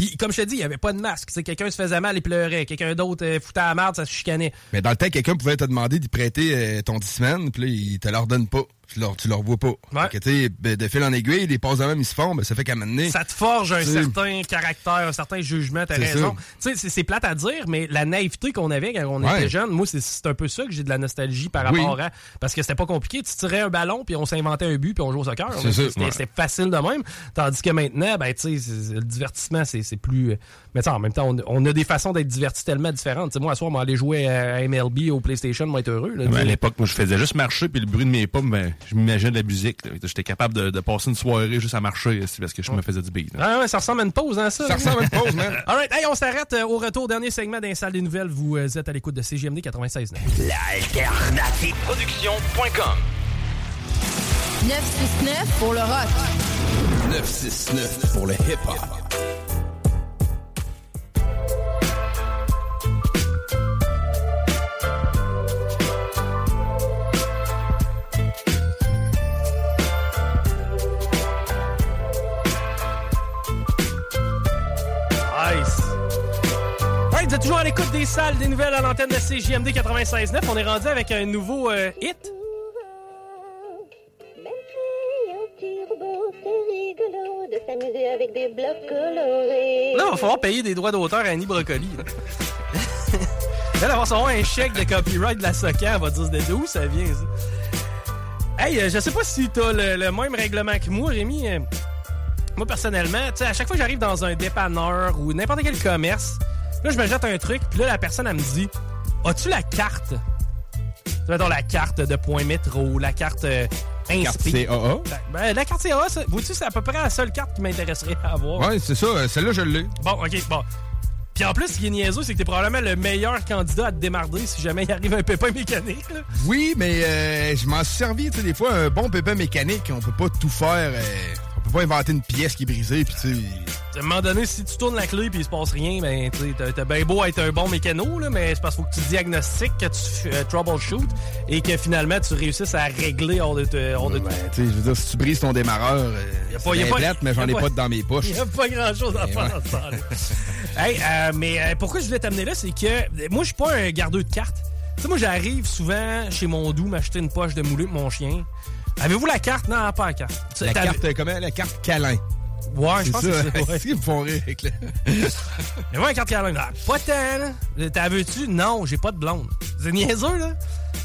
Puis, comme je te dis, il n'y avait pas de masque. C'est quelqu'un se faisait mal et pleurait. Quelqu'un d'autre euh, foutait à la merde, ça se chicanait. Mais dans le temps, quelqu'un pouvait te demander d'y prêter euh, ton 10 semaines, puis là, il te leur donne pas. Tu leur, tu leur vois pas. Fait que, tu sais, ben, de fil en aiguille, les passes de même, ils se font, ben, ça fait qu'à donné, Ça te forge un certain caractère, un certain jugement, t'as raison. ça. Tu sais, c'est- c'est plate à dire, mais la naïveté qu'on avait quand on Ouais. était jeune, moi, c'est- c'est un peu ça que j'ai de la nostalgie par Oui. rapport à. Parce que c'était pas compliqué. Tu tirais un ballon, puis on s'inventait un but, puis on jouait au soccer. C'est ça. C'était Ouais. c'était facile de même. Tandis que maintenant, ben, tu sais, le divertissement, c'est c'est plus. Mais tu sais, en même temps, on, on a des façons d'être divertis tellement différentes. Tu sais, moi, à soir, m'aller jouer à MLB, au PlayStation, moi, être heureux. là, Ben, à l'époque, moi, je faisais juste marcher, puis le bruit de mes pas, ben, je m'imaginais de la musique. J'étais capable de, de passer une soirée juste à marcher, c'est parce que je me faisais du beat. là. Ah ouais, ça ressemble à une pause, hein, ça? Ça ressemble à une pause, man. All right, hey, on s'arrête euh, au retour, dernier segment d'un salle des nouvelles. Vous euh, êtes à l'écoute de CGMD 96.9. L'alternative production.com 969 pour le rock. 969 pour le hip-hop. Vous êtes toujours à l'écoute des salles des nouvelles à l'antenne de CJMD 96.9. On est rendu avec un nouveau euh, hit. de s'amuser avec des blocs colorés. Là, il va falloir payer des droits d'auteur à Annie Brocoli. elle va recevoir un chèque de copyright de la SOCA. Elle va dire de où ça vient, ça? Hey, euh, je sais pas si t'as le, le même règlement que moi, Rémi. Euh, Moi, personnellement, tu sais, à chaque fois que j'arrive dans un dépanneur ou n'importe quel commerce, là, je me jette un truc, puis là, la personne, elle me dit As-tu la carte? Mettons, la carte de point métro, la carte euh, Carte Inspi. CAA. Ben, la carte CAA, ça, vois-tu, c'est à peu près la seule carte qui m'intéresserait à avoir. Ouais, c'est ça. euh, Celle-là, je l'ai. Bon, ok, bon. Puis en plus, ce qui est niaiseux, c'est que t'es probablement le meilleur candidat à te démarder si jamais il arrive un pépin mécanique. Là. Oui, mais euh, je m'en suis servi, tu sais, des fois, un bon pépin mécanique, on peut pas tout faire. euh, on peut pas inventer une pièce qui est brisée, puis tu sais. À un moment donné, si tu tournes la clé et il se passe rien, ben, t'as- bien beau être un bon mécano, là, mais c'est parce qu'il faut que tu diagnostiques, que tu euh, troubleshoot et que finalement tu réussisses à régler hors de, te- hors de Ben, je veux dire, si tu brises ton démarreur, euh, Y a pas- c'est y a bien pas- plate, mais j'en ai pas dans mes poches. Il n'y a pas grand chose à Mais faire dans ça. hey, euh, mais euh, pourquoi je voulais t'amener là, c'est que moi, je suis pas un gardeux de cartes. Tu sais, moi, j'arrive souvent chez mon doux m'acheter une poche de moulin pour mon chien. Avez-vous la carte? Non, pas la carte. La carte, comment? La carte câlin. Ouais, je pense que c'est ça. ouais. C'est ils me font rire avec le... Mais ouais, carte Caroline. Ah, pas tant. T'as veux-tu? Non, j'ai pas de blonde. C'est niaiseux, là.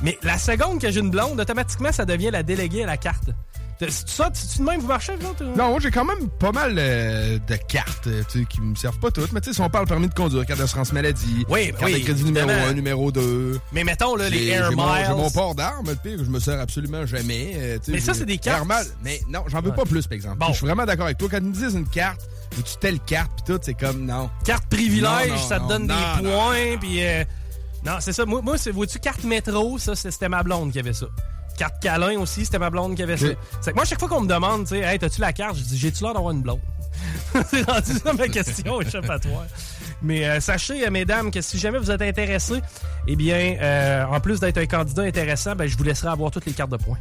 Mais la seconde que j'ai une blonde, automatiquement, ça devient la déléguée à la carte. C'est ça? Tu de même, vous marchez, vous autres? Non, moi, j'ai quand même pas mal euh, de cartes euh, tu sais, qui me servent pas toutes. Mais tu sais, si on parle permis de conduire, carte d'assurance maladie, Oui, carte oui, de crédit numéro évidemment. 1, numéro 2. Mais mettons, là, les Air mon- Miles. J'ai mon port d'armes, le pire, je me sers absolument jamais. euh, Mais ça, c'est des cartes. Mais non, j'en veux Ouais. pas plus, par exemple. Bon. Je suis vraiment d'accord avec toi. Quand ils me disent une carte, ou tu telle carte, pis tout, c'est comme non. Carte privilège, Non, non, ça te donne non, des points, puis... euh, Non, c'est ça. Moi, moi c'est, vois-tu, carte métro, ça, c'était ma blonde qui avait ça. Carte câlin aussi, c'était ma blonde qui avait ça. C'est que moi, chaque fois qu'on me demande, tu sais, hey, t'as-tu la carte? Je dis, j'ai-tu l'air d'avoir une blonde? c'est rendu ça ma question échappatoire. Mais euh, sachez, euh, mesdames, que si jamais vous êtes intéressés, eh bien, euh, en plus d'être un candidat intéressant, ben, je vous laisserai avoir toutes les cartes de points.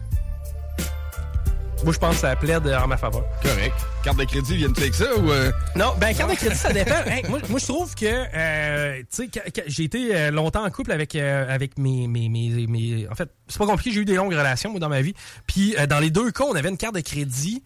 Moi, je pense que ça plaide en ma faveur. Correct. Carte de crédit, viennent-tu avec ça ou. euh? Non, ben carte de crédit, ça dépend. Hey, moi, moi, je trouve que euh, tu sais, j'ai été euh, longtemps en couple avec euh, avec mes, mes, mes, mes- en fait, c'est pas compliqué, j'ai eu des longues relations moi dans ma vie. Puis euh, dans les deux cas, on avait une carte de crédit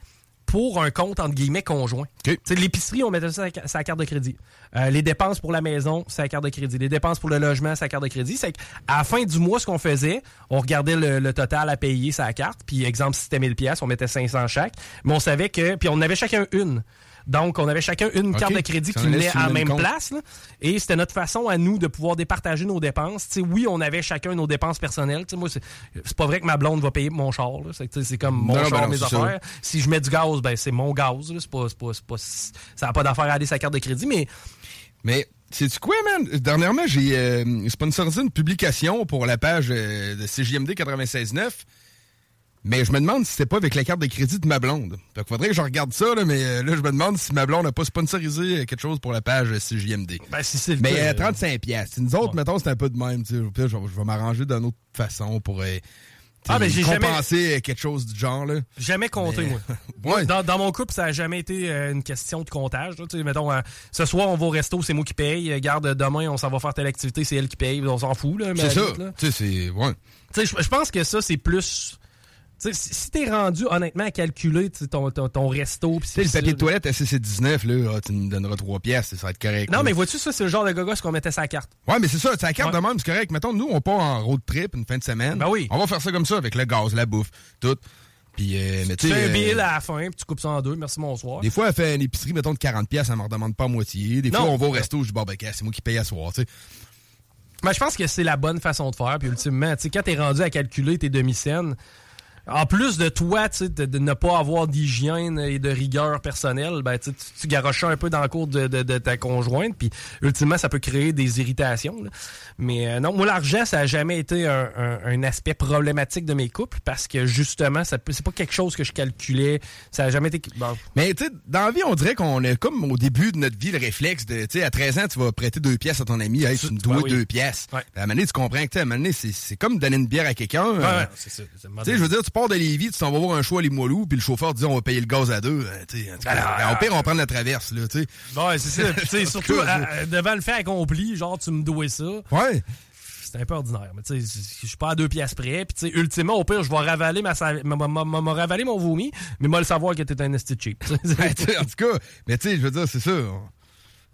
pour un compte entre guillemets conjoint. Sais, l'épicerie, on mettait ça sur la carte de crédit. Euh, les dépenses pour la maison, c'est la carte de crédit. Les dépenses pour le logement, c'est la carte de crédit. C'est qu'à la fin du mois, ce qu'on faisait, on regardait le, le total à payer la carte. Puis exemple, si c'était 1000 pièces, on mettait 500 chaque. Mais on savait que, puis on avait chacun une. Donc, on avait chacun une carte de crédit Ça qui en venait à la même compte. place. là. Et c'était notre façon à nous de pouvoir départager nos dépenses. Oui, on avait chacun nos dépenses personnelles. Tu sais, moi, c'est c'est pas vrai que ma blonde va payer mon char. C'est c'est comme mon Non, char, ben non, mes c'est ça. affaires. Si je mets du gaz, ben c'est mon gaz. là. C'est pas, c'est pas, c'est pas- ça n'a pas d'affaire à aller sa carte de crédit, mais Mais, sais-tu quoi, man? Dernièrement, j'ai euh, sponsorisé une publication pour la page euh, de CJMD 96.9. Mais je me demande si c'était pas avec la carte de crédit de ma blonde. Fait qu'il faudrait que je regarde ça, là, mais euh, là, je me demande si ma blonde n'a pas sponsorisé euh, quelque chose pour la page euh, CJMD. Ben, si c'est Mais euh, euh, 35 pièces. Nous autres, mettons, c'est un peu de même. Je, je vais m'arranger d'une autre façon pour euh, Ah, ben, j'ai jamais- quelque chose du genre. Là. Jamais compté, Mais- moi. Ouais. Dans, dans mon couple, ça a jamais été euh, une question de comptage. là. Tu sais, mettons, euh, ce soir, on va au resto, c'est moi qui paye. Euh, Garde, demain, on s'en va faire telle activité, c'est elle qui paye. On s'en fout, là. C'est ça. Tu sais, c'est. Ouais. Tu sais, je pense que ça, c'est plus... Tu sais, si t'es rendu, honnêtement, à calculer ton, ton, ton resto... pis le papier de toilette à 6,19, là, ah, tu me donneras 3 pièces, ça va être correct. Non, là. mais vois-tu, ça, c'est le genre de gogos qu'on mettait sa carte. Ouais, mais c'est ça, la carte de même, c'est correct. Mettons, nous, on part en road trip une fin de semaine. Ben oui. On va faire ça comme ça, avec le gaz, la bouffe, tout. Puis, euh, mais Tu fais un euh, bill à la fin, puis tu coupes ça en deux. Merci, bonsoir. Des fois, elle fait une épicerie, mettons, de 40 pièces, elle me redemande pas à moitié. Des Non. fois, on va au resto, je dis, bon, ben, c'est moi qui paye à soir, tu sais. Ben, je pense que c'est la bonne façon de faire. Puis ultimement, tu sais, quand t'es rendu à calculer tes demi-scènes, en plus de toi, tu sais, de, de ne pas avoir d'hygiène et de rigueur personnelle, ben, tu, tu, garoches un peu dans le cours de, de- de ta conjointe, puis ultimement, ça peut créer des irritations. là. Mais euh, non, moi, l'argent, ça a jamais été un, un- un aspect problématique de mes couples parce que justement, ça peut- c'est pas quelque chose que je calculais. Ça a jamais été. bon, Mais tu sais, dans la vie, on dirait qu'on est comme au début de notre vie, le réflexe de, tu sais, à 13 ans, tu vas prêter deux pièces à ton ami, hey, tu me dois Ben oui. deux pièces. Ouais. À un moment donné, tu comprends que, tu sais, à un moment donné, c'est comme donner une bière à quelqu'un. Ouais, euh, ouais, c'est ça. Tu sais, je veux dire, tu pars de Lévis, tu t'en vas voir un choix à Limoilou, puis le chauffeur dit on va payer le gaz à deux. euh, en tout cas, Alors, au pire, on va prendre la traverse, là. Ouais, c'est ça. Surtout à- à- devant le fait accompli, genre, tu me dois ça. Ouais. C'est un peu ordinaire. Mais tu sais, je suis pas à deux pièces près. Puis, tu sais, ultimement, au pire, je vais ravaler ma, ma- ma- ma- ma- ravaler mon vomi, mais moi, le savoir que t'es un esti cheap. Ben, en tout cas, mais tu sais, je veux dire, c'est ça.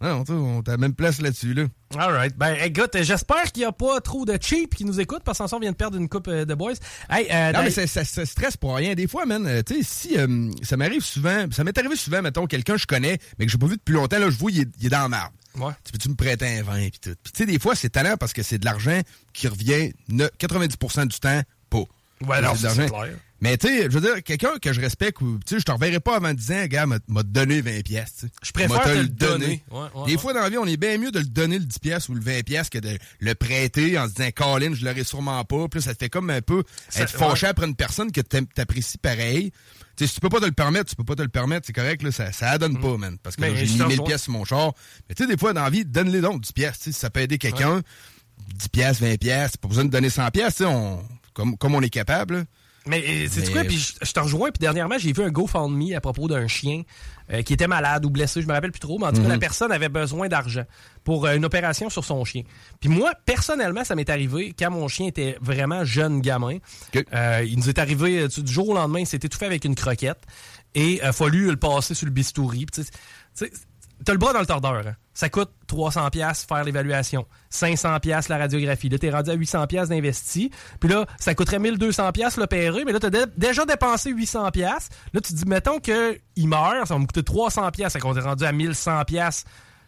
On, non, sais, on t'a la même place là-dessus, là. Alright. Ben, écoute, j'espère qu'il n'y a pas trop de cheap qui nous écoutent, parce qu'en on vient de perdre une coupe euh, de boys. Hey, euh, Non, mais ça, ça, ça stresse pour rien. Des fois, man, euh, tu sais, si euh, ça m'arrive souvent, ça m'est arrivé souvent, mettons, quelqu'un que je connais, mais que j'ai pas vu depuis longtemps, là, je vois, il est, il est dans la. Ouais. Tu peux-tu me prêter un vin, pis tout? Puis tu sais, des fois, c'est talent parce que c'est de l'argent qui revient ne- 90% du temps pas. Ouais, c'est clair. Mais tu sais, je veux dire, quelqu'un que je respecte, ou, tu sais, je te reverrai pas avant disant, gars, m'a donné 20 pièces. Je préfère te le donner. Ouais, ouais, des ouais. fois, dans la vie, on est bien mieux de le donner le 10 pièces ou le 20 pièces que de le prêter en se disant, Colin, je l'aurais sûrement pas. Puis ça te fait comme un peu Ça- être fâché après une personne que t'apprécies pareil. Tu sais, si tu peux pas te le permettre, tu peux pas te le permettre, c'est correct, là, ça, ça donne pas, man. Parce que j'ai mis te 1000 rejoins. pièces sur mon char. Mais tu sais, des fois, dans la vie, donne-les donc 10 pièces, si ça peut aider quelqu'un. 10 pièces, 20 pièces, pas besoin de donner 100 pièces, tu sais, on, comme, comme on est capable, là. Mais euh, c'est quoi? Puis je, je te rejoins. Puis dernièrement, j'ai vu un GoFundMe à propos d'un chien euh, qui était malade ou blessé. Je me rappelle plus trop. Mais en tout cas, Mhm. la personne avait besoin d'argent pour euh, une opération sur son chien. Puis moi, personnellement, ça m'est arrivé quand mon chien était vraiment jeune gamin. Euh, il nous est arrivé euh, du jour au lendemain, il s'est étouffé avec une croquette. Et il a fallu le passer sur le bistouri. Sais, T'as le bras dans le tordeur. hein. Ça coûte 300 pièces faire l'évaluation, 500 pièces la radiographie. Là, t'es rendu à 800 pièces d'investi. Puis là, ça coûterait 1200 pièces l'opérer, mais là, t'as dé- déjà dépensé 800 pièces. Là, tu te dis, mettons que il meurt, ça va me coûter 300 pièces. Ça qu'on est rendu à 1100 pièces.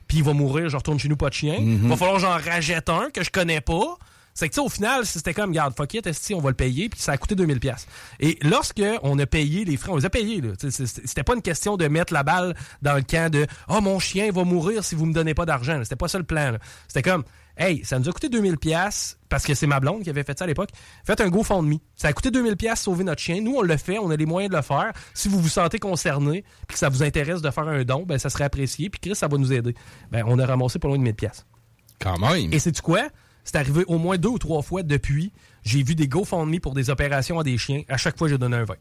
Puis il va mourir, je retourne chez nous, pas de chien. Mhm. Va falloir que j'en rachète un que je connais pas. C'est que, tu sais, au final, c'était comme, regarde, fuck it, esti, on va le payer, puis ça a coûté 2000 pièces. Et lorsque on a payé les frais, on les a payés, là. C'était pas une question de mettre la balle dans le camp de, oh, mon chien va mourir si vous me donnez pas d'argent. C'était pas ça le plan. C'était comme, Hey, ça nous a coûté 2000 pièces parce que c'est ma blonde qui avait fait ça à l'époque. Faites un GoFundMe. Ça a coûté 2000 pièces sauver notre chien. Nous, on le fait, on a les moyens de le faire. Si vous vous sentez concerné puis que ça vous intéresse de faire un don, ben ça serait apprécié. Puis Chris, ça va nous aider. Ben, on a ramassé pas loin de 1000 pièces. Quand même. Et c'est quoi? C'est arrivé au moins deux ou trois fois depuis. J'ai vu des GoFundMe pour des opérations à des chiens. À chaque fois, j'ai donné un 20.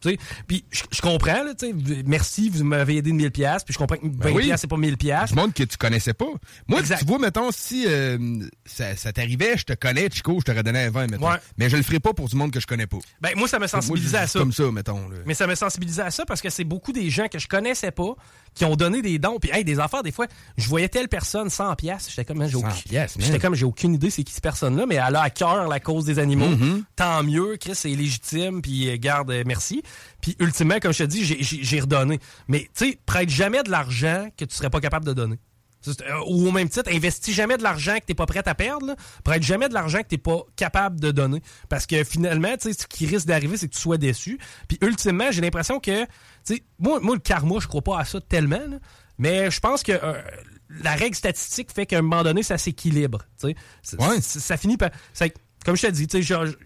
Tu sais, Puis je comprends, là, tu sais, merci, vous m'avez aidé de 1000 pièces, puis je comprends que 20 Ben oui. c'est pas 1000 pièces. Du monde que tu connaissais pas. Moi, tu vois, mettons, si euh, ça, ça t'arrivait, je te connais, Chico, je t'aurais donné un 20, mettons. Ouais. Mais je le ferai pas pour du monde que je connais pas. Ben, moi, ça m'a sensibilisé Moi, à ça. Comme ça, mettons. là. Mais ça m'a sensibilisé à ça parce que c'est beaucoup des gens que je connaissais pas qui ont donné des dons. Puis, hey, des affaires, des fois, je voyais telle personne 100 pièces. J'étais comme, j'ai 100 aucune, piastres, man. j'étais comme, j'ai aucune idée c'est qui cette personne-là, mais elle a à cœur la cause des animaux. Mhm. Tant mieux, Chris, c'est légitime, puis euh, garde, euh, merci. Puis, ultimement, comme je te dis, j'ai- redonné. Mais, tu sais, prête jamais de l'argent que tu serais pas capable de donner. Euh, Ou au même titre, investis jamais de l'argent que t'es pas prêt à perdre. là. Prête jamais de l'argent que t'es pas capable de donner. Parce que finalement, tu sais, ce qui risque d'arriver, c'est que tu sois déçu. Puis ultimement, j'ai l'impression que, moi, moi, le karma, je crois pas à ça tellement. là. mais je pense que euh, la règle statistique fait qu'à un moment donné, ça s'équilibre. Ça- finit par... comme je te dis,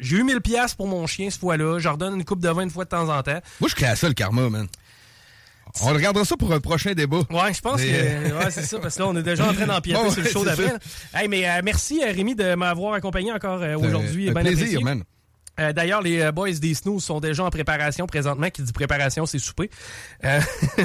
j'ai eu 1000 pièces pour mon chien ce fois-là. Je redonne une coupe de vin une fois de temps en temps. Moi, je crée à ça, le karma, man. On regardera ça pour un prochain débat. Ouais, je pense Mais, que ouais, c'est ça, parce que là, on est déjà en train d'empiéter Bon, sur le show d'après. Hey, mais euh, merci, euh, Rémi, de m'avoir accompagné encore euh, aujourd'hui. un bien plaisir, apprécié. man. Euh, D'ailleurs, les euh, boys des snooze sont déjà en préparation présentement. Qui dit préparation, c'est souper. Euh,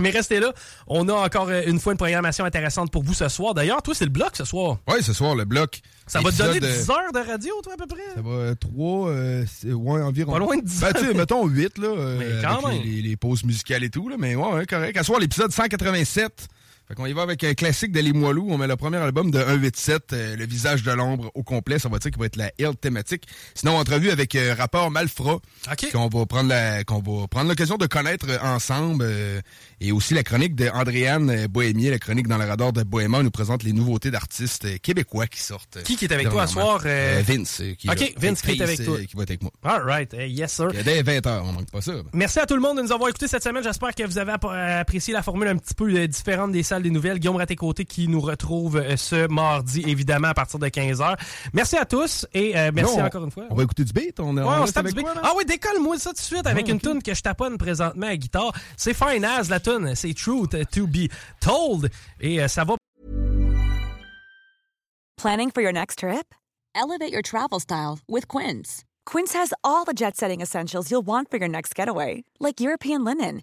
Mais restez là. On a encore euh, une fois une programmation intéressante pour vous ce soir. D'ailleurs, toi, c'est le bloc ce soir. Oui, ce soir, le bloc. Ça va te donner Épisode, 10 heures de radio, toi, à peu près? Ça va 3, ouais, environ. Pas loin de 10 Ben, tu sais, heures. mettons 8, là. euh, Mais quand avec même. Les, pauses musicales et tout, là. Mais ouais, ouais, correct. À ce soir, l'épisode 187. Fait qu'on y va avec un classique de Les Moilous. On met le premier album de 187, euh, Le visage de l'ombre au complet. Ça va dire qu'il va être la Hill thématique. Sinon, entrevue avec euh, rapport Malfra. Qu'on va prendre la, qu'on va prendre l'occasion de connaître euh, ensemble. euh, et aussi la chronique de Andréane euh, Bohémier, la chronique dans le radar de Bohéma, nous présente les nouveautés d'artistes euh, québécois qui sortent. euh, Qui qui est avec toi ce soir? euh? Euh, Vince. euh, qui OK, là. Vince qui est avec toi. euh, Qui va être avec moi. All right. Yes, sir. Dès 20h, on manque pas ça. Merci à tout le monde de nous avoir écoutés cette semaine. J'espère que vous avez app- euh, apprécié la formule un petit peu euh, différente des salles des nouvelles. Guillaume Raté-Côté qui nous retrouve euh, ce mardi, évidemment, à partir de 15h. Merci à tous et euh, merci Là, on- encore une fois. On va écouter du beat. On, Ouais, on on se tape du quoi, beat. là? Ah oui, décolle-moi ça tout de suite avec Ah, une ok. tune que je taponne présentement à guitare. C'est Fine As, la tune. C'est Truth to be Told. Et euh, ça va Planning for your next trip? Elevate your travel style with Quince. Quince has all the jet setting essentials you'll want for your next getaway, like European linen,